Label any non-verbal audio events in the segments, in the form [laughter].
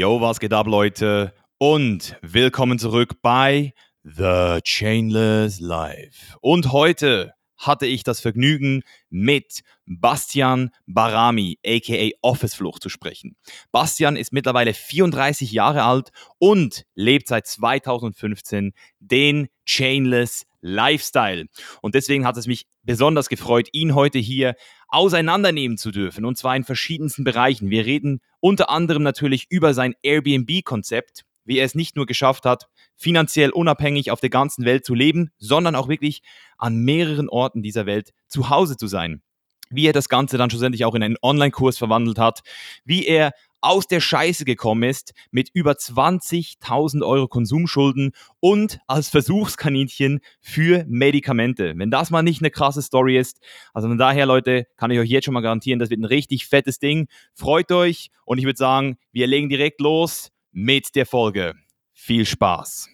Yo, was geht ab, Leute? Und willkommen zurück bei The Chainless Life. Und heute hatte ich das Vergnügen, mit Bastian Barami, aka Office Flucht, zu sprechen. Bastian ist mittlerweile 34 Jahre alt und lebt seit 2015 den Chainless Lifestyle. Und deswegen hat es mich besonders gefreut, ihn heute hier auseinandernehmen zu dürfen. Und zwar in verschiedensten Bereichen. Wir reden unter anderem natürlich über sein Airbnb-Konzept, wie er es nicht nur geschafft hat, finanziell unabhängig auf der ganzen Welt zu leben, sondern auch wirklich an mehreren Orten dieser Welt zu Hause zu sein. Wie er das Ganze dann schlussendlich auch in einen Online-Kurs verwandelt hat, wie er aus der Scheiße gekommen ist mit über 20.000 Euro Konsumschulden und als Versuchskaninchen für Medikamente. Wenn das mal nicht eine krasse Story ist, also von daher, Leute, kann ich euch jetzt schon mal garantieren, das wird ein richtig fettes Ding. Freut euch und ich würde sagen, wir legen direkt los mit der Folge. Viel Spaß.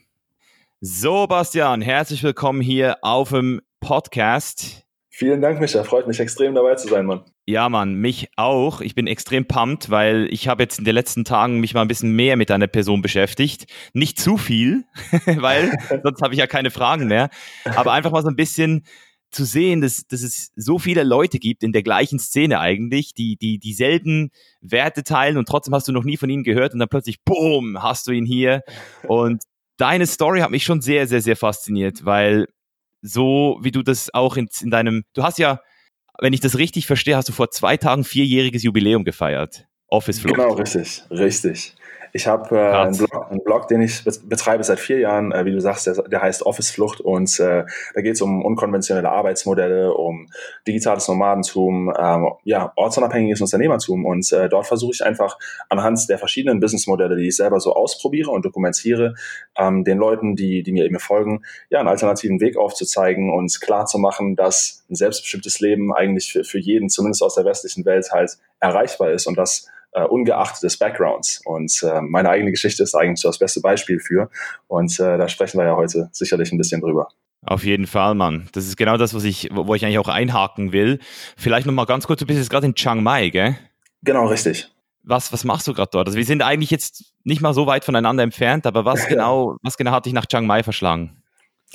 So, Bastian, herzlich willkommen hier auf dem Podcast. Vielen Dank, Micha. Freut mich extrem dabei zu sein, Mann. Ja, Mann, mich auch. Ich bin extrem pumped, weil ich habe jetzt in den letzten Tagen mich mal ein bisschen mehr mit einer Person beschäftigt. Nicht zu viel, [laughs] weil [laughs] sonst habe ich ja keine Fragen mehr. Aber einfach mal so ein bisschen zu sehen, dass, dass es so viele Leute gibt in der gleichen Szene eigentlich, die, die dieselben Werte teilen und trotzdem hast du noch nie von ihnen gehört und dann plötzlich, boom, hast du ihn hier. Und deine Story hat mich schon sehr, sehr, sehr fasziniert, weil so wie du das auch in, in deinem, du hast ja, wenn ich das richtig verstehe, hast du vor zwei Tagen vierjähriges Jubiläum gefeiert. Office Flucht. Genau, richtig, richtig. Ich habe äh, einen, Blog, einen, Blog, den ich betreibe seit vier Jahren, äh, wie du sagst, der, der heißt Office Flucht und äh, da geht es um unkonventionelle Arbeitsmodelle, um digitales Nomadentum, ähm, ja, ortsunabhängiges Unternehmertum und äh, dort versuche ich einfach anhand der verschiedenen Businessmodelle, die ich selber so ausprobiere und dokumentiere, ähm, den Leuten, die, die mir eben folgen, ja, einen alternativen Weg aufzuzeigen und klar zu machen, dass ein selbstbestimmtes Leben eigentlich für, für jeden, zumindest aus der westlichen Welt, halt erreichbar ist und das äh, ungeachtet des Backgrounds. Und äh, meine eigene Geschichte ist eigentlich das beste Beispiel für. Und äh, da sprechen wir ja heute sicherlich ein bisschen drüber. Auf jeden Fall, Mann. Das ist genau das, was ich, wo ich eigentlich auch einhaken will. Vielleicht nochmal ganz kurz, du bist jetzt gerade in Chiang Mai, gell? Genau, richtig. Was, was machst du gerade dort? Also wir sind eigentlich jetzt nicht mal so weit voneinander entfernt, aber was [laughs] genau, was genau hat dich nach Chiang Mai verschlagen?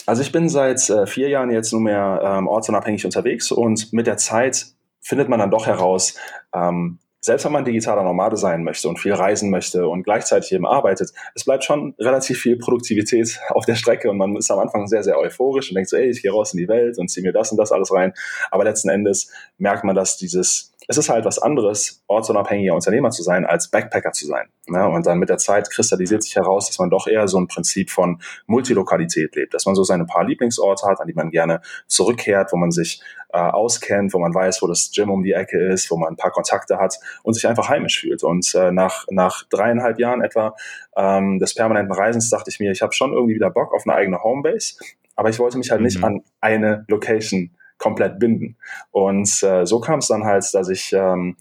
Also ich bin seit äh, vier Jahren jetzt nur mehr ähm, ortsunabhängig unterwegs und mit der Zeit findet man dann doch heraus, ähm, selbst wenn man digitaler Nomade sein möchte und viel reisen möchte und gleichzeitig eben arbeitet, es bleibt schon relativ viel Produktivität [laughs] auf der Strecke und man ist am Anfang sehr, sehr euphorisch und denkt so, ey, ich gehe raus in die Welt und ziehe mir das und das alles rein. Aber letzten Endes merkt man, dass dieses, es ist halt was anderes, ortsunabhängiger Unternehmer zu sein, als Backpacker zu sein. Ja, und dann mit der Zeit kristallisiert sich heraus, dass man doch eher so ein Prinzip von Multilokalität lebt, dass man so seine paar Lieblingsorte hat, an die man gerne zurückkehrt, wo man sich äh, auskennt, wo man weiß, wo das Gym um die Ecke ist, wo man ein paar Kontakte hat und sich einfach heimisch fühlt. Und äh, nach, nach dreieinhalb Jahren etwa ähm, des permanenten Reisens dachte ich mir, ich habe schon irgendwie wieder Bock auf eine eigene Homebase, aber ich wollte mich halt mhm. nicht an eine Location komplett binden. Und äh, so kam es dann halt, dass ich ähm,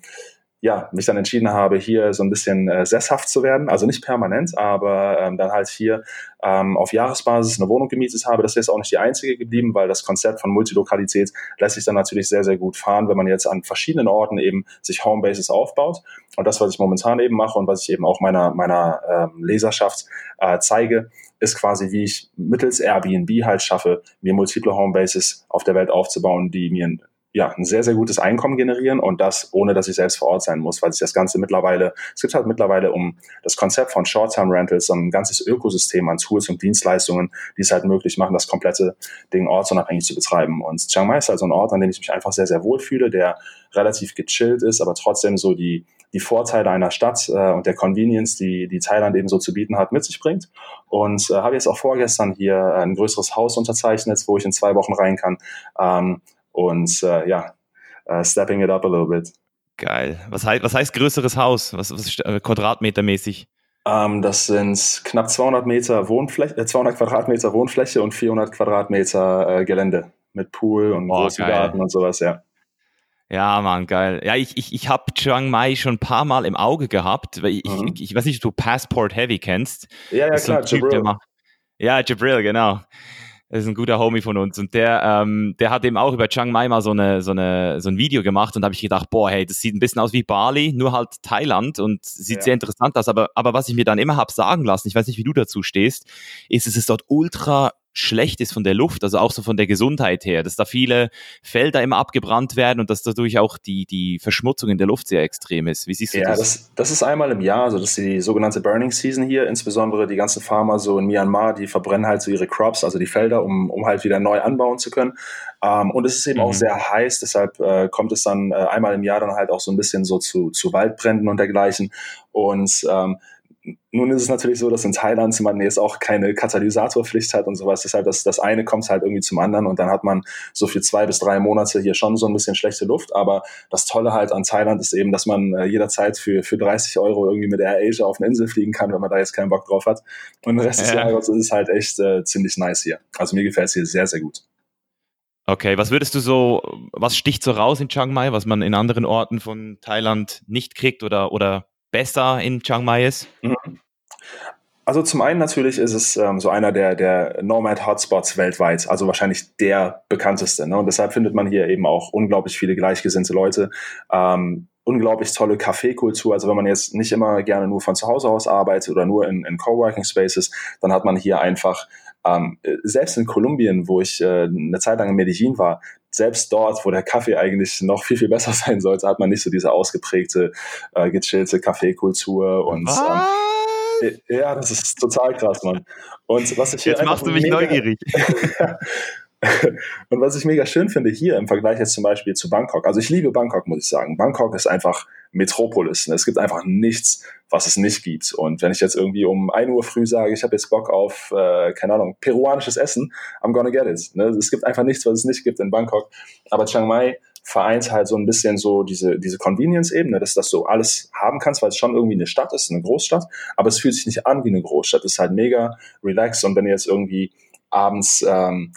ja, mich dann entschieden habe, hier so ein bisschen äh, sesshaft zu werden. Also nicht permanent, aber ähm, dann halt hier ähm, auf Jahresbasis eine Wohnung gemietet habe. Das ist jetzt auch nicht die einzige geblieben, weil das Konzept von Multilokalität lässt sich dann natürlich sehr, sehr gut fahren, wenn man jetzt an verschiedenen Orten eben sich Homebases aufbaut. Und das, was ich momentan eben mache und was ich eben auch meiner, meiner ähm, Leserschaft äh, zeige, ist quasi, wie ich mittels Airbnb halt schaffe, mir multiple Homebases auf der Welt aufzubauen, die mir ja, ein sehr, sehr gutes Einkommen generieren und das ohne, dass ich selbst vor Ort sein muss, weil sich das Ganze mittlerweile, es gibt halt mittlerweile um das Konzept von Short-Term-Rentals so ein ganzes Ökosystem an Tools und Dienstleistungen, die es halt möglich machen, das komplette Ding ortsunabhängig zu betreiben. Und Chiang Mai ist also ein Ort, an dem ich mich einfach sehr, sehr wohl fühle, der relativ gechillt ist, aber trotzdem so die, die Vorteile einer Stadt äh, und der Convenience, die, die Thailand eben so zu bieten hat, mit sich bringt. Und äh, habe jetzt auch vorgestern hier ein größeres Haus unterzeichnet, wo ich in zwei Wochen rein kann. Ähm, und äh, ja, uh, stepping it up a little bit. Geil. Was heißt, was heißt größeres Haus? Was, was ist äh, quadratmetermäßig? Ähm, das sind knapp 200 Meter Wohnfläche, äh, 200 Quadratmeter Wohnfläche und 400 Quadratmeter äh, Gelände mit Pool und oh, großen Garten und sowas, ja. Ja, Mann, geil. Ja, ich, ich, ich habe Chiang Mai schon ein paar Mal im Auge gehabt, weil ich, mhm. ich, ich weiß nicht, ob du Passport Heavy kennst. Ja, ja, klar, so Jabril. Ja, Jabril, genau. Das ist ein guter Homie von uns und der, ähm, der hat eben auch über Chiang Mai mal so, eine, so, eine, so ein Video gemacht und da habe ich gedacht, boah, hey, das sieht ein bisschen aus wie Bali, nur halt Thailand und sieht ja. sehr interessant aus. Aber, aber was ich mir dann immer habe sagen lassen, ich weiß nicht, wie du dazu stehst, ist, es ist dort ultra schlecht ist von der Luft, also auch so von der Gesundheit her, dass da viele Felder immer abgebrannt werden und dass dadurch auch die, die Verschmutzung in der Luft sehr extrem ist. Wie siehst du ja, das? das? Das ist einmal im Jahr, also das ist die sogenannte Burning Season hier, insbesondere die ganzen Farmer so in Myanmar, die verbrennen halt so ihre Crops, also die Felder, um, um halt wieder neu anbauen zu können. Ähm, und es ist eben mhm. auch sehr heiß, deshalb äh, kommt es dann äh, einmal im Jahr dann halt auch so ein bisschen so zu, zu Waldbränden und dergleichen. Und ähm, nun ist es natürlich so, dass in Thailand man jetzt auch keine Katalysatorpflicht hat und sowas. Deshalb, das, das eine kommt halt irgendwie zum anderen und dann hat man so für zwei bis drei Monate hier schon so ein bisschen schlechte Luft. Aber das Tolle halt an Thailand ist eben, dass man äh, jederzeit für, für 30 Euro irgendwie mit Air Asia auf eine Insel fliegen kann, wenn man da jetzt keinen Bock drauf hat. Und den Rest ja. des Jahres ist es halt echt äh, ziemlich nice hier. Also mir gefällt es hier sehr, sehr gut. Okay, was würdest du so, was sticht so raus in Chiang Mai, was man in anderen Orten von Thailand nicht kriegt oder, oder besser in Chiang Mai ist? Mhm. Also zum einen natürlich ist es ähm, so einer der, der Nomad-Hotspots weltweit, also wahrscheinlich der bekannteste. Ne? Und deshalb findet man hier eben auch unglaublich viele gleichgesinnte Leute. Ähm, unglaublich tolle Kaffeekultur. Also wenn man jetzt nicht immer gerne nur von zu Hause aus arbeitet oder nur in, in Coworking Spaces, dann hat man hier einfach ähm, selbst in Kolumbien, wo ich äh, eine Zeit lang in Medellin war, selbst dort, wo der Kaffee eigentlich noch viel, viel besser [laughs] sein sollte, hat man nicht so diese ausgeprägte, äh, gechillte Kaffeekultur und ähm, ja, das ist total krass, Mann. Und was ich hier Jetzt machst du mich mega, neugierig. [laughs] und was ich mega schön finde hier im Vergleich jetzt zum Beispiel zu Bangkok, also ich liebe Bangkok, muss ich sagen. Bangkok ist einfach Metropolis. Es gibt einfach nichts, was es nicht gibt. Und wenn ich jetzt irgendwie um 1 Uhr früh sage, ich habe jetzt Bock auf, äh, keine Ahnung, peruanisches Essen, I'm gonna get it. Ne? Es gibt einfach nichts, was es nicht gibt in Bangkok. Aber Chiang Mai vereint halt so ein bisschen so diese, diese Convenience-Ebene, dass, dass du alles haben kannst, weil es schon irgendwie eine Stadt ist, eine Großstadt, aber es fühlt sich nicht an wie eine Großstadt. Es ist halt mega relaxed und wenn ihr jetzt irgendwie abends ähm,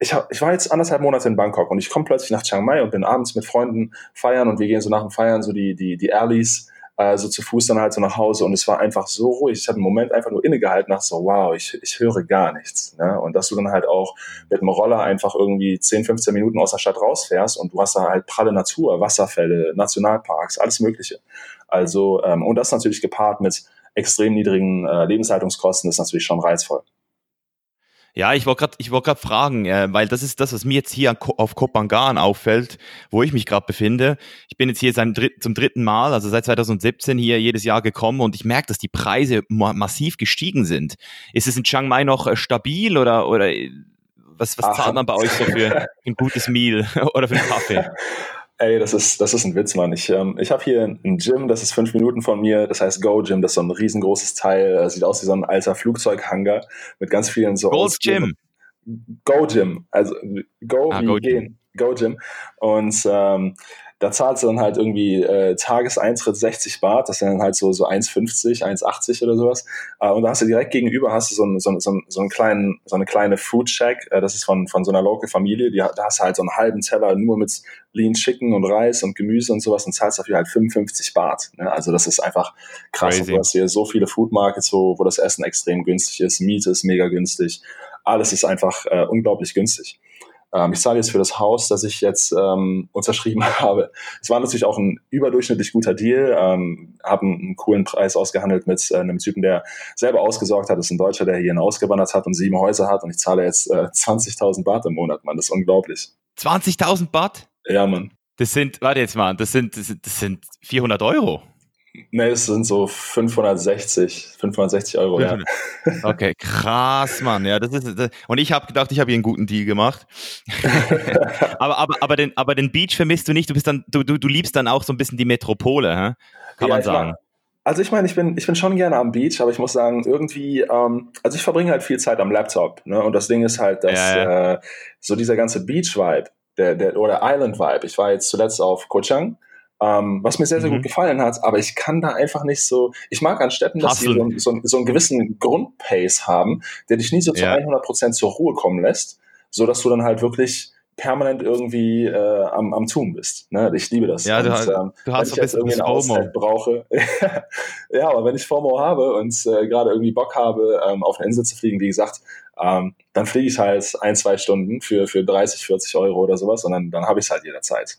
ich, hab, ich war jetzt anderthalb Monate in Bangkok und ich komme plötzlich nach Chiang Mai und bin abends mit Freunden feiern und wir gehen so nach dem Feiern so die, die, die Alleys äh, so zu Fuß dann halt so nach Hause und es war einfach so ruhig. Ich hatte einen Moment einfach nur innegehalten nach so, wow, ich, ich höre gar nichts. Ne? Und dass du dann halt auch mit dem Roller einfach irgendwie 10, 15 Minuten aus der Stadt rausfährst und du hast da halt pralle Natur, Wasserfälle, Nationalparks, alles Mögliche. Also, ähm, und das natürlich gepaart mit extrem niedrigen äh, Lebenshaltungskosten ist natürlich schon reizvoll. Ja, ich wollte gerade ich wollt grad fragen, äh, weil das ist das, was mir jetzt hier auf Kopangan auffällt, wo ich mich gerade befinde. Ich bin jetzt hier zum, zum dritten Mal, also seit 2017 hier jedes Jahr gekommen und ich merke, dass die Preise ma massiv gestiegen sind. Ist es in Chiang Mai noch äh, stabil oder, oder äh, was, was zahlt man bei euch so für ein gutes Meal [laughs] oder für einen Kaffee? [laughs] Ey, das ist, das ist ein Witz, Mann. Ich, ähm, ich habe hier ein Gym, das ist fünf Minuten von mir, das heißt Go Gym, das ist so ein riesengroßes Teil, das sieht aus wie so ein alter Flugzeughanger mit ganz vielen so. Gold Gym. Go Gym, also Go ah, wie Go gehen. Go Gym. Und ähm, da zahlst du dann halt irgendwie äh, Tageseintritt 60 Baht, das sind dann halt so, so 1,50, 1,80 oder sowas. Äh, und da hast du direkt gegenüber hast du so, ein, so, so, so, einen kleinen, so eine kleine Food Shack, äh, das ist von, von so einer Local Familie, die, da hast du halt so einen halben Teller nur mit Lean Chicken und Reis und Gemüse und sowas und zahlst dafür halt 55 Baht. Ne? Also das ist einfach krass. Crazy. Du hast hier so viele Food Markets, wo, wo das Essen extrem günstig ist, Miete ist mega günstig, alles ist einfach äh, unglaublich günstig. Ähm, ich zahle jetzt für das Haus, das ich jetzt ähm, unterschrieben [laughs] habe. Es war natürlich auch ein überdurchschnittlich guter Deal. Ähm, haben einen coolen Preis ausgehandelt mit äh, einem Typen, der selber ausgesorgt hat. Das ist ein Deutscher, der hier ausgewandert hat und sieben Häuser hat. Und ich zahle jetzt äh, 20.000 Baht im Monat, Mann. Das ist unglaublich. 20.000 Baht? Ja, Mann. Das sind, warte jetzt mal, das sind, das sind, das sind 400 Euro. Ne, es sind so 560, 560 Euro, ja. Okay, krass, Mann. Ja, das ist, das, und ich habe gedacht, ich habe hier einen guten Deal gemacht. [laughs] aber, aber, aber, den, aber den Beach vermisst du nicht. Du bist dann, du, du, du liebst dann auch so ein bisschen die Metropole, hä? kann ja, man sagen. Also ich meine, ich bin, ich bin schon gerne am Beach, aber ich muss sagen, irgendwie, ähm, also ich verbringe halt viel Zeit am Laptop. Ne? Und das Ding ist halt, dass ja. Äh, so dieser ganze Beach-Vibe, der, der, oder Island-Vibe, ich war jetzt zuletzt auf Koh Chang ähm, was mir sehr, sehr mhm. gut gefallen hat, aber ich kann da einfach nicht so, ich mag an Städten, dass sie so, so, so, einen gewissen Grundpace haben, der dich nie so zu ja. 100% zur Ruhe kommen lässt, so dass du dann halt wirklich permanent irgendwie äh, am, am Tun bist. Ne? Ich liebe das. Ja, du, und, ähm, du hast wenn ich jetzt irgendwie eine Auszeit brauche. [laughs] ja, aber wenn ich FOMO habe und äh, gerade irgendwie Bock habe, ähm, auf eine Insel zu fliegen, wie gesagt, ähm, dann fliege ich halt ein, zwei Stunden für, für 30, 40 Euro oder sowas und dann, dann habe ich es halt jederzeit.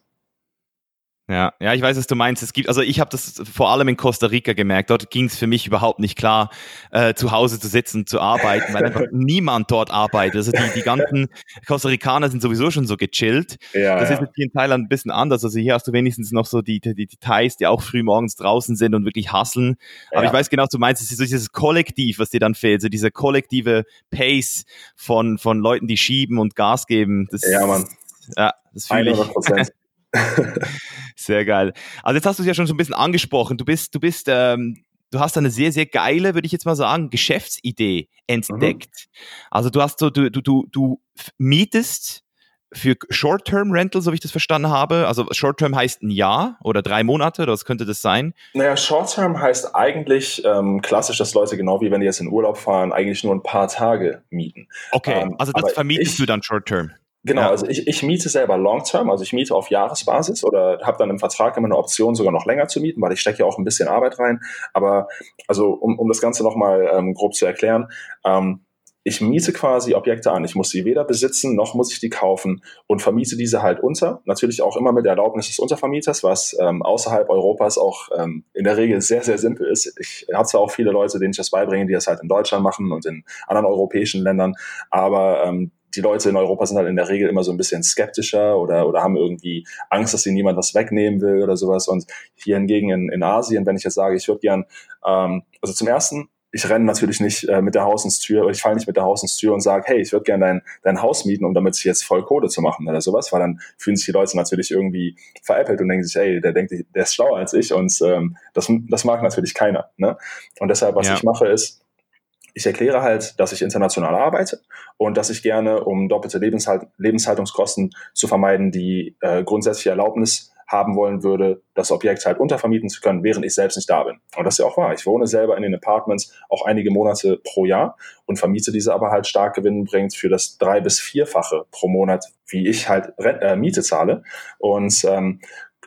Ja, ja, ich weiß, was du meinst. Es gibt, also ich habe das vor allem in Costa Rica gemerkt. Dort ging es für mich überhaupt nicht klar, äh, zu Hause zu sitzen, zu arbeiten, weil einfach [laughs] niemand dort arbeitet. Also die, die ganzen Costa Ricaner sind sowieso schon so gechillt. Ja, das ja. ist hier in Thailand ein bisschen anders. Also hier hast du wenigstens noch so die, die, die Thais, die auch früh morgens draußen sind und wirklich hasseln. Aber ja. ich weiß genau, was du meinst. Es ist so dieses Kollektiv, was dir dann fehlt. So diese kollektive Pace von, von Leuten, die schieben und Gas geben. Das, ja, Mann. Ja, das fühle ich. [laughs] sehr geil. Also jetzt hast du es ja schon so ein bisschen angesprochen. Du bist, du bist, ähm, du hast eine sehr, sehr geile, würde ich jetzt mal sagen, Geschäftsidee entdeckt. Mhm. Also du hast so, du, du, du, du mietest für Short-Term-Rental, so wie ich das verstanden habe. Also Short-Term heißt ein Jahr oder drei Monate, oder was könnte das sein? Naja, Short-Term heißt eigentlich ähm, klassisch, dass Leute genau wie wenn die jetzt in Urlaub fahren, eigentlich nur ein paar Tage mieten. Okay, ähm, also das vermietest ich, du dann Short-Term. Genau, ja. also ich, ich miete selber Long-Term, also ich miete auf Jahresbasis oder habe dann im Vertrag immer eine Option, sogar noch länger zu mieten, weil ich stecke ja auch ein bisschen Arbeit rein. Aber also um, um das Ganze nochmal ähm, grob zu erklären, ähm, ich miete quasi Objekte an. Ich muss sie weder besitzen, noch muss ich die kaufen und vermiete diese halt unter. Natürlich auch immer mit der Erlaubnis des Untervermieters, was ähm, außerhalb Europas auch ähm, in der Regel sehr, sehr simpel ist. Ich habe zwar auch viele Leute, denen ich das beibringe, die das halt in Deutschland machen und in anderen europäischen Ländern, aber ähm, die Leute in Europa sind halt in der Regel immer so ein bisschen skeptischer oder, oder haben irgendwie Angst, dass ihnen niemand was wegnehmen will oder sowas. Und hier hingegen in, in Asien, wenn ich jetzt sage, ich würde gern, ähm, also zum ersten, ich renne natürlich nicht äh, mit der Haus ins Tür, oder ich falle nicht mit der Haus ins Tür und sage, hey, ich würde gerne dein, dein Haus mieten, um damit sich jetzt voll Kohle zu machen oder sowas, weil dann fühlen sich die Leute natürlich irgendwie veräppelt und denken sich, hey, der denkt, der ist schlauer als ich und ähm, das, das mag natürlich keiner. Ne? Und deshalb, was ja. ich mache, ist, ich erkläre halt, dass ich international arbeite und dass ich gerne, um doppelte Lebenshalt Lebenshaltungskosten zu vermeiden, die äh, grundsätzliche Erlaubnis haben wollen würde, das Objekt halt untervermieten zu können, während ich selbst nicht da bin. Und das ist ja auch wahr. Ich wohne selber in den Apartments auch einige Monate pro Jahr und vermiete diese aber halt stark gewinnbringend für das drei- bis vierfache pro Monat, wie ich halt äh, Miete zahle. Und ähm,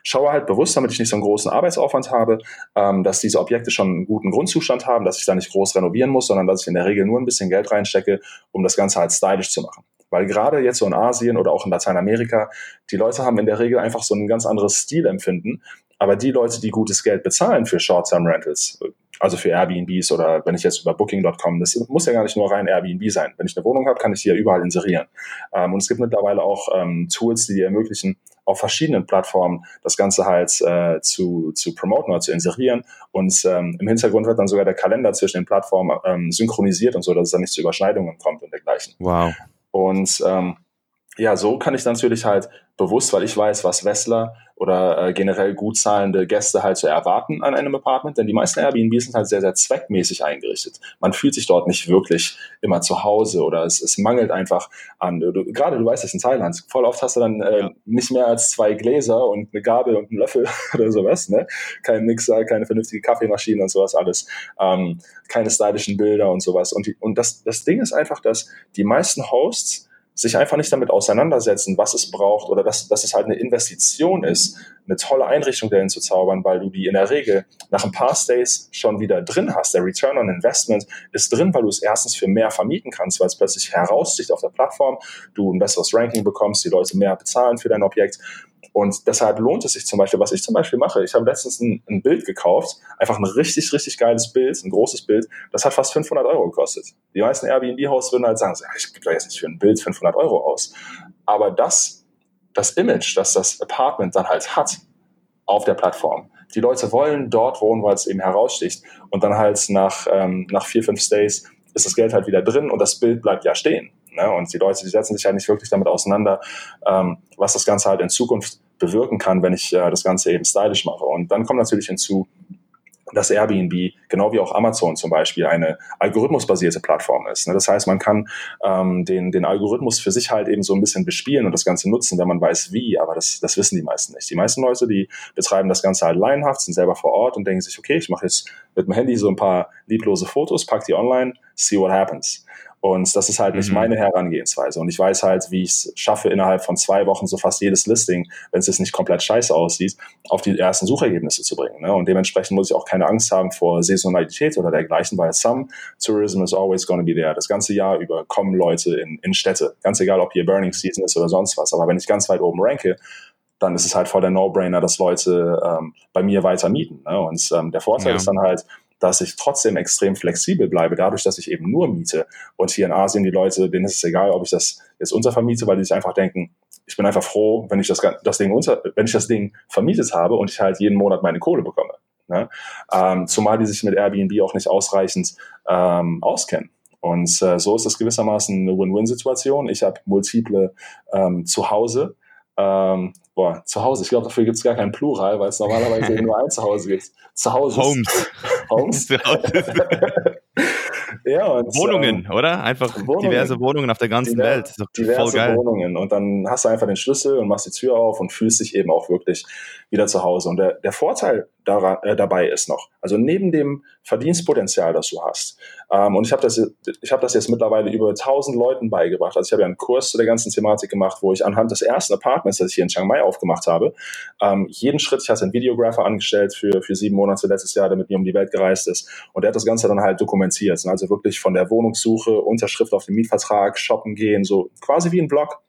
schaue halt bewusst, damit ich nicht so einen großen Arbeitsaufwand habe, ähm, dass diese Objekte schon einen guten Grundzustand haben, dass ich da nicht groß renovieren muss, sondern dass ich in der Regel nur ein bisschen Geld reinstecke, um das Ganze halt stylisch zu machen. Weil gerade jetzt so in Asien oder auch in Lateinamerika, die Leute haben in der Regel einfach so ein ganz anderes Stilempfinden. Aber die Leute, die gutes Geld bezahlen für Short-Term-Rentals, also für Airbnbs oder wenn ich jetzt über Booking.com, das muss ja gar nicht nur rein Airbnb sein. Wenn ich eine Wohnung habe, kann ich die ja überall inserieren. Ähm, und es gibt mittlerweile auch ähm, Tools, die dir ermöglichen, auf verschiedenen Plattformen das Ganze halt äh, zu, zu promoten oder zu inserieren. Und ähm, im Hintergrund wird dann sogar der Kalender zwischen den Plattformen ähm, synchronisiert und so, dass es dann nicht zu Überschneidungen kommt und dergleichen. Wow. Und ähm, ja, so kann ich natürlich halt bewusst, weil ich weiß, was Wessler oder äh, generell gut zahlende Gäste halt zu erwarten an einem Apartment, denn die meisten Airbnbs sind halt sehr, sehr zweckmäßig eingerichtet. Man fühlt sich dort nicht wirklich immer zu Hause oder es, es mangelt einfach an, du, gerade du weißt es in Thailand, voll oft hast du dann äh, ja. nicht mehr als zwei Gläser und eine Gabel und einen Löffel [laughs] oder sowas, ne? Kein Mixer, keine vernünftige Kaffeemaschine und sowas alles, ähm, keine stylischen Bilder und sowas. Und, die, und das, das Ding ist einfach, dass die meisten Hosts sich einfach nicht damit auseinandersetzen, was es braucht oder dass, dass es halt eine Investition ist, eine tolle Einrichtung dahin zu zaubern, weil du die in der Regel nach ein paar Stays schon wieder drin hast. Der Return on Investment ist drin, weil du es erstens für mehr vermieten kannst, weil es plötzlich heraussticht auf der Plattform, du ein besseres Ranking bekommst, die Leute mehr bezahlen für dein Objekt und deshalb lohnt es sich zum Beispiel, was ich zum Beispiel mache, ich habe letztens ein, ein, Bild gekauft, einfach ein richtig, richtig geiles Bild, ein großes Bild, das hat fast 500 Euro gekostet. Die meisten Airbnb-Hosts würden halt sagen, ich gebe da jetzt nicht für ein Bild 500 Euro aus. Aber das, das Image, das das Apartment dann halt hat auf der Plattform, die Leute wollen dort wohnen, weil es eben heraussticht. Und dann halt nach, ähm, nach vier, fünf Stays ist das Geld halt wieder drin und das Bild bleibt ja stehen. Ne? Und die Leute, die setzen sich halt nicht wirklich damit auseinander, ähm, was das Ganze halt in Zukunft bewirken kann, wenn ich äh, das Ganze eben stylisch mache. Und dann kommt natürlich hinzu, dass Airbnb, genau wie auch Amazon zum Beispiel, eine algorithmusbasierte Plattform ist. Ne? Das heißt, man kann ähm, den, den Algorithmus für sich halt eben so ein bisschen bespielen und das Ganze nutzen, wenn man weiß wie, aber das, das wissen die meisten nicht. Die meisten Leute, die betreiben das Ganze halt laienhaft, sind selber vor Ort und denken sich, okay, ich mache jetzt mit dem Handy so ein paar lieblose Fotos, pack die online, see what happens. Und das ist halt nicht mhm. meine Herangehensweise. Und ich weiß halt, wie ich es schaffe, innerhalb von zwei Wochen so fast jedes Listing, wenn es jetzt nicht komplett scheiße aussieht, auf die ersten Suchergebnisse zu bringen. Ne? Und dementsprechend muss ich auch keine Angst haben vor Saisonalität oder dergleichen, weil some tourism is always going to be there. Das ganze Jahr über kommen Leute in, in Städte. Ganz egal, ob hier Burning Season ist oder sonst was. Aber wenn ich ganz weit oben ranke, dann ist es halt voll der No-Brainer, dass Leute ähm, bei mir weiter mieten. Ne? Und ähm, der Vorteil ja. ist dann halt, dass ich trotzdem extrem flexibel bleibe, dadurch, dass ich eben nur miete. Und hier in Asien die Leute, denen ist es egal, ob ich das jetzt untervermiete, weil die sich einfach denken, ich bin einfach froh, wenn ich das, das Ding unter, wenn ich das Ding vermietet habe und ich halt jeden Monat meine Kohle bekomme. Ne? Ähm, zumal die sich mit Airbnb auch nicht ausreichend ähm, auskennen. Und äh, so ist das gewissermaßen eine Win-Win-Situation. Ich habe multiple ähm, Zuhause ähm, boah, zu Hause. Ich glaube, dafür gibt es gar kein Plural, weil es normalerweise [laughs] nur ein Zuhause gibt. Zu Hause. Homes. [laughs] Homes. [laughs] ja, und, Wohnungen, ähm, oder? Einfach Wohnungen. diverse Wohnungen auf der ganzen Diver Welt. diverse Wohnungen. Und dann hast du einfach den Schlüssel und machst die Tür auf und fühlst dich eben auch wirklich wieder zu Hause. Und der, der Vorteil daran, äh, dabei ist noch, also neben dem Verdienstpotenzial, das du hast, ähm, und ich habe das, hab das jetzt mittlerweile über 1000 Leuten beigebracht. Also ich habe ja einen Kurs zu der ganzen Thematik gemacht, wo ich anhand des ersten Apartments, das ich hier in Chiang Mai aufgemacht habe, ähm, jeden Schritt, ich hatte einen Videographer angestellt für, für sieben Monate letztes Jahr, der mit mir um die Welt gereist ist. Und der hat das Ganze dann halt dokumentiert. Also wirklich von der Wohnungssuche, Unterschrift auf den Mietvertrag, shoppen gehen, so quasi wie ein Blog.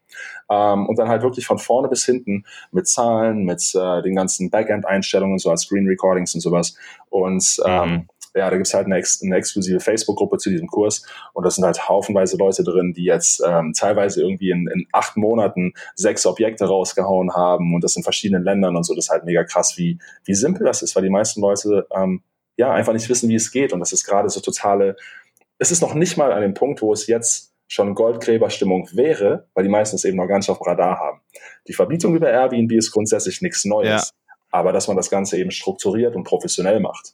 Ähm, und dann halt wirklich von vorne bis hinten mit Zahlen, mit äh, den ganzen Backend-Einstellungen, so als Screen Recordings und sowas. Und ähm, mhm ja, da gibt's halt eine, ex eine exklusive Facebook-Gruppe zu diesem Kurs und das sind halt haufenweise Leute drin, die jetzt ähm, teilweise irgendwie in, in acht Monaten sechs Objekte rausgehauen haben und das in verschiedenen Ländern und so. Das ist halt mega krass, wie, wie simpel das ist, weil die meisten Leute ähm, ja einfach nicht wissen, wie es geht und das ist gerade so totale, es ist noch nicht mal an dem Punkt, wo es jetzt schon Goldgräberstimmung wäre, weil die meisten es eben noch gar nicht auf dem Radar haben. Die Verbietung über Airbnb ist grundsätzlich nichts Neues, ja. aber dass man das Ganze eben strukturiert und professionell macht.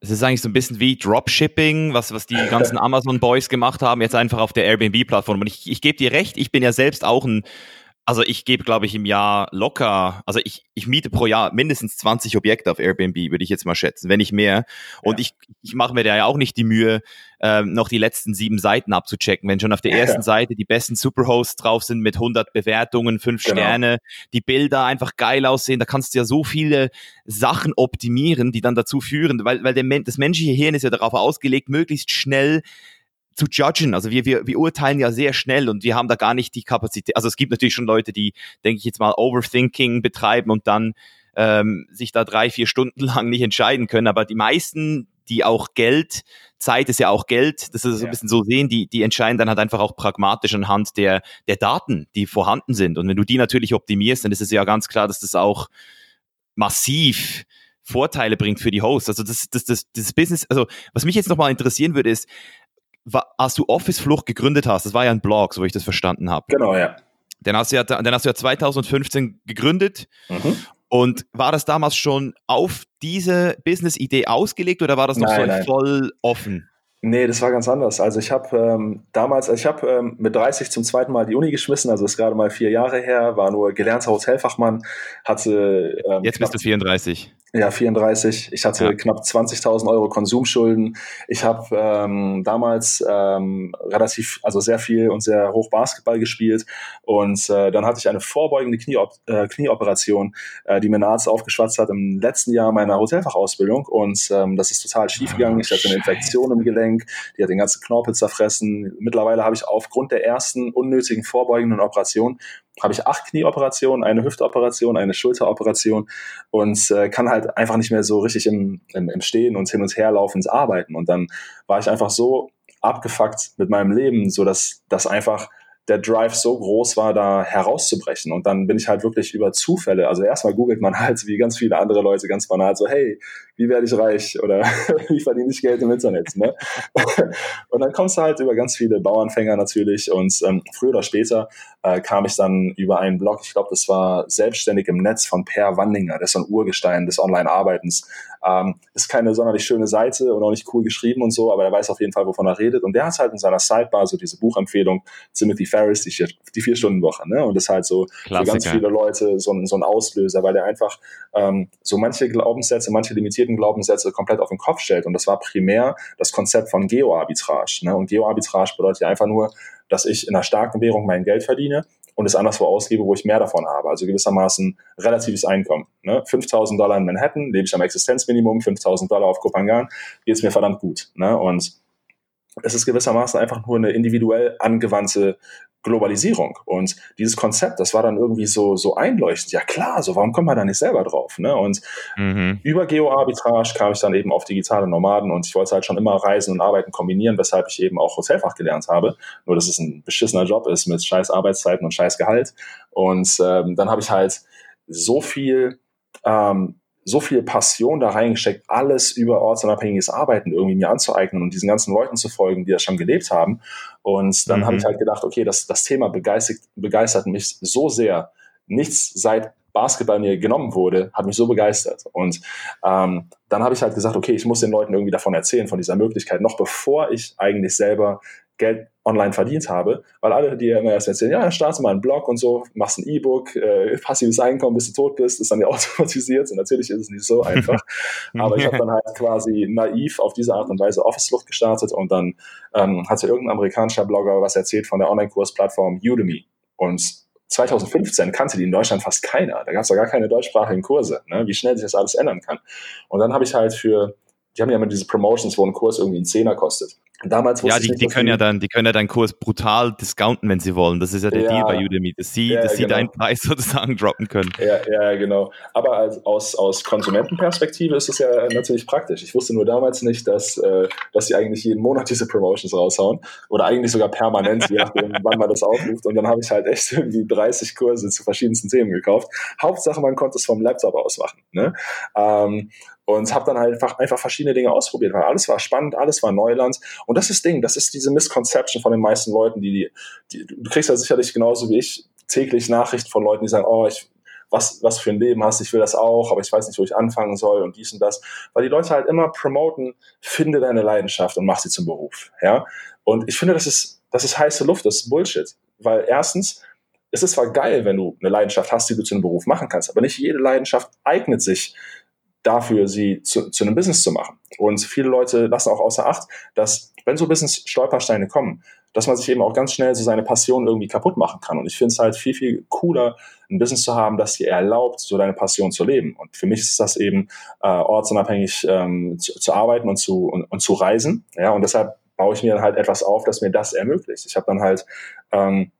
Es ist eigentlich so ein bisschen wie Dropshipping, was, was die ganzen [laughs] Amazon-Boys gemacht haben, jetzt einfach auf der Airbnb-Plattform. Und ich, ich gebe dir recht, ich bin ja selbst auch ein also ich gebe, glaube ich, im Jahr locker, also ich, ich miete pro Jahr mindestens 20 Objekte auf Airbnb, würde ich jetzt mal schätzen, wenn nicht mehr. Und ja. ich, ich mache mir da ja auch nicht die Mühe, ähm, noch die letzten sieben Seiten abzuchecken. Wenn schon auf der ersten ja. Seite die besten Superhosts drauf sind mit 100 Bewertungen, fünf genau. Sterne, die Bilder einfach geil aussehen, da kannst du ja so viele Sachen optimieren, die dann dazu führen, weil, weil der, das menschliche Hirn ist ja darauf ausgelegt, möglichst schnell zu judgen. Also wir, wir, wir urteilen ja sehr schnell und wir haben da gar nicht die Kapazität. Also es gibt natürlich schon Leute, die, denke ich jetzt mal, Overthinking betreiben und dann ähm, sich da drei, vier Stunden [laughs] lang nicht entscheiden können. Aber die meisten, die auch Geld, Zeit ist ja auch Geld, das ist so ein bisschen so sehen, die, die entscheiden dann halt einfach auch pragmatisch anhand der, der Daten, die vorhanden sind. Und wenn du die natürlich optimierst, dann ist es ja ganz klar, dass das auch massiv Vorteile bringt für die Hosts. Also das, das, das, das Business, also was mich jetzt nochmal interessieren würde, ist, als du Office Flucht gegründet hast, das war ja ein Blog, so wie ich das verstanden habe. Genau, ja. Den hast du ja, den hast du ja 2015 gegründet. Mhm. Und war das damals schon auf diese Business-Idee ausgelegt oder war das noch nein, so voll offen? Nee, das war ganz anders. Also ich habe ähm, damals, also ich habe ähm, mit 30 zum zweiten Mal die Uni geschmissen, also ist gerade mal vier Jahre her, war nur gelernter Hotelfachmann, hatte... Ähm, Jetzt bist du 34. Ja, 34. Ich hatte ja. knapp 20.000 Euro Konsumschulden. Ich habe ähm, damals ähm, relativ, also sehr viel und sehr hoch Basketball gespielt. Und äh, dann hatte ich eine vorbeugende Knieop äh, Knieoperation, äh, die mir ein Arzt aufgeschwatzt hat im letzten Jahr meiner Hotelfachausbildung. Und ähm, das ist total schief gegangen. Ich hatte eine Infektion im Gelenk, die hat den ganzen Knorpel zerfressen. Mittlerweile habe ich aufgrund der ersten unnötigen vorbeugenden Operation habe ich acht Knieoperationen, eine Hüftoperation, eine Schulteroperation und äh, kann halt einfach nicht mehr so richtig im, im, im Stehen und hin und her laufend arbeiten. Und dann war ich einfach so abgefuckt mit meinem Leben, so dass das einfach der Drive so groß war, da herauszubrechen. Und dann bin ich halt wirklich über Zufälle, also erstmal googelt man [laughs] halt wie ganz viele andere Leute ganz banal so, hey, wie werde ich reich oder [laughs] wie verdiene ich Geld im Internet. Ne? [laughs] und dann kommst du halt über ganz viele Bauernfänger natürlich und ähm, früher oder später äh, kam ich dann über einen Blog, ich glaube, das war selbstständig im Netz von Per Wandinger, das ist so ein Urgestein des Online-Arbeitens. Ähm, ist keine sonderlich schöne Seite und auch nicht cool geschrieben und so, aber er weiß auf jeden Fall, wovon er redet. Und der hat halt in seiner Sidebar so diese Buchempfehlung Timothy Ferris die, die Vier-Stunden-Woche. Ne? Und das ist halt so Klassiker. für ganz viele Leute so ein, so ein Auslöser, weil der einfach ähm, so manche Glaubenssätze, manche limitierten Glaubenssätze komplett auf den Kopf stellt. Und das war primär das Konzept von Geoarbitrage. Ne? Und Geoarbitrage bedeutet ja einfach nur, dass ich in einer starken Währung mein Geld verdiene und es anderswo ausgebe, wo ich mehr davon habe. Also gewissermaßen relatives Einkommen. Ne? 5.000 Dollar in Manhattan, lebe ich am Existenzminimum, 5.000 Dollar auf Kopangan, geht es mir verdammt gut. Ne? Und es ist gewissermaßen einfach nur eine individuell angewandte Globalisierung. Und dieses Konzept, das war dann irgendwie so, so einleuchtend. Ja klar, so warum kommt man da nicht selber drauf? Ne? Und mhm. über Geo-Arbitrage kam ich dann eben auf digitale Nomaden und ich wollte halt schon immer Reisen und Arbeiten kombinieren, weshalb ich eben auch Hotelfach gelernt habe. Nur, dass es ein beschissener Job ist mit scheiß Arbeitszeiten und scheiß Gehalt. Und ähm, dann habe ich halt so viel ähm, so viel Passion da reingesteckt, alles über ortsunabhängiges Arbeiten irgendwie mir anzueignen und diesen ganzen Leuten zu folgen, die das schon gelebt haben. Und dann mhm. habe ich halt gedacht, okay, das, das Thema begeistert, begeistert mich so sehr. Nichts seit Basketball mir genommen wurde, hat mich so begeistert. Und ähm, dann habe ich halt gesagt, okay, ich muss den Leuten irgendwie davon erzählen, von dieser Möglichkeit, noch bevor ich eigentlich selber Geld online verdient habe, weil alle, die immer erst erzählen, ja, starte mal einen Blog und so, machst ein E-Book, äh, passives Einkommen, bis du tot bist, ist dann ja [laughs] automatisiert und natürlich ist es nicht so einfach. [laughs] Aber ich habe dann halt quasi naiv auf diese Art und Weise Office-Luft gestartet und dann ähm, hatte irgendein amerikanischer Blogger was erzählt von der Online-Kursplattform Udemy und 2015 kannte die in Deutschland fast keiner. Da gab es doch gar keine deutschsprachigen Kurse, ne? wie schnell sich das alles ändern kann. Und dann habe ich halt für, die haben ja immer diese Promotions, wo ein Kurs irgendwie einen Zehner kostet. Damals ja, die, die können ja dann, die können ja deinen Kurs brutal discounten, wenn sie wollen. Das ist ja der ja, Deal bei Udemy, dass sie, ja, dass sie genau. deinen Preis [laughs] sozusagen droppen können. Ja, ja, genau. Aber als, aus, aus Konsumentenperspektive ist es ja natürlich praktisch. Ich wusste nur damals nicht, dass, äh, dass sie eigentlich jeden Monat diese Promotions raushauen oder eigentlich sogar permanent, je nachdem, [laughs] wann man das aufruft. Und dann habe ich halt echt irgendwie 30 Kurse zu verschiedensten Themen gekauft. Hauptsache, man konnte es vom Laptop aus machen. Ne? Ähm, und habe dann halt einfach, einfach verschiedene Dinge ausprobiert, weil alles war spannend, alles war Neuland. Und das ist Ding, das ist diese Misconception von den meisten Leuten, die, die, die du kriegst ja sicherlich genauso wie ich täglich Nachrichten von Leuten, die sagen, oh, ich, was, was für ein Leben hast, ich will das auch, aber ich weiß nicht, wo ich anfangen soll und dies und das. Weil die Leute halt immer promoten, finde deine Leidenschaft und mach sie zum Beruf. Ja. Und ich finde, das ist, das ist heiße Luft, das ist Bullshit. Weil erstens, es ist zwar geil, wenn du eine Leidenschaft hast, die du zu einem Beruf machen kannst, aber nicht jede Leidenschaft eignet sich dafür, sie zu, zu einem Business zu machen. Und viele Leute lassen auch außer Acht, dass wenn so Business-Stolpersteine kommen, dass man sich eben auch ganz schnell so seine Passion irgendwie kaputt machen kann. Und ich finde es halt viel, viel cooler, ein Business zu haben, das dir erlaubt, so deine Passion zu leben. Und für mich ist das eben äh, ortsunabhängig ähm, zu, zu, arbeiten und zu, und, und, zu reisen. Ja, und deshalb baue ich mir dann halt etwas auf, das mir das ermöglicht. Ich habe dann halt ähm,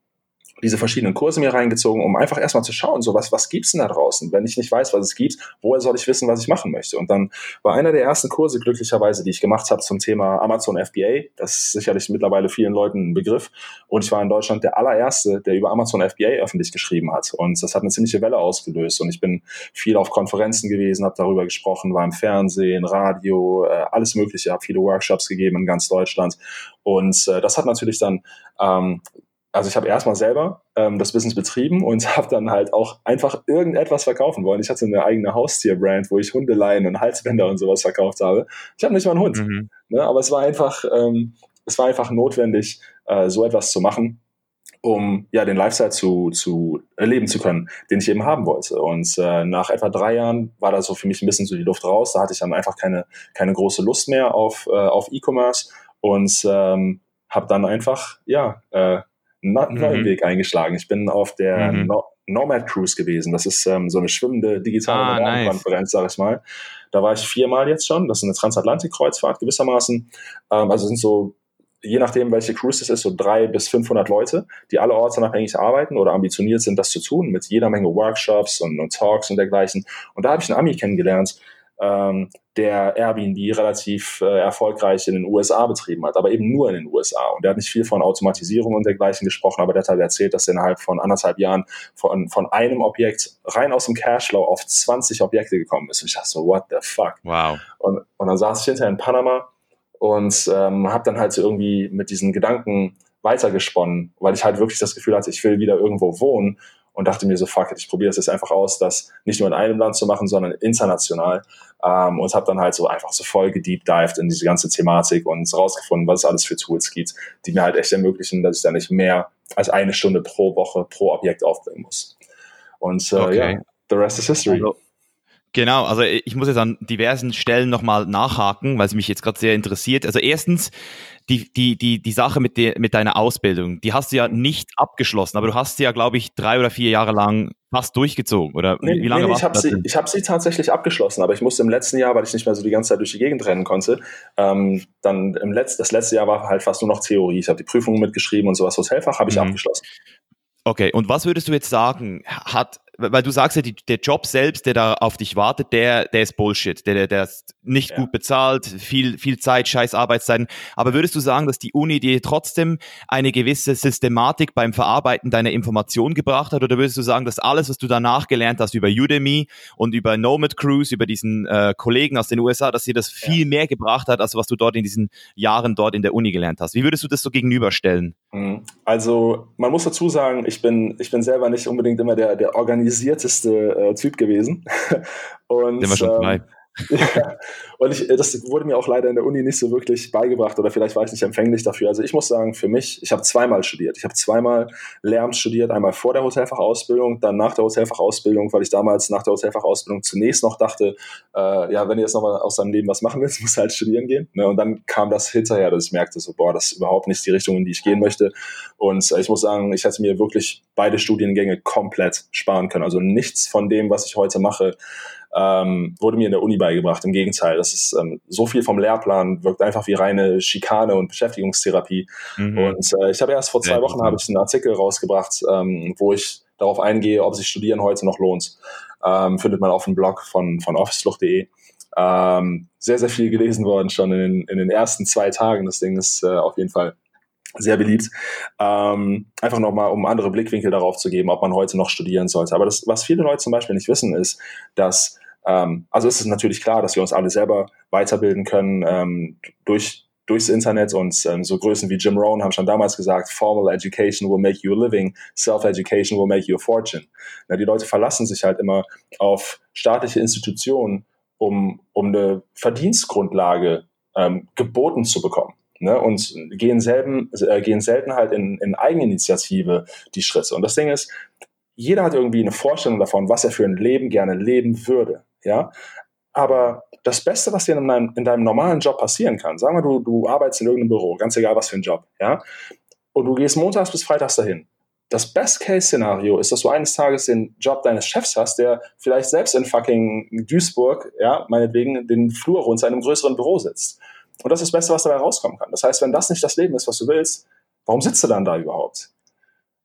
diese verschiedenen Kurse mir reingezogen, um einfach erstmal zu schauen, so was, was gibt's denn da draußen? Wenn ich nicht weiß, was es gibt, woher soll ich wissen, was ich machen möchte? Und dann war einer der ersten Kurse glücklicherweise, die ich gemacht habe zum Thema Amazon FBA. Das ist sicherlich mittlerweile vielen Leuten ein Begriff. Und ich war in Deutschland der allererste, der über Amazon FBA öffentlich geschrieben hat. Und das hat eine ziemliche Welle ausgelöst. Und ich bin viel auf Konferenzen gewesen, habe darüber gesprochen, war im Fernsehen, Radio, äh, alles Mögliche, habe viele Workshops gegeben in ganz Deutschland. Und äh, das hat natürlich dann ähm, also ich habe erstmal selber ähm, das Business betrieben und [laughs] habe dann halt auch einfach irgendetwas verkaufen wollen. Ich hatte eine eigene Haustierbrand, wo ich Hundeleien und Halsbänder und sowas verkauft habe. Ich habe nicht mal einen Hund, mhm. ne, aber es war einfach, ähm, es war einfach notwendig, äh, so etwas zu machen, um ja den Lifestyle zu, zu erleben zu können, den ich eben haben wollte. Und äh, nach etwa drei Jahren war da so für mich ein bisschen so die Luft raus. Da hatte ich dann einfach keine keine große Lust mehr auf äh, auf E-Commerce und ähm, habe dann einfach ja äh, neuen mhm. Weg eingeschlagen. Ich bin auf der mhm. no Nomad Cruise gewesen. Das ist ähm, so eine schwimmende digitale ah, Konferenz, nice. sag ich mal. Da war ich viermal jetzt schon. Das ist eine Transatlantik-Kreuzfahrt gewissermaßen. Ähm, also sind so je nachdem, welche Cruise es ist, so drei bis 500 Leute, die alle ortsunabhängig arbeiten oder ambitioniert sind, das zu tun, mit jeder Menge Workshops und, und Talks und dergleichen. Und da habe ich einen Ami kennengelernt, ähm, der Airbnb relativ äh, erfolgreich in den USA betrieben hat, aber eben nur in den USA. Und der hat nicht viel von Automatisierung und dergleichen gesprochen, aber der hat halt erzählt, dass er innerhalb von anderthalb Jahren von, von einem Objekt rein aus dem Cashflow auf 20 Objekte gekommen ist. Und ich dachte so, what the fuck? Wow. Und, und dann saß ich hinterher in Panama und ähm, habe dann halt so irgendwie mit diesen Gedanken weitergesponnen, weil ich halt wirklich das Gefühl hatte, ich will wieder irgendwo wohnen und dachte mir so, fuck it, ich probiere es jetzt einfach aus, das nicht nur in einem Land zu machen, sondern international. Ähm, und habe dann halt so einfach so voll gedeepdived in diese ganze Thematik und rausgefunden, was es alles für Tools gibt, die mir halt echt ermöglichen, dass ich da nicht mehr als eine Stunde pro Woche pro Objekt aufbringen muss. Und äh, okay. ja, the rest is history. Also Genau, also ich muss jetzt an diversen Stellen nochmal nachhaken, weil es mich jetzt gerade sehr interessiert. Also erstens, die, die, die, die Sache mit, der, mit deiner Ausbildung, die hast du ja nicht abgeschlossen, aber du hast sie ja, glaube ich, drei oder vier Jahre lang fast durchgezogen, oder nee, wie lange nee, nee, ich habe sie, ich hab sie tatsächlich abgeschlossen, aber ich musste im letzten Jahr, weil ich nicht mehr so die ganze Zeit durch die Gegend rennen konnte, ähm, dann im Letz-, das letzte Jahr war halt fast nur noch Theorie. Ich habe die Prüfungen mitgeschrieben und sowas. Hotelfach habe ich mhm. abgeschlossen. Okay, und was würdest du jetzt sagen, hat weil du sagst ja, die, der Job selbst, der da auf dich wartet, der, der ist Bullshit, der, der, der ist nicht ja. gut bezahlt, viel, viel Zeit, scheiß Arbeitszeiten. Aber würdest du sagen, dass die Uni dir trotzdem eine gewisse Systematik beim Verarbeiten deiner Informationen gebracht hat? Oder würdest du sagen, dass alles, was du danach gelernt hast über Udemy und über Nomad Cruise, über diesen äh, Kollegen aus den USA, dass dir das viel ja. mehr gebracht hat, als was du dort in diesen Jahren dort in der Uni gelernt hast? Wie würdest du das so gegenüberstellen? Mhm. Also, man muss dazu sagen, ich bin, ich bin selber nicht unbedingt immer der, der Organisator organisierteste äh, Typ gewesen. [laughs] Und, Sind wir schon ähm, ja, und ich, das wurde mir auch leider in der Uni nicht so wirklich beigebracht oder vielleicht war ich nicht empfänglich dafür. Also ich muss sagen, für mich, ich habe zweimal studiert. Ich habe zweimal Lehramt studiert, einmal vor der Hotelfachausbildung, dann nach der Hotelfachausbildung, weil ich damals nach der Hotelfachausbildung zunächst noch dachte, äh, ja, wenn du jetzt noch mal aus deinem Leben was machen willst, [laughs] musst du halt studieren gehen. Ne? Und dann kam das hinterher, dass ich merkte, so, boah, das ist überhaupt nicht die Richtung, in die ich gehen möchte. Und äh, ich muss sagen, ich hätte mir wirklich beide Studiengänge komplett sparen können. Also nichts von dem, was ich heute mache, ähm, wurde mir in der Uni beigebracht. Im Gegenteil, das ist ähm, so viel vom Lehrplan, wirkt einfach wie reine Schikane und Beschäftigungstherapie. Mhm. Und äh, ich habe erst vor zwei ja, Wochen habe ich einen Artikel rausgebracht, ähm, wo ich darauf eingehe, ob sich Studieren heute noch lohnt. Ähm, findet man auf dem Blog von, von officeflucht.de. Ähm, sehr, sehr viel gelesen worden schon in den, in den ersten zwei Tagen. Das Ding ist äh, auf jeden Fall sehr beliebt. Ähm, einfach nochmal, um andere Blickwinkel darauf zu geben, ob man heute noch studieren sollte. Aber das, was viele Leute zum Beispiel nicht wissen, ist, dass, ähm, also ist es natürlich klar, dass wir uns alle selber weiterbilden können ähm, durch durchs Internet und ähm, so Größen wie Jim Rohn haben schon damals gesagt, formal education will make you a living, self-education will make you a fortune. Ja, die Leute verlassen sich halt immer auf staatliche Institutionen, um, um eine Verdienstgrundlage ähm, geboten zu bekommen ne, und gehen, selben, äh, gehen selten halt in, in Eigeninitiative die Schritte. Und das Ding ist, jeder hat irgendwie eine Vorstellung davon, was er für ein Leben gerne leben würde. Ja? Aber das Beste, was dir in deinem, in deinem normalen Job passieren kann, sagen wir, du, du arbeitest in irgendeinem Büro, ganz egal was für ein Job, ja, und du gehst montags bis freitags dahin. Das Best-Case-Szenario ist, dass du eines Tages den Job deines Chefs hast, der vielleicht selbst in fucking Duisburg, ja, meinetwegen, den Flur runter in einem größeren Büro sitzt. Und das ist das Beste, was dabei rauskommen kann. Das heißt, wenn das nicht das Leben ist, was du willst, warum sitzt du dann da überhaupt?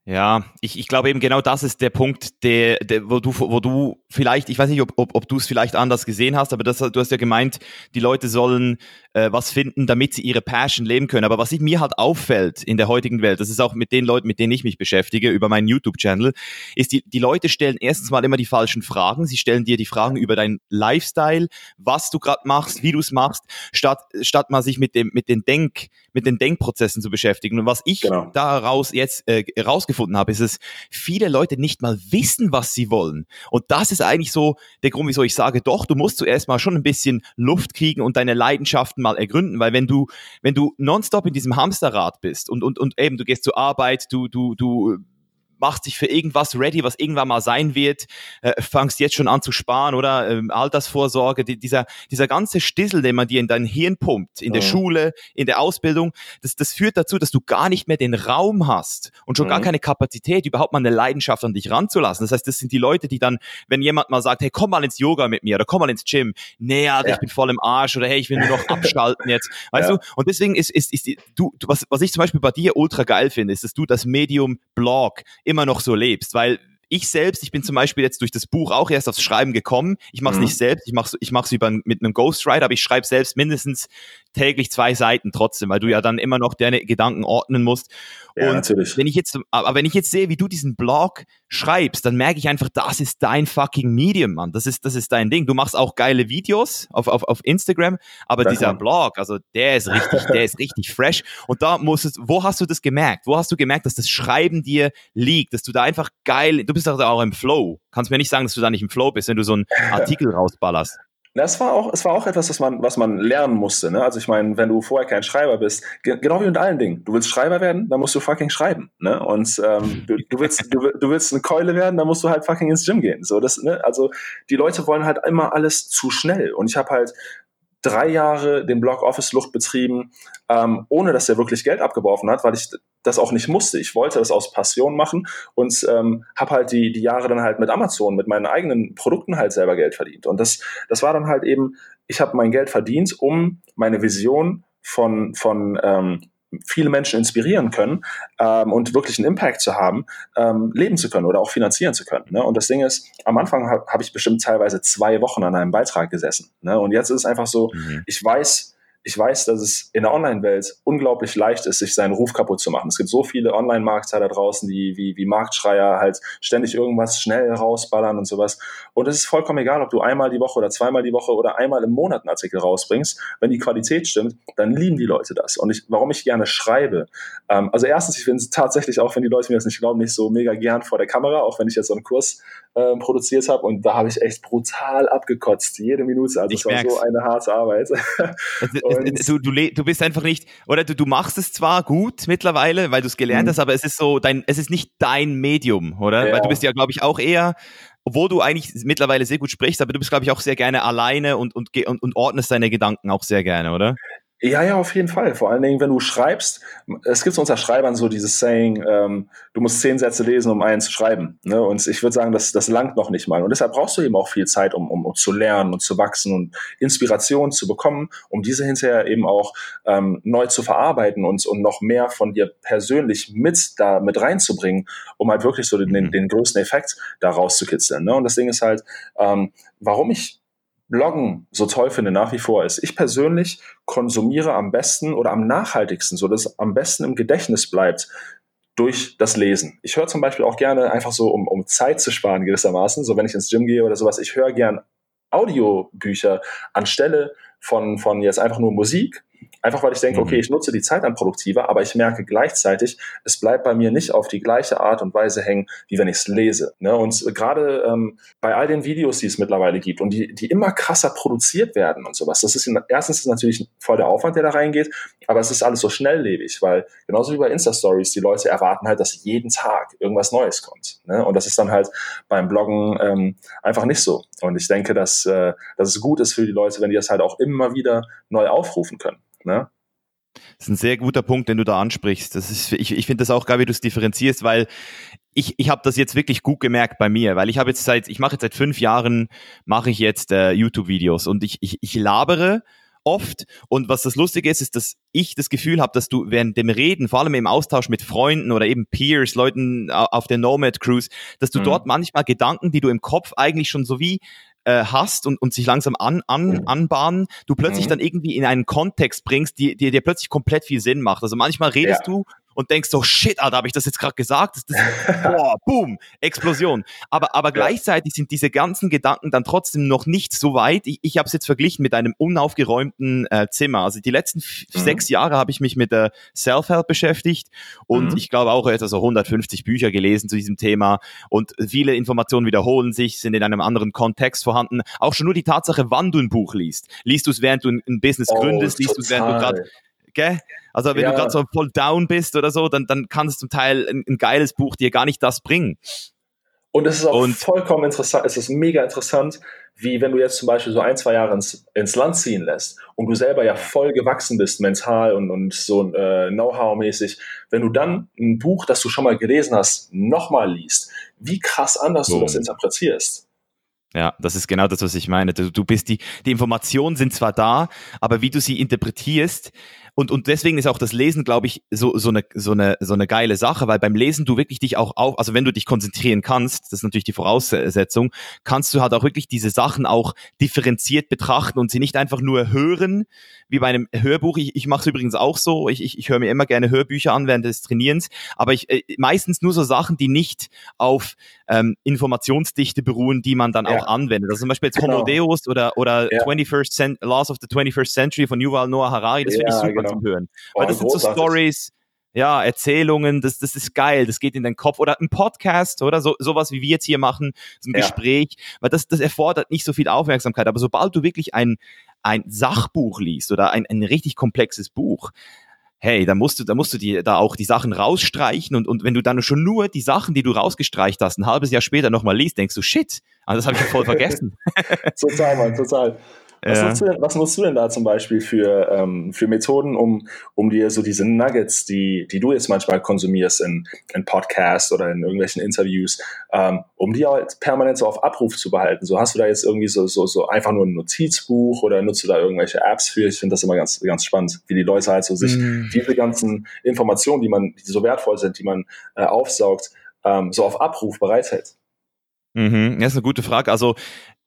Ja, ich, ich glaube eben genau das ist der Punkt, der, der, wo, du, wo du vielleicht, ich weiß nicht, ob, ob, ob du es vielleicht anders gesehen hast, aber das, du hast ja gemeint, die Leute sollen äh, was finden, damit sie ihre Passion leben können. Aber was sich mir halt auffällt in der heutigen Welt, das ist auch mit den Leuten, mit denen ich mich beschäftige, über meinen YouTube-Channel, ist, die, die Leute stellen erstens mal immer die falschen Fragen. Sie stellen dir die Fragen über deinen Lifestyle, was du gerade machst, wie du es machst, statt, statt mal sich mit dem, mit den Denk, mit den Denkprozessen zu beschäftigen. Und was ich genau. daraus jetzt äh, rausgefunden habe, ist es, viele Leute nicht mal wissen, was sie wollen. Und das ist eigentlich so der Grund, wieso ich sage, doch, du musst zuerst mal schon ein bisschen Luft kriegen und deine Leidenschaften mal ergründen, weil wenn du, wenn du nonstop in diesem Hamsterrad bist und, und, und eben du gehst zur Arbeit, du, du, du machst dich für irgendwas ready, was irgendwann mal sein wird, äh, fangst jetzt schon an zu sparen oder ähm, Altersvorsorge, die, dieser, dieser ganze Stissel, den man dir in dein Hirn pumpt, in mhm. der Schule, in der Ausbildung, das, das führt dazu, dass du gar nicht mehr den Raum hast und schon mhm. gar keine Kapazität, überhaupt mal eine Leidenschaft an dich ranzulassen. Das heißt, das sind die Leute, die dann, wenn jemand mal sagt, hey, komm mal ins Yoga mit mir oder komm mal ins Gym, nee, Alter, ja. ich bin voll im Arsch oder hey, ich will nur noch abschalten jetzt, [laughs] weißt ja. du? Und deswegen ist, ist, ist die, du, was, was ich zum Beispiel bei dir ultra geil finde, ist, dass du das Medium Blog immer noch so lebst, weil ich selbst, ich bin zum Beispiel jetzt durch das Buch auch erst aufs Schreiben gekommen. Ich mache es mhm. nicht selbst, ich mache es ich mach's über, mit einem Ghostwriter, aber ich schreibe selbst mindestens täglich zwei Seiten trotzdem, weil du ja dann immer noch deine Gedanken ordnen musst. Ja, und natürlich. wenn ich jetzt, aber wenn ich jetzt sehe, wie du diesen Blog schreibst, dann merke ich einfach, das ist dein fucking Medium, Mann. Das ist, das ist dein Ding. Du machst auch geile Videos auf, auf, auf Instagram, aber Danke, dieser. Blog, also der ist richtig, [laughs] der ist richtig fresh. Und da muss es, wo hast du das gemerkt? Wo hast du gemerkt, dass das Schreiben dir liegt, dass du da einfach geil, du bist auch im Flow. Kannst mir nicht sagen, dass du da nicht im Flow bist, wenn du so einen [laughs] Artikel rausballerst. Na, es war auch, es war auch etwas, was man, was man lernen musste. Ne? Also ich meine, wenn du vorher kein Schreiber bist, ge genau wie mit allen Dingen. Du willst Schreiber werden, dann musst du fucking schreiben. Ne? Und ähm, du, du, willst, du, du willst eine Keule werden, dann musst du halt fucking ins Gym gehen. So, das, ne? Also die Leute wollen halt immer alles zu schnell. Und ich habe halt drei Jahre den Blog Office Lucht betrieben, ähm, ohne dass er wirklich Geld abgeworfen hat, weil ich das auch nicht musste. Ich wollte das aus Passion machen und ähm, habe halt die, die Jahre dann halt mit Amazon, mit meinen eigenen Produkten halt selber Geld verdient. Und das, das war dann halt eben, ich habe mein Geld verdient, um meine Vision von, von ähm, viele Menschen inspirieren können ähm, und wirklich einen Impact zu haben, ähm, leben zu können oder auch finanzieren zu können. Ne? Und das Ding ist, am Anfang habe hab ich bestimmt teilweise zwei Wochen an einem Beitrag gesessen. Ne? Und jetzt ist es einfach so, Mhm. ich weiß, ich weiß, dass es in der Online-Welt unglaublich leicht ist, sich seinen Ruf kaputt zu machen. Es gibt so viele Online-Marketer da draußen, die wie, wie Marktschreier halt ständig irgendwas schnell rausballern und sowas. Und es ist vollkommen egal, ob du einmal die Woche oder zweimal die Woche oder einmal im Monat einen Artikel rausbringst. Wenn die Qualität stimmt, dann lieben die Leute das. Und ich, warum ich gerne schreibe, ähm, also erstens, ich finde es tatsächlich, auch wenn die Leute mir das nicht glauben, nicht so mega gern vor der Kamera, auch wenn ich jetzt so einen Kurs ähm, produziert habe und da habe ich echt brutal abgekotzt, jede Minute. Also Ich es war merk's. so eine harte Arbeit. [laughs] Du, du, du bist einfach nicht, oder du, du machst es zwar gut mittlerweile, weil du es gelernt Mhm. hast, aber es ist so dein, es ist nicht dein Medium, oder? Ja. Weil du bist ja, glaube ich, auch eher, obwohl du eigentlich mittlerweile sehr gut sprichst, aber du bist, glaube ich, auch sehr gerne alleine und, und, und, und ordnest deine Gedanken auch sehr gerne, oder? Ja, ja, auf jeden Fall. Vor allen Dingen, wenn du schreibst, es gibt so unter Schreibern so dieses Saying, ähm, du musst zehn Sätze lesen, um einen zu schreiben. Ne? Und ich würde sagen, das, das langt noch nicht mal. Und deshalb brauchst du eben auch viel Zeit, um, um, um zu lernen und zu wachsen und Inspiration zu bekommen, um diese hinterher eben auch ähm, neu zu verarbeiten und, und noch mehr von dir persönlich mit da mit reinzubringen, um halt wirklich so den, den, den größten Effekt da rauszukitzeln. Ne? Und das Ding ist halt, ähm, warum ich Bloggen so toll finde nach wie vor ist, ich persönlich konsumiere am besten oder am nachhaltigsten, so dass am besten im Gedächtnis bleibt durch das Lesen. Ich höre zum Beispiel auch gerne einfach so, um, um Zeit zu sparen gewissermaßen, so wenn ich ins Gym gehe oder sowas, ich höre gern Audiobücher anstelle von, von jetzt einfach nur Musik. Einfach weil ich denke, Mhm. okay, ich nutze die Zeit dann produktiver, aber ich merke gleichzeitig, es bleibt bei mir nicht auf die gleiche Art und Weise hängen, wie wenn ich es lese. Ne? Und gerade ähm, bei all den Videos, die es mittlerweile gibt und die, die immer krasser produziert werden und sowas, das ist erstens ist natürlich voll der Aufwand, der da reingeht, aber es ist alles so schnelllebig, weil genauso wie bei Insta-Stories, die Leute erwarten halt, dass jeden Tag irgendwas Neues kommt. Ne? Und das ist dann halt beim Bloggen ähm, einfach nicht so. Und ich denke, dass, äh, dass es gut ist für die Leute, wenn die das halt auch immer wieder neu aufrufen können. Ne? Das ist ein sehr guter Punkt, den du da ansprichst. Das ist, ich ich finde das auch geil, wie du es differenzierst, weil ich, ich habe das jetzt wirklich gut gemerkt bei mir, weil ich habe jetzt seit, ich mache jetzt seit fünf Jahren, mache ich jetzt äh, YouTube-Videos und ich, ich, ich labere oft und was das Lustige ist, ist, dass ich das Gefühl habe, dass du während dem Reden, vor allem im Austausch mit Freunden oder eben Peers, Leuten au- auf der Nomad Cruise, dass du Mhm. dort manchmal Gedanken, die du im Kopf eigentlich schon so wie äh, hast und, und sich langsam an, an, anbahnen, du plötzlich Mhm. dann irgendwie in einen Kontext bringst, die, die dir plötzlich komplett viel Sinn macht. Also manchmal redest Ja. du und denkst so, shit, Alter, habe ich das jetzt gerade gesagt? Das, das, [laughs] boah, boom, Explosion. Aber, aber gleichzeitig sind diese ganzen Gedanken dann trotzdem noch nicht so weit. Ich, ich habe es jetzt verglichen mit einem unaufgeräumten äh, Zimmer. Also die letzten Mhm. sechs Jahre habe ich mich mit der Self-Help beschäftigt und Mhm. ich glaube auch etwa so 150 Bücher gelesen zu diesem Thema und viele Informationen wiederholen sich, sind in einem anderen Kontext vorhanden. Auch schon nur die Tatsache, wann du ein Buch liest. Liest du es, während du ein- Business Oh, gründest, liest du es, während du gerade Gell? Also wenn Ja. du gerade so voll down bist oder so, dann, dann kann es zum Teil ein, ein geiles Buch dir gar nicht das bringen. Und es ist auch Und- vollkommen interessant, es ist mega interessant, wie wenn du jetzt zum Beispiel so ein, zwei Jahre ins, ins Land ziehen lässt und du selber ja voll gewachsen bist, mental und, und so äh, Know-how-mäßig, wenn du dann ein Buch, das du schon mal gelesen hast, nochmal liest, wie krass anders du Boom. das interpretierst. Ja, das ist genau das, was ich meine. Du, du bist die, die Informationen sind zwar da, aber wie du sie interpretierst, und, und deswegen ist auch das Lesen, glaube ich, so, so, eine, so, eine, so eine geile Sache, weil beim Lesen du wirklich dich auch auf, also wenn du dich konzentrieren kannst, das ist natürlich die Voraussetzung, kannst du halt auch wirklich diese Sachen auch differenziert betrachten und sie nicht einfach nur hören, wie bei einem Hörbuch. Ich, ich mache es übrigens auch so. Ich, ich, ich höre mir immer gerne Hörbücher an während des Trainierens, aber ich äh, meistens nur so Sachen, die nicht auf ähm, Informationsdichte beruhen, die man dann ja. auch anwendet. Also zum Beispiel jetzt genau. Homo Deus oder, oder ja. 21st Cent Laws of the 21st Century von Yuval Noah Harari, das ja, finde ich super genau. zum Hören. Weil oh, das sind so Stories, ja, Erzählungen, das, das ist geil, das geht in den Kopf oder ein Podcast oder so sowas wie wir jetzt hier machen, so ein ja. Gespräch, weil das, das erfordert nicht so viel Aufmerksamkeit, aber sobald du wirklich ein, ein Sachbuch liest oder ein, ein richtig komplexes Buch, hey, da musst du, da musst du dir da auch die Sachen rausstreichen und, und wenn du dann schon nur die Sachen, die du rausgestreicht hast, ein halbes Jahr später nochmal liest, denkst du, shit, also das habe ich ja voll vergessen. [laughs] total, Mann, total. Was, ja. nutzt du denn, was nutzt du denn da zum Beispiel für, ähm, für Methoden, um, um dir so diese Nuggets, die, die du jetzt manchmal konsumierst in, in Podcasts oder in irgendwelchen Interviews, ähm, um die halt permanent so auf Abruf zu behalten? So hast du da jetzt irgendwie so, so, so einfach nur ein Notizbuch oder nutzt du da irgendwelche Apps für? Ich finde das immer ganz, ganz spannend, wie die Leute halt so sich mhm. diese ganzen Informationen, die man, die so wertvoll sind, die man äh, aufsaugt, ähm, so auf Abruf bereithält. Mhm, das ist eine gute Frage. Also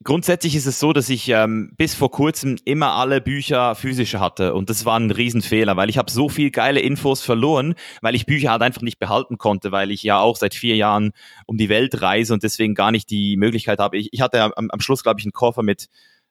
Grundsätzlich ist es so, dass ich ähm, bis vor kurzem immer alle Bücher physische hatte und das war ein Riesenfehler, weil ich habe so viel geile Infos verloren, weil ich Bücher halt einfach nicht behalten konnte, weil ich ja auch seit vier Jahren um die Welt reise und deswegen gar nicht die Möglichkeit habe. Ich, ich hatte am, am Schluss, glaube ich, einen Koffer mit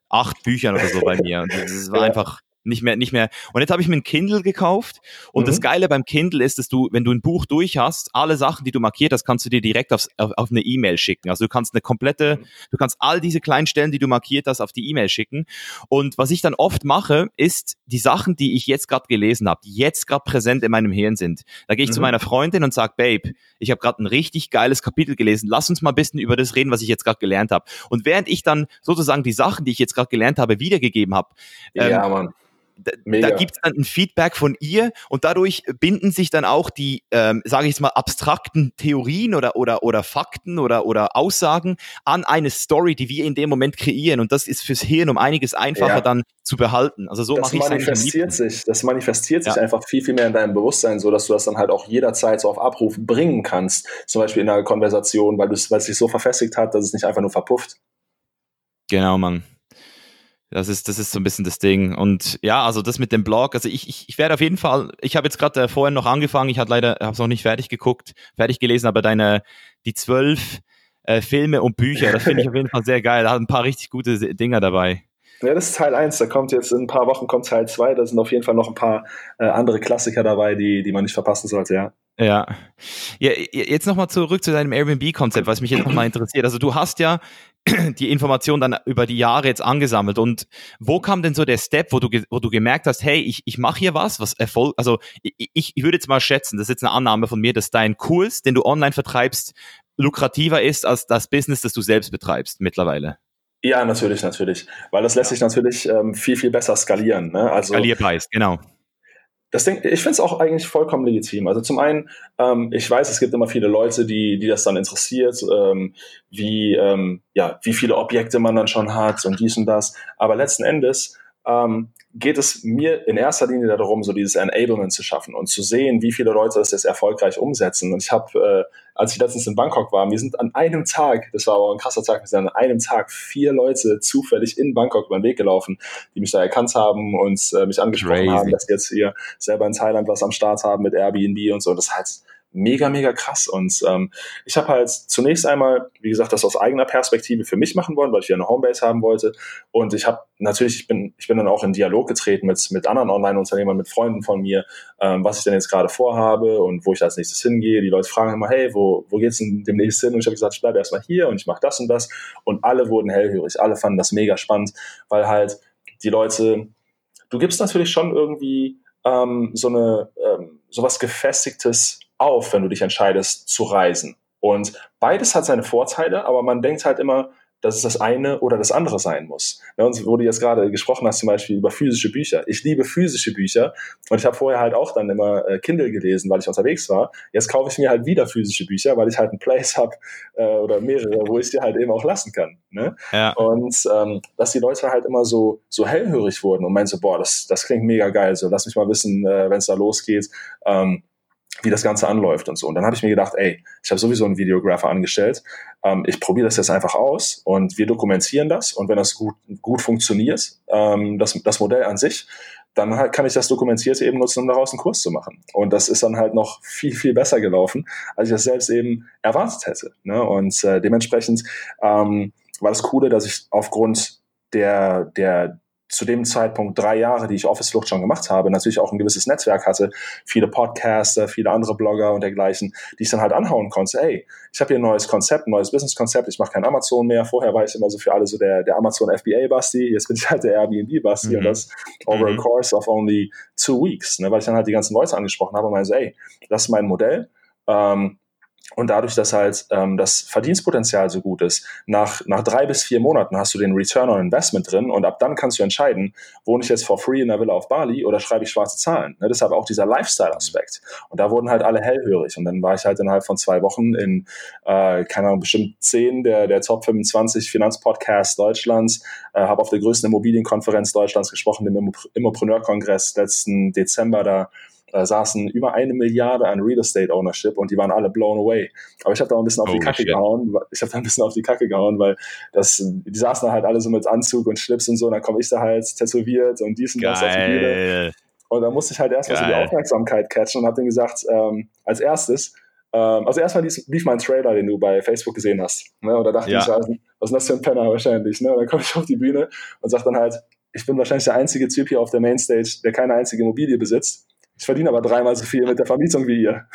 acht Büchern oder so bei mir und das war einfach nicht mehr, nicht mehr. Und jetzt habe ich mir ein Kindle gekauft. Und mhm. das Geile beim Kindle ist, dass du, wenn du ein Buch durch hast, alle Sachen, die du markiert hast, kannst du dir direkt aufs, auf, auf eine E-Mail schicken. Also du kannst eine komplette, mhm. du kannst all diese kleinen Stellen, die du markiert hast, auf die E-Mail schicken. Und was ich dann oft mache, ist die Sachen, die ich jetzt gerade gelesen habe, die jetzt gerade präsent in meinem Hirn sind. Da gehe ich mhm. zu meiner Freundin und sage, Babe, ich habe gerade ein richtig geiles Kapitel gelesen. Lass uns mal ein bisschen über das reden, was ich jetzt gerade gelernt habe. Und während ich dann sozusagen die Sachen, die ich jetzt gerade gelernt habe, wiedergegeben habe, ähm, ja, Mann da, da gibt es dann ein Feedback von ihr und dadurch binden sich dann auch die, ähm, sage ich jetzt mal, abstrakten Theorien oder, oder, oder Fakten oder, oder Aussagen an eine Story, die wir in dem Moment kreieren. Und das ist fürs Hirn um einiges einfacher ja. dann zu behalten. Also so mache ich es manifestiert sich, Das manifestiert sich ja. einfach viel, viel mehr in deinem Bewusstsein, so dass du das dann halt auch jederzeit so auf Abruf bringen kannst. Zum Beispiel in einer Konversation, weil, weil es sich so verfestigt hat, dass es nicht einfach nur verpufft. Genau, Mann. Das ist, das ist so ein bisschen das Ding. Und ja, also das mit dem Blog, also ich, ich, ich werde auf jeden Fall, ich habe jetzt gerade äh, vorhin noch angefangen, ich hatte leider, habe es noch nicht fertig geguckt, fertig gelesen, aber deine, die zwölf äh, Filme und Bücher, das finde ich auf jeden Fall sehr geil. Da hat ein paar richtig gute Dinger dabei. Ja, das ist Teil 1, da kommt jetzt in ein paar Wochen kommt Teil 2, da sind auf jeden Fall noch ein paar äh, andere Klassiker dabei, die, die man nicht verpassen sollte, ja. Ja. ja jetzt nochmal zurück zu deinem Airbnb-Konzept, was mich jetzt nochmal interessiert. Also du hast ja [clears throat] die Information dann über die Jahre jetzt angesammelt. Und wo kam denn so der Step, wo du, wo du gemerkt hast, hey, ich, ich mache hier was, was Erfolg, also ich, ich würde jetzt mal schätzen, das ist jetzt eine Annahme von mir, dass dein Kurs, den du online vertreibst, lukrativer ist als das Business, das du selbst betreibst mittlerweile. Ja, natürlich, natürlich. Weil das lässt sich natürlich ähm, viel, viel besser skalieren. Ne? Also, Skalierbar ist, genau das Ding, ich finde es auch eigentlich vollkommen legitim. Also zum einen, ähm, ich weiß, es gibt immer viele Leute, die, die das dann interessiert, ähm, wie, ähm, ja, wie viele Objekte man dann schon hat und dies und das. Aber letzten Endes ähm, geht es mir in erster Linie darum, so dieses Enablement zu schaffen und zu sehen, wie viele Leute das jetzt erfolgreich umsetzen. Und ich habe, äh, als ich letztens in Bangkok war, wir sind an einem Tag, das war aber ein krasser Tag, wir sind an einem Tag vier Leute zufällig in Bangkok über den Weg gelaufen, die mich da erkannt haben und äh, mich angesprochen Crazy. haben, dass jetzt hier selber in Thailand was am Start haben mit Airbnb und so. Das heißt, mega, mega krass. Und ähm, ich habe halt zunächst einmal, wie gesagt, das aus eigener Perspektive für mich machen wollen, weil ich wieder eine Homebase haben wollte. Und ich habe natürlich, ich bin, ich bin dann auch in Dialog getreten mit, mit anderen Online-Unternehmern, mit Freunden von mir, ähm, was ich denn jetzt gerade vorhabe und wo ich als nächstes hingehe. Die Leute fragen immer, hey, wo, wo geht's denn demnächst hin? Und ich habe gesagt, ich bleibe erstmal hier und ich mache das und das. Und alle wurden hellhörig, alle fanden das mega spannend, weil halt die Leute, du gibst natürlich schon irgendwie ähm, so eine ähm, sowas gefestigtes auf, wenn du dich entscheidest zu reisen. Und beides hat seine Vorteile, aber man denkt halt immer, dass es das eine oder das andere sein muss. Ja, und wo du jetzt gerade gesprochen hast, zum Beispiel über physische Bücher. Ich liebe physische Bücher und ich habe vorher halt auch dann immer äh, Kindle gelesen, weil ich unterwegs war. Jetzt kaufe ich mir halt wieder physische Bücher, weil ich halt einen Place habe äh, oder mehrere, wo ich sie halt eben auch lassen kann. Ne? Ja. Und ähm, dass die Leute halt immer so, so hellhörig wurden und meinen so, boah, das, das klingt mega geil, so lass mich mal wissen, äh, wenn es da losgeht. Ähm, wie das Ganze anläuft und so. Und dann habe ich mir gedacht, ey, ich habe sowieso einen Videographer angestellt, ähm, ich probiere das jetzt einfach aus und wir dokumentieren das und wenn das gut, gut funktioniert, ähm, das, das Modell an sich, dann halt kann ich das Dokumentierte eben nutzen, um daraus einen Kurs zu machen. Und das ist dann halt noch viel, viel besser gelaufen, als ich das selbst eben erwartet hätte. Ne? Und äh, dementsprechend ähm, war das Coole, dass ich aufgrund der, der zu dem Zeitpunkt drei Jahre, die ich Office Flucht schon gemacht habe, natürlich auch ein gewisses Netzwerk hatte, viele Podcaster, viele andere Blogger und dergleichen, die ich dann halt anhauen konnte. Hey, ich habe hier ein neues Konzept, ein neues Business-Konzept, ich mache kein Amazon mehr. Vorher war ich immer so für alle so der, der Amazon FBA-Basti, jetzt bin ich halt der Airbnb-Basti mhm. und das over mhm. a course of only two weeks, ne, weil ich dann halt die ganzen Leute angesprochen habe und meinte so, ey, das ist mein Modell. Ähm, und dadurch, dass halt ähm, das Verdienstpotenzial so gut ist, nach, nach drei bis vier Monaten hast du den Return on Investment drin und ab dann kannst du entscheiden, wohne ich jetzt for free in der Villa auf Bali oder schreibe ich schwarze Zahlen. Ne, deshalb auch dieser Lifestyle-Aspekt. Und da wurden halt alle hellhörig. Und dann war ich halt innerhalb von zwei Wochen in, äh, keine Ahnung, bestimmt zehn der, der Top 25 Finanzpodcasts Deutschlands, äh, habe auf der größten Immobilienkonferenz Deutschlands gesprochen, dem Immopreneur-Kongress letzten Dezember da da saßen über eine Milliarde an Real Estate Ownership und die waren alle blown away. Aber ich habe da ein bisschen auf oh, die Kacke shit. gehauen. Ich habe da ein bisschen auf die Kacke gehauen, weil das, die saßen da halt alle so mit Anzug und Schlips und so. Und dann komme ich da halt tätowiert und dies und das auf die Bühne. Und da musste ich halt erstmal so die Aufmerksamkeit catchen und habe denen gesagt, ähm, als erstes, ähm, also erstmal lief, lief mein Trailer, den du bei Facebook gesehen hast. Ne? Und da dachte ja. ich, was ist das für ein Penner wahrscheinlich? Ne? Und dann komme ich auf die Bühne und sage dann halt, ich bin wahrscheinlich der einzige Typ hier auf der Mainstage, der keine einzige Immobilie besitzt. Ich verdiene aber dreimal so viel mit der Vermietung wie ihr.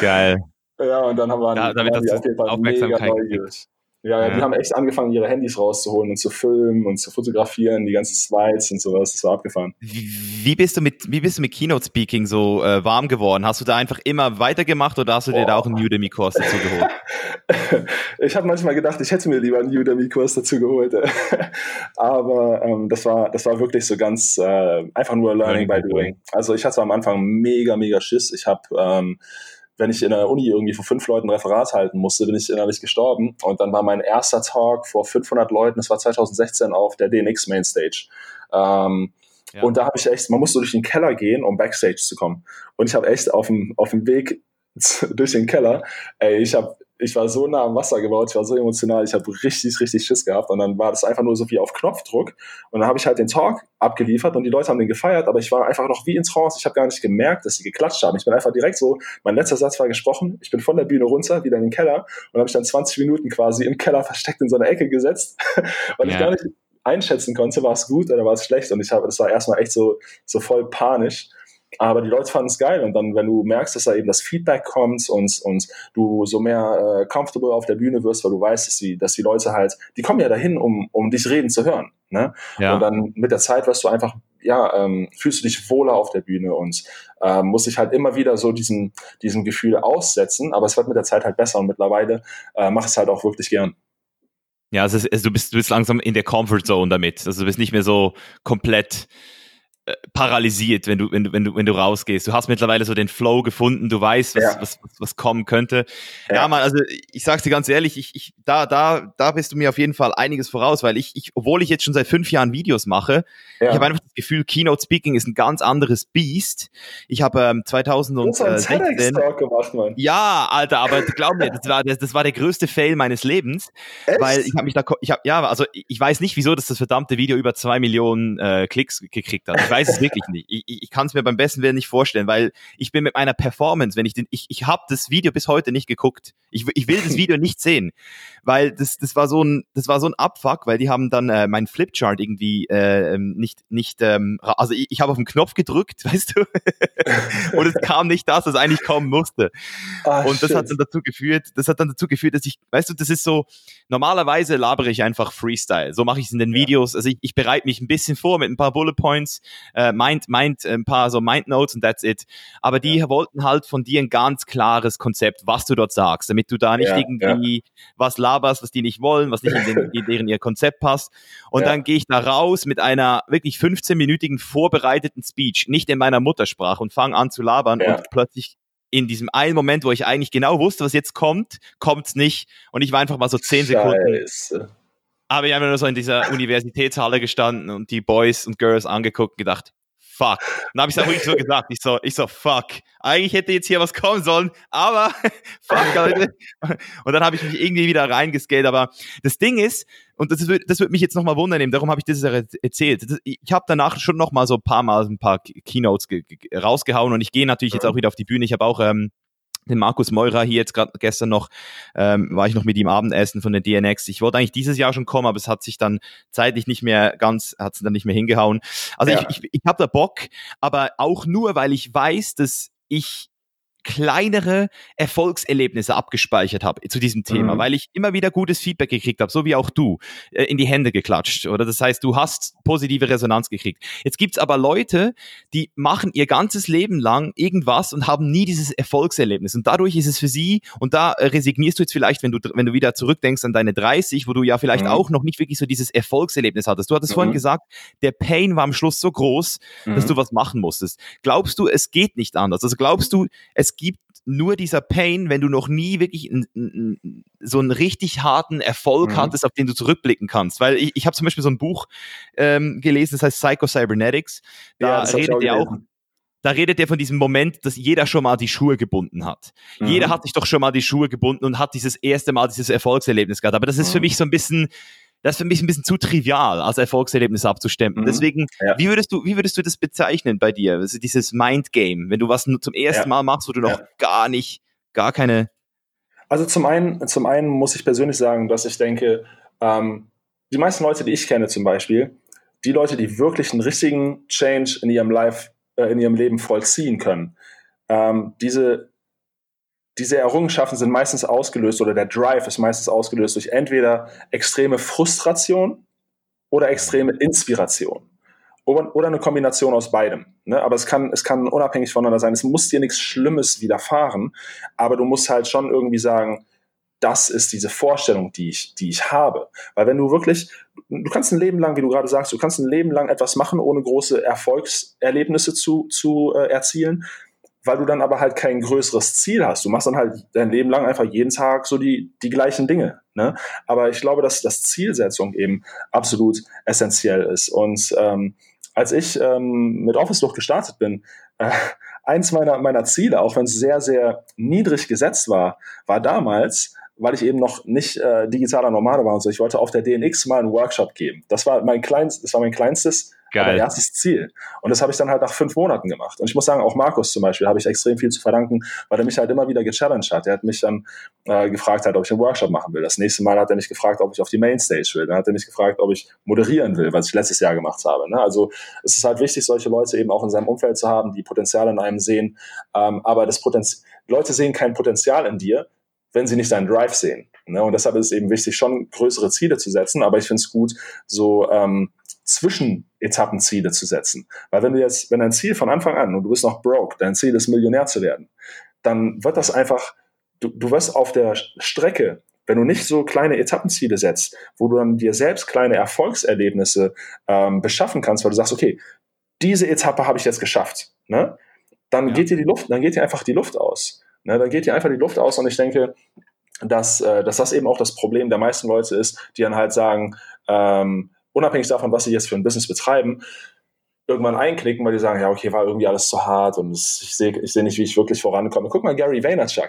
Geil. Ja, und dann haben wir ja, damit das Aufmerksamkeit mega neugierig. Ja, ja, die haben echt angefangen, ihre Handys rauszuholen und zu filmen und zu fotografieren, die ganzen Slides und sowas. Das war abgefahren. Wie bist du mit, wie bist du mit Keynote Speaking so äh, warm geworden? Hast du da einfach immer weitergemacht oder hast du Boah. dir da auch einen Udemy-Kurs dazu geholt? [laughs] ich habe manchmal gedacht, ich hätte mir lieber einen Udemy-Kurs dazu geholt. [laughs] Aber ähm, das, war, das war wirklich so ganz äh, einfach nur Learning by Doing. Also ich hatte am Anfang mega, mega Schiss. Ich habe ähm, wenn ich in der Uni irgendwie vor fünf Leuten Referat halten musste, bin ich innerlich gestorben. Und dann war mein erster Talk vor 500 Leuten, das war 2016 auf der DNX Mainstage. Ähm, ja. Und da habe ich echt, man musste durch den Keller gehen, um Backstage zu kommen. Und ich habe echt auf dem, auf dem Weg [laughs] durch den Keller, ey, ich habe ich war so nah am Wasser gebaut, ich war so emotional, ich habe richtig, richtig Schiss gehabt und dann war das einfach nur so wie auf Knopfdruck und dann habe ich halt den Talk abgeliefert und die Leute haben den gefeiert, aber ich war einfach noch wie in Trance, ich habe gar nicht gemerkt, dass sie geklatscht haben. Ich bin einfach direkt so, mein letzter Satz war gesprochen, ich bin von der Bühne runter, wieder in den Keller und habe ich dann 20 Minuten quasi im Keller versteckt in so einer Ecke gesetzt, [laughs] weil ja. ich gar nicht einschätzen konnte, war es gut oder war es schlecht und ich habe, das war erstmal echt so, so voll panisch aber die Leute fanden es geil und dann, wenn du merkst, dass da eben das Feedback kommt und, und du so mehr äh, comfortable auf der Bühne wirst, weil du weißt, dass die, dass die Leute halt, die kommen ja dahin, um, um dich reden zu hören. Ne? Ja. Und dann mit der Zeit wirst du einfach, ja, ähm, fühlst du dich wohler auf der Bühne und ähm, musst dich halt immer wieder so diesem, diesem Gefühl aussetzen, aber es wird mit der Zeit halt besser und mittlerweile äh, mach es halt auch wirklich gern. Ja, also, also du, bist, du bist langsam in der Comfort Zone damit. Also du bist nicht mehr so komplett paralysiert, wenn du, wenn du, wenn du, wenn du rausgehst. Du hast mittlerweile so den Flow gefunden, du weißt, was, ja. was, was, was, kommen könnte. Ja. ja, man, also ich sag's dir ganz ehrlich, ich, ich, da, da, da bist du mir auf jeden Fall einiges voraus, weil ich, ich obwohl ich jetzt schon seit fünf Jahren Videos mache, ja. ich habe einfach das Gefühl, Keynote Speaking ist ein ganz anderes Beast. Ich habe ähm, 2016 gemacht, Mann. Ja, Alter, aber glaub mir, das war, das, das war der größte Fail meines Lebens, Echt? weil ich habe mich da, ich habe, ja, also ich weiß nicht, wieso dass das verdammte Video über zwei Millionen äh, Klicks gekriegt hat weiß es wirklich nicht. Ich, ich, ich kann es mir beim besten Willen nicht vorstellen, weil ich bin mit meiner Performance, wenn ich den, ich, ich habe das Video bis heute nicht geguckt. Ich, ich will das [laughs] Video nicht sehen, weil das, das war so ein, das war so ein Abfuck, weil die haben dann äh, meinen Flipchart irgendwie äh, ähm, nicht, nicht, ähm, also ich, ich habe auf den Knopf gedrückt, [laughs] weißt du, und es kam nicht das, was eigentlich kommen musste. Ah, und das shit. hat dann dazu geführt, das hat dann dazu geführt, dass ich, weißt du, das ist so, normalerweise labere ich einfach Freestyle. So mache ich es in den Videos. Also ich, ich bereite mich ein bisschen vor mit ein paar Bullet Points, äh, meint, meint ein paar so Mind Notes und that's it. Aber die ja. wollten halt von dir ein ganz klares Konzept, was du dort sagst, damit du da nicht ja, irgendwie was laberst, was die nicht wollen, was nicht in, den, in deren ihr Konzept passt. Und dann gehe ich da raus mit einer wirklich 15-minütigen vorbereiteten Speech, nicht in meiner Muttersprache und fange an zu labern und plötzlich in diesem einen Moment, wo ich eigentlich genau wusste, was jetzt kommt, kommt's nicht. Und ich war einfach mal so zehn Scheiße. Aber ich habe nur so in dieser Universitätshalle gestanden und die Boys und Girls angeguckt und gedacht, fuck. Dann habe ich es auch wirklich so gesagt. Ich so, ich so, fuck. Eigentlich hätte jetzt hier was kommen sollen, aber [laughs] fuck, Leute. Und dann habe ich mich irgendwie wieder reingescaled. Aber das Ding ist, und das, wird, das wird mich jetzt nochmal wundern, darum habe ich das erzählt. Ich habe danach schon nochmal so ein paar Mal ein paar Keynotes rausgehauen und ich gehe natürlich jetzt auch wieder auf die Bühne. Ich habe auch ähm, den Markus Meurer hier jetzt gerade gestern noch, ähm, war ich noch mit ihm Abendessen von der DNX. Ich wollte eigentlich dieses Jahr schon kommen, aber es hat sich dann zeitlich nicht mehr ganz, hat es dann nicht mehr hingehauen. Also ja. ich, ich, ich habe da Bock, aber auch nur, weil ich weiß, dass ich kleinere Erfolgserlebnisse abgespeichert habe zu diesem Thema, mhm. weil ich immer wieder gutes Feedback gekriegt habe, so wie auch du, äh, in die Hände geklatscht. Oder das heißt, du hast positive Resonanz gekriegt. Jetzt gibt's aber Leute, die machen ihr ganzes Leben lang irgendwas und haben nie dieses Erfolgserlebnis. Und dadurch ist es für sie, und da äh, resignierst du jetzt vielleicht, wenn du, wenn du wieder zurückdenkst an deine 30, wo du ja vielleicht mhm. auch noch nicht wirklich so dieses Erfolgserlebnis hattest. Du hattest mhm. vorhin gesagt, der Pain war am Schluss so groß, dass mhm. du was machen musstest. Glaubst du, es geht nicht anders? Also glaubst du, es gibt nur dieser Pain, wenn du noch nie wirklich n, n, so einen richtig harten Erfolg mhm. hattest, auf den du zurückblicken kannst. Weil ich, ich habe zum Beispiel so ein Buch ähm, gelesen, das heißt Psycho Cybernetics. Da ja, redet er auch da redet er von diesem Moment, dass jeder schon mal die Schuhe gebunden hat. Mhm. Jeder hat sich doch schon mal die Schuhe gebunden und hat dieses erste Mal dieses Erfolgserlebnis gehabt. Aber das ist mhm. für mich so ein bisschen, das ist für mich ein bisschen zu trivial, als Erfolgserlebnis abzustempeln. Mhm. Deswegen, ja. wie würdest du, wie würdest du das bezeichnen bei dir? Also dieses Mindgame, wenn du was zum ersten ja. Mal machst, wo du noch ja. gar nicht, gar keine. Also zum einen, zum einen muss ich persönlich sagen, dass ich denke, ähm, die meisten Leute, die ich kenne zum Beispiel, die Leute, die wirklich einen richtigen Change in ihrem Life, äh, in ihrem Leben vollziehen können, ähm, diese diese Errungenschaften sind meistens ausgelöst oder der Drive ist meistens ausgelöst durch entweder extreme Frustration oder extreme Inspiration. Oder eine Kombination aus beidem. Ne? Aber es kann, es kann unabhängig voneinander sein. Es muss dir nichts Schlimmes widerfahren, aber du musst halt schon irgendwie sagen, das ist diese Vorstellung, die ich, die ich habe. Weil wenn du wirklich, du kannst ein Leben lang, wie du gerade sagst, du kannst ein Leben lang etwas machen, ohne große Erfolgserlebnisse zu, zu äh, erzielen weil du dann aber halt kein größeres Ziel hast. Du machst dann halt dein Leben lang einfach jeden Tag so die, die gleichen Dinge. Ne? Aber ich glaube, dass das Zielsetzung eben absolut essentiell ist. Und ähm, als ich ähm, mit Office Luft gestartet bin, äh, eins meiner, meiner Ziele, auch wenn es sehr, sehr niedrig gesetzt war, war damals, weil ich eben noch nicht äh, digitaler Nomade war und so, ich wollte auf der DNX mal einen Workshop geben. Das war mein kleines, das war mein kleinstes Geil. Aber erstes Ziel. Und das habe ich dann halt nach fünf Monaten gemacht. Und ich muss sagen, auch Markus zum Beispiel habe ich extrem viel zu verdanken, weil er mich halt immer wieder gechallenged hat. Er hat mich dann äh, gefragt, halt, ob ich einen Workshop machen will. Das nächste Mal hat er mich gefragt, ob ich auf die Mainstage will. Dann hat er mich gefragt, ob ich moderieren will, was ich letztes Jahr gemacht habe. Ne? Also es ist halt wichtig, solche Leute eben auch in seinem Umfeld zu haben, die Potenzial in einem sehen. Ähm, aber das Potenzial, Leute sehen kein Potenzial in dir, wenn sie nicht deinen Drive sehen. Ne? Und deshalb ist es eben wichtig, schon größere Ziele zu setzen. Aber ich finde es gut, so ähm, Zwischenetappenziele zu setzen. Weil wenn du jetzt, wenn dein Ziel von Anfang an und du bist noch broke, dein Ziel ist Millionär zu werden, dann wird das einfach, du, du wirst auf der Strecke, wenn du nicht so kleine Etappenziele setzt, wo du dann dir selbst kleine Erfolgserlebnisse ähm, beschaffen kannst, weil du sagst, okay, diese Etappe habe ich jetzt geschafft, ne? Dann ja. geht dir die Luft, dann geht dir einfach die Luft aus. Ne? Dann geht dir einfach die Luft aus und ich denke, dass, äh, dass das eben auch das Problem der meisten Leute ist, die dann halt sagen, ähm, unabhängig davon, was sie jetzt für ein Business betreiben, irgendwann einknicken, weil die sagen, ja, okay, war irgendwie alles zu hart und ich sehe ich seh nicht, wie ich wirklich vorankomme. Guck mal, Gary Vaynerchuk.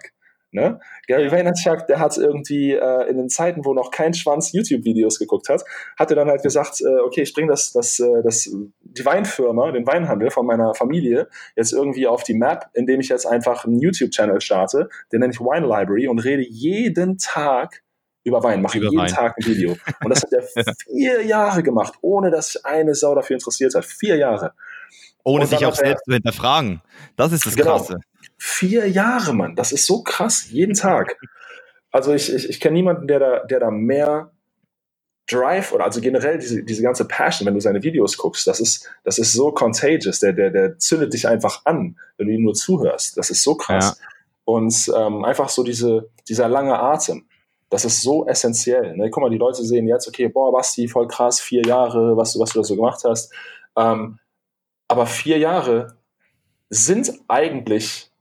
Ne? Gary Vaynerchuk, der hat irgendwie äh, in den Zeiten, wo noch kein Schwanz YouTube-Videos geguckt hat, hatte dann halt gesagt, äh, okay, ich bringe das, das, äh, das, die Weinfirma, den Weinhandel von meiner Familie jetzt irgendwie auf die Map, indem ich jetzt einfach einen YouTube-Channel starte, den nenne ich Wine Library und rede jeden Tag über Wein, mache über jeden Wein. Tag ein Video. [laughs] Und das hat er vier Jahre gemacht, ohne dass sich eine Sau dafür interessiert hat. Vier Jahre. Ohne sich auch selbst zu hinterfragen. Das ist das genau. Krasse. Vier Jahre, Mann. Das ist so krass. Jeden Tag. Also ich, ich, ich kenne niemanden, der da, der da mehr Drive oder also generell diese, diese ganze Passion, wenn du seine Videos guckst, das ist, das ist so contagious. Der, der, der zündet dich einfach an, wenn du ihm nur zuhörst. Das ist so krass. Ja. Und ähm, einfach so diese, dieser lange Atem. Das ist so essentiell. Ne? Guck mal, die Leute sehen jetzt, okay, boah, Basti, voll krass, vier Jahre, was, du, was du da so gemacht hast. Ähm, aber vier Jahre sind eigentlich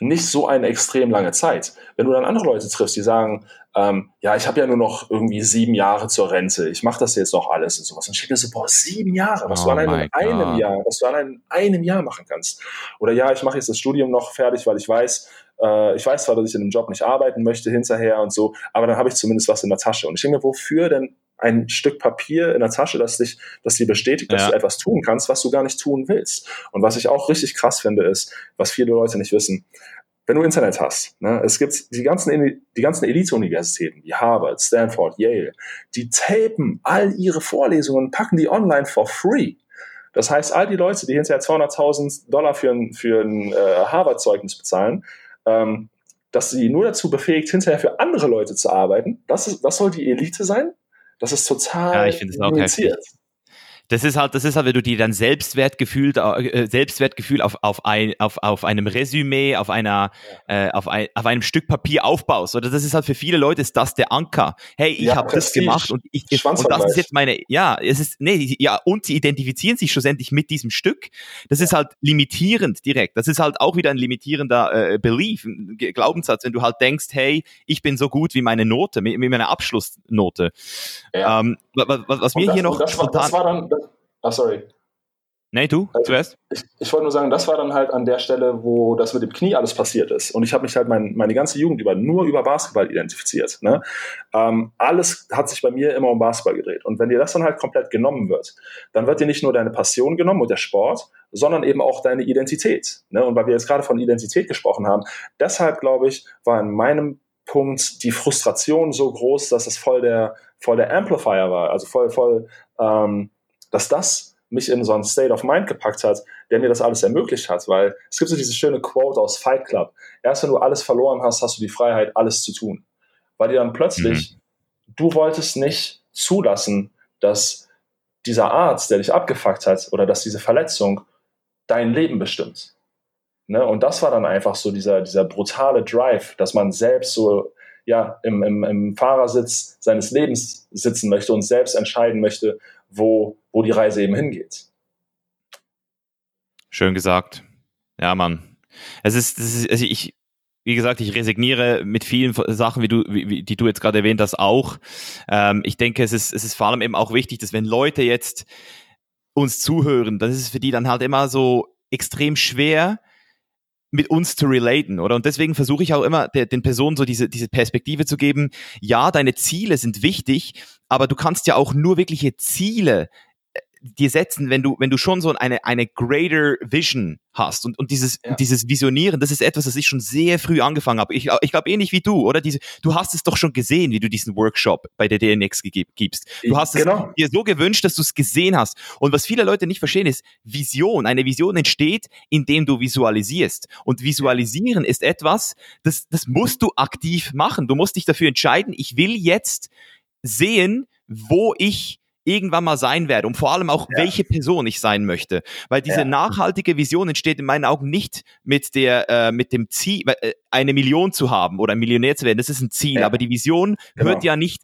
nicht so eine extrem lange Zeit. Wenn du dann andere Leute triffst, die sagen, ähm, ja, ich habe ja nur noch irgendwie sieben Jahre zur Rente, ich mache das jetzt noch alles und sowas. Und ich denke so, boah, sieben Jahre, was oh du an einem, einem Jahr, was du an einem, einem Jahr machen kannst. Oder ja, ich mache jetzt das Studium noch fertig, weil ich weiß, äh, ich weiß zwar, dass ich in einem Job nicht arbeiten möchte hinterher und so, aber dann habe ich zumindest was in der Tasche. Und ich denke mir, wofür denn ein Stück Papier in der Tasche, das dich, das dir bestätigt, dass ja. du etwas tun kannst, was du gar nicht tun willst. Und was ich auch richtig krass finde, ist, was viele Leute nicht wissen. Wenn du Internet hast, ne, es gibt die ganzen, die ganzen Elite-Universitäten, wie Harvard, Stanford, Yale, die tapen all ihre Vorlesungen, packen die online for free. Das heißt, all die Leute, die hinterher 200.000 Dollar für ein, für ein äh, Harvard-Zeugnis bezahlen, ähm, dass sie nur dazu befähigt, hinterher für andere Leute zu arbeiten, das, ist, das soll die Elite sein? Das ist total ja, ich es auch. Das ist halt, das ist halt, wenn du dir dann Selbstwertgefühl, äh, Selbstwertgefühl auf, auf, ein, auf, auf einem Resümee, auf einer, äh, auf, ein, auf einem Stück Papier aufbaust. Oder das ist halt für viele Leute ist das der Anker. Hey, ich ja, habe das gemacht und ich und das ist jetzt meine, ja, es ist, nee, ja, und sie identifizieren sich schlussendlich mit diesem Stück. Das ja. ist halt limitierend direkt. Das ist halt auch wieder ein limitierender äh, Belief, ein Glaubenssatz, wenn du halt denkst, hey, ich bin so gut wie meine Note, wie meine Abschlussnote. Ja. Ähm, was, was mir das, hier noch das, spontan, das war dann, Ah, sorry. Nee, du also, zuerst. Ich, ich wollte nur sagen, das war dann halt an der Stelle, wo das mit dem Knie alles passiert ist. Und ich habe mich halt mein, meine ganze Jugend über nur über Basketball identifiziert. Ne? Ähm, alles hat sich bei mir immer um Basketball gedreht. Und wenn dir das dann halt komplett genommen wird, dann wird dir nicht nur deine Passion genommen und der Sport, sondern eben auch deine Identität. Ne? Und weil wir jetzt gerade von Identität gesprochen haben, deshalb glaube ich, war in meinem Punkt die Frustration so groß, dass es voll der, voll der Amplifier war, also voll, voll ähm, dass das mich in so einen State of Mind gepackt hat, der mir das alles ermöglicht hat, weil es gibt so diese schöne Quote aus Fight Club. Erst wenn du alles verloren hast, hast du die Freiheit, alles zu tun. Weil dir dann plötzlich, mhm. du wolltest nicht zulassen, dass dieser Arzt, der dich abgefuckt hat, oder dass diese Verletzung dein Leben bestimmt. Ne? Und das war dann einfach so dieser, dieser brutale Drive, dass man selbst so ja, im, im, im Fahrersitz seines Lebens sitzen möchte und selbst entscheiden möchte, wo, wo die Reise eben hingeht. Schön gesagt. Ja, Mann. Es ist, das ist also ich, wie gesagt, ich resigniere mit vielen Sachen, wie du, wie, die du jetzt gerade erwähnt hast, auch. Ähm, ich denke, es ist, es ist vor allem eben auch wichtig, dass wenn Leute jetzt uns zuhören, dann ist es für die dann halt immer so extrem schwer, mit uns zu relaten, oder? Und deswegen versuche ich auch immer der, den Personen so diese, diese Perspektive zu geben. Ja, deine Ziele sind wichtig, aber du kannst ja auch nur wirkliche Ziele dir setzen, wenn du, wenn du schon so eine, eine greater Vision hast und, und dieses, ja. dieses Visionieren, das ist etwas, das ich schon sehr früh angefangen habe. Ich, ich glaube ähnlich wie du, oder? Diese, du hast es doch schon gesehen, wie du diesen Workshop bei der DNX gibst. Du hast genau. es dir so gewünscht, dass du es gesehen hast. Und was viele Leute nicht verstehen, ist Vision. Eine Vision entsteht, indem du visualisierst. Und visualisieren ist etwas, das, das musst du aktiv machen. Du musst dich dafür entscheiden, ich will jetzt sehen, wo ich irgendwann mal sein werde und vor allem auch, ja. welche Person ich sein möchte. Weil diese ja. nachhaltige Vision entsteht in meinen Augen nicht mit der, äh, mit dem Ziel, äh, eine Million zu haben oder ein Millionär zu werden. Das ist ein Ziel. Ja. Aber die Vision genau. hört ja nicht,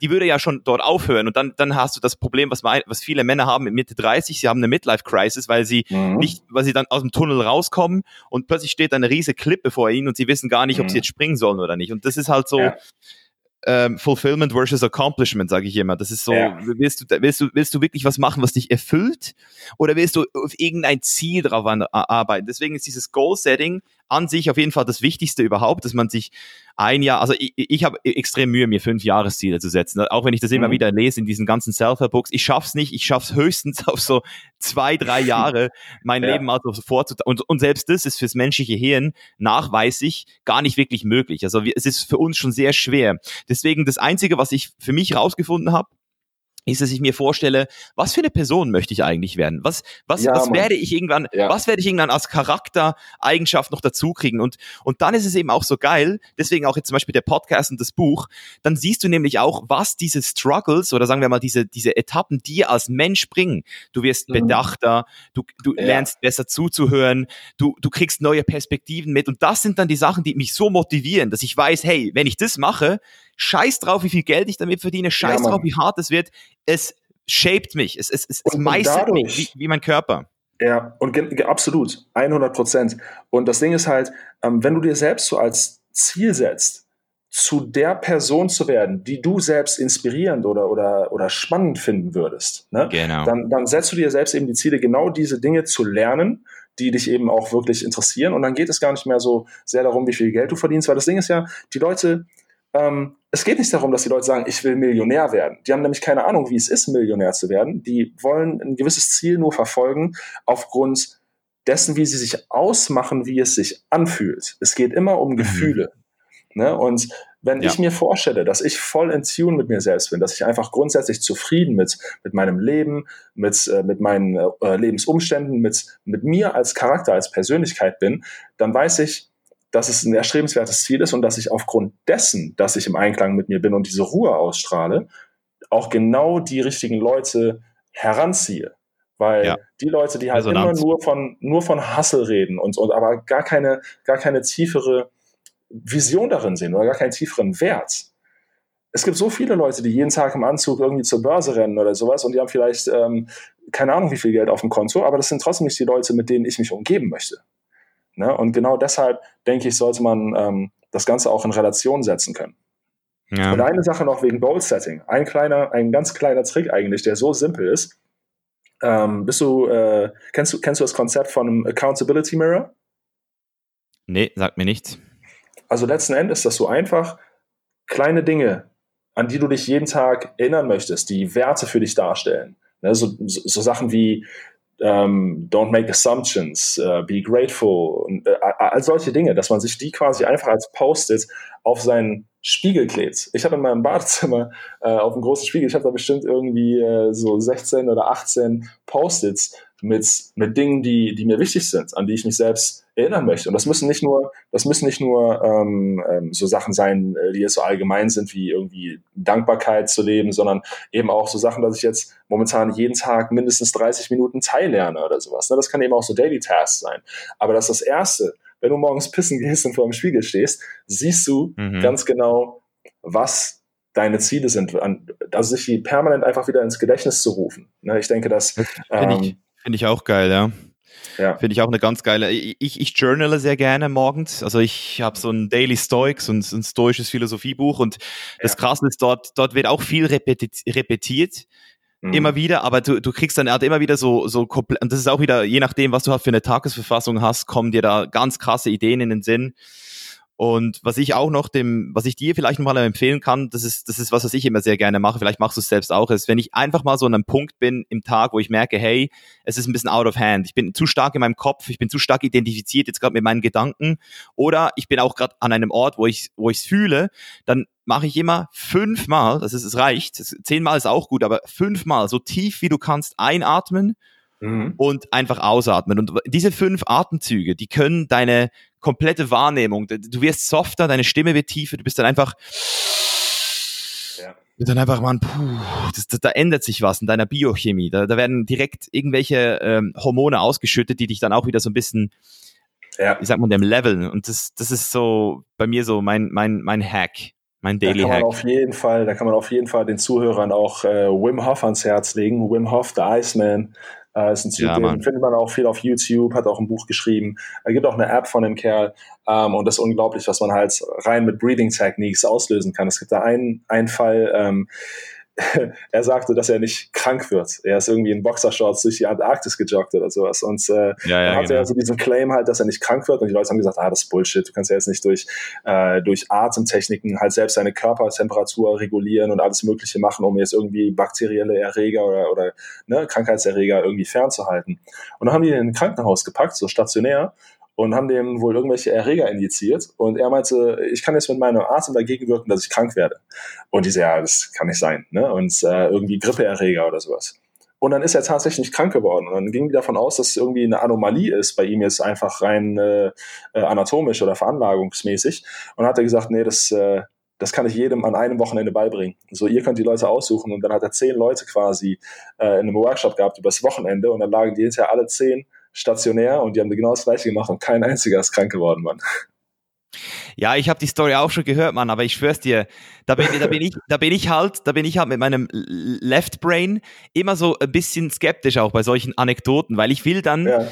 die würde ja schon dort aufhören. Und dann, dann hast du das Problem, was, was viele Männer haben mit Mitte 30. Sie haben eine Midlife-Crisis, weil sie mhm. nicht, weil sie dann aus dem Tunnel rauskommen und plötzlich steht eine riesige Klippe vor ihnen und sie wissen gar nicht, mhm. ob sie mhm. jetzt springen sollen oder nicht. Und das ist halt so, ähm, Fulfillment versus Accomplishment, sage ich immer. Das ist so, ja. willst, du, willst, du, willst du wirklich was machen, was dich erfüllt? Oder willst du auf irgendein Ziel drauf arbeiten? Deswegen ist dieses Goal-Setting an sich auf jeden Fall das Wichtigste überhaupt, dass man sich ein Jahr, also ich, ich habe extrem Mühe, mir fünf Jahresziele zu setzen. Auch wenn ich das immer mhm. wieder lese in diesen ganzen Self-Help-Books. Ich schaff's nicht, ich schaff's höchstens auf so zwei, drei [laughs] Jahre mein ja. Leben mal so vorzutragen. Und, und selbst das ist fürs menschliche Hirn nachweislich gar nicht wirklich möglich. Also wir, es ist für uns schon sehr schwer. Deswegen das Einzige, was ich für mich rausgefunden habe, ist, dass ich mir vorstelle, was für eine Person möchte ich eigentlich werden? Was, was, ja, was werde ich irgendwann, ja. was werde ich irgendwann als Charaktereigenschaft noch dazu kriegen? Und, und dann ist es eben auch so geil, deswegen auch jetzt zum Beispiel der Podcast und das Buch, dann siehst du nämlich auch, was diese Struggles oder sagen wir mal diese, diese Etappen dir als Mensch bringen. Du wirst mhm. bedachter, du, du ja. lernst besser zuzuhören, du, du kriegst neue Perspektiven mit und das sind dann die Sachen, die mich so motivieren, dass ich weiß, hey, wenn ich das mache, scheiß drauf, wie viel Geld ich damit verdiene, scheiß ja, drauf, wie hart es wird. Es shaped mich, es, es, es, es meistert mich wie, wie mein Körper. Ja, und absolut, 100 Prozent. Und das Ding ist halt, ähm, wenn du dir selbst so als Ziel setzt, zu der Person zu werden, die du selbst inspirierend oder, oder, oder spannend finden würdest, ne? genau. dann, dann setzt du dir selbst eben die Ziele, genau diese Dinge zu lernen, die dich eben auch wirklich interessieren. Und dann geht es gar nicht mehr so sehr darum, wie viel Geld du verdienst, weil das Ding ist ja, die Leute, ähm, es geht nicht darum, dass die Leute sagen, ich will Millionär werden. Die haben nämlich keine Ahnung, wie es ist, Millionär zu werden. Die wollen ein gewisses Ziel nur verfolgen aufgrund dessen, wie sie sich ausmachen, wie es sich anfühlt. Es geht immer um mhm. Gefühle. Ne? Und wenn ja. ich mir vorstelle, dass ich voll in Tune mit mir selbst bin, dass ich einfach grundsätzlich zufrieden mit, mit meinem Leben, mit, äh, mit meinen äh, Lebensumständen, mit, mit mir als Charakter, als Persönlichkeit bin, dann weiß ich, dass es ein erstrebenswertes Ziel ist und dass ich aufgrund dessen, dass ich im Einklang mit mir bin und diese Ruhe ausstrahle, auch genau die richtigen Leute heranziehe. Weil ja. die Leute, die halt Resonanz. immer nur von, nur von Hassel reden und, und aber gar keine, gar keine tiefere Vision darin sehen oder gar keinen tieferen Wert. Es gibt so viele Leute, die jeden Tag im Anzug irgendwie zur Börse rennen oder sowas und die haben vielleicht ähm, keine Ahnung, wie viel Geld auf dem Konto, aber das sind trotzdem nicht die Leute, mit denen ich mich umgeben möchte. Ne? Und genau deshalb, denke ich, sollte man ähm, das Ganze auch in Relation setzen können. Ja. Und eine Sache noch wegen Goal Setting. Ein kleiner, ein ganz kleiner Trick eigentlich, der so simpel ist. Ähm, bist du, äh, kennst du, kennst du das Konzept von einem Accountability Mirror? Nee, sagt mir nichts. Also letzten Endes, dass du einfach kleine Dinge, an die du dich jeden Tag erinnern möchtest, die Werte für dich darstellen. Ne, so, so, so Sachen wie ähm, don't make assumptions, uh, be grateful, äh, all solche Dinge, dass man sich die quasi einfach als Post-it auf seinen Spiegel klebt. Ich habe in meinem Badezimmer äh, auf einem großen Spiegel, ich habe da bestimmt irgendwie äh, so 16 oder 18 Post-its mit, mit Dingen, die, die mir wichtig sind, an die ich mich selbst erinnern möchte. Und das müssen nicht nur, das müssen nicht nur ähm, ähm, so Sachen sein, äh, die jetzt so allgemein sind, wie irgendwie Dankbarkeit zu leben, sondern eben auch so Sachen, dass ich jetzt momentan jeden Tag mindestens 30 Minuten teillerne oder sowas. Ne? Das kann eben auch so Daily Tasks sein. Aber das ist das Erste. Wenn du morgens pissen gehst und vor dem Spiegel stehst, siehst du mhm. ganz genau, was deine Ziele sind. Also sich die permanent einfach wieder ins Gedächtnis zu rufen. Ne? Ich denke, dass. Finde ähm, ich, find ich auch geil, ja. Ja. Finde ich auch eine ganz geile. Ich, ich journale sehr gerne morgens. Also ich habe so ein Daily Stoics und ein stoisches Philosophiebuch und ja. das Krasse ist, dort, dort wird auch viel repetiert. Mhm. Immer wieder, aber du, du kriegst dann halt immer wieder so, so komplett, und das ist auch wieder, je nachdem, was du halt für eine Tagesverfassung hast, kommen dir da ganz krasse Ideen in den Sinn. Und was ich auch noch dem, was ich dir vielleicht noch mal empfehlen kann, das ist, das ist was, was ich immer sehr gerne mache, vielleicht machst du es selbst auch, ist, wenn ich einfach mal so an einem Punkt bin im Tag, wo ich merke, hey, es ist ein bisschen out of hand, ich bin zu stark in meinem Kopf, ich bin zu stark identifiziert jetzt gerade mit meinen Gedanken. Oder ich bin auch gerade an einem Ort, wo ich wo ich es fühle, dann mache ich immer fünfmal, das ist, es reicht, zehnmal ist auch gut, aber fünfmal so tief wie du kannst einatmen mhm. und einfach ausatmen. Und diese fünf Atemzüge, die können deine komplette Wahrnehmung, du wirst softer, deine Stimme wird tiefer, du bist dann einfach. Und dann einfach, man, puh, das, das, da ändert sich was in deiner Biochemie. Da, da werden direkt irgendwelche ähm, Hormone ausgeschüttet, die dich dann auch wieder so ein bisschen, ja. wie sagt man dem, leveln. Und das, das ist so bei mir so mein, mein, mein Hack, mein Daily da kann Hack. Man auf jeden Fall, da kann man auf jeden Fall den Zuhörern auch äh, Wim Hof ans Herz legen. Wim Hof, the Iceman. Äh, ist ein Typ, ja, den findet man auch viel auf YouTube, hat auch ein Buch geschrieben. Es gibt auch eine App von dem Kerl. Ähm, und das ist unglaublich, was man halt rein mit Breathing Techniques auslösen kann. Es gibt da einen, einen Fall, ähm, [laughs] er sagte, dass er nicht krank wird. Er ist irgendwie in Boxershorts durch die Antarktis gejoggt oder sowas. Und äh, ja, ja, dann hatte genau. er so diesen Claim halt, dass er nicht krank wird. Und die Leute haben gesagt, ah, das ist Bullshit. Du kannst ja jetzt nicht durch, äh, durch Atemtechniken halt selbst deine Körpertemperatur regulieren und alles Mögliche machen, um jetzt irgendwie bakterielle Erreger oder, oder ne, Krankheitserreger irgendwie fernzuhalten. Und dann haben die ihn in ein Krankenhaus gepackt, so stationär und haben dem wohl irgendwelche Erreger injiziert. Und er meinte, ich kann jetzt mit meinem Atem dagegen wirken, dass ich krank werde. Und diese, ja, das kann nicht sein. Ne? Und äh, irgendwie Grippeerreger oder sowas. Und dann ist er tatsächlich krank geworden. Und dann ging die davon aus, dass es irgendwie eine Anomalie ist bei ihm jetzt einfach rein äh, äh anatomisch oder veranlagungsmäßig. Und hat er gesagt, nee, das, äh, das kann ich jedem an einem Wochenende beibringen. So, ihr könnt die Leute aussuchen. Und dann hat er zehn Leute quasi äh, in einem Workshop gehabt übers Wochenende. Und dann lagen die hinterher alle zehn stationär und die haben genau das gleiche gemacht und kein einziger ist krank geworden, Mann. Ja, ich habe die Story auch schon gehört, Mann, aber ich schwör's dir, da bin, da bin ich, da bin ich halt, da bin ich halt mit meinem Left Brain immer so ein bisschen skeptisch auch bei solchen Anekdoten, weil ich will dann, ja.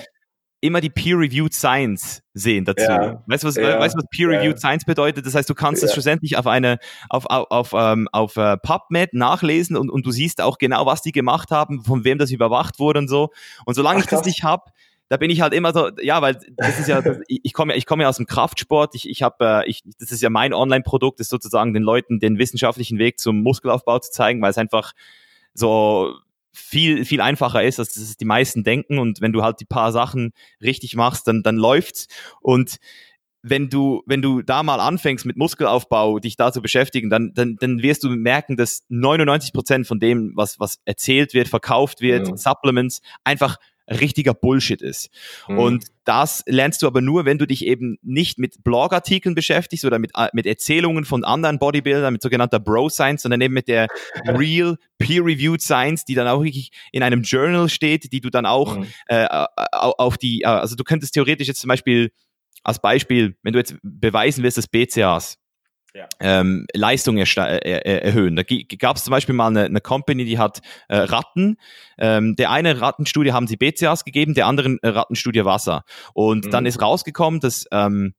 immer die Peer-Reviewed Science sehen dazu. Ja, weißt du, was, ja, weißt, was Peer-Reviewed. Science bedeutet? Das heißt, du kannst es schlussendlich auf eine, auf, auf, auf, ähm, auf uh, PubMed nachlesen und, und du siehst auch genau, was die gemacht haben, von wem das überwacht wurde und so. Und solange Ach, ich das nicht habe, da bin ich halt immer so, ja, weil das ist ja, das, [laughs] ich komme ich komme ja aus dem Kraftsport, ich, ich habe, äh, ich, das ist ja mein Online-Produkt, ist sozusagen den Leuten den wissenschaftlichen Weg zum Muskelaufbau zu zeigen, weil es einfach so viel, viel einfacher ist, als das die meisten denken. Und wenn du halt die paar Sachen richtig machst, dann, dann läuft's. Und wenn du, wenn du da mal anfängst mit Muskelaufbau, dich da zu beschäftigen, dann, dann, dann wirst du merken, dass 99 Prozent von dem, was, was erzählt wird, verkauft wird, ja. Supplements, einfach richtiger Bullshit ist. Mhm. Und das lernst du aber nur, wenn du dich eben nicht mit Blogartikeln beschäftigst oder mit, äh, mit Erzählungen von anderen Bodybuildern, mit sogenannter Bro Science, sondern eben mit der [laughs] Real Peer-Reviewed Science, die dann auch wirklich in einem Journal steht, die du dann auch mhm. äh, auf die, äh, also du könntest theoretisch jetzt zum Beispiel als Beispiel, wenn du jetzt beweisen willst, dass BCAs ja. ähm, Leistung er erhöhen. Da gab es zum Beispiel mal eine, eine Company, die hat äh, Ratten. Ähm, der eine Rattenstudie haben sie BCAs gegeben, der anderen äh, Rattenstudie Wasser. Und mhm. dann ist rausgekommen, dass ähm,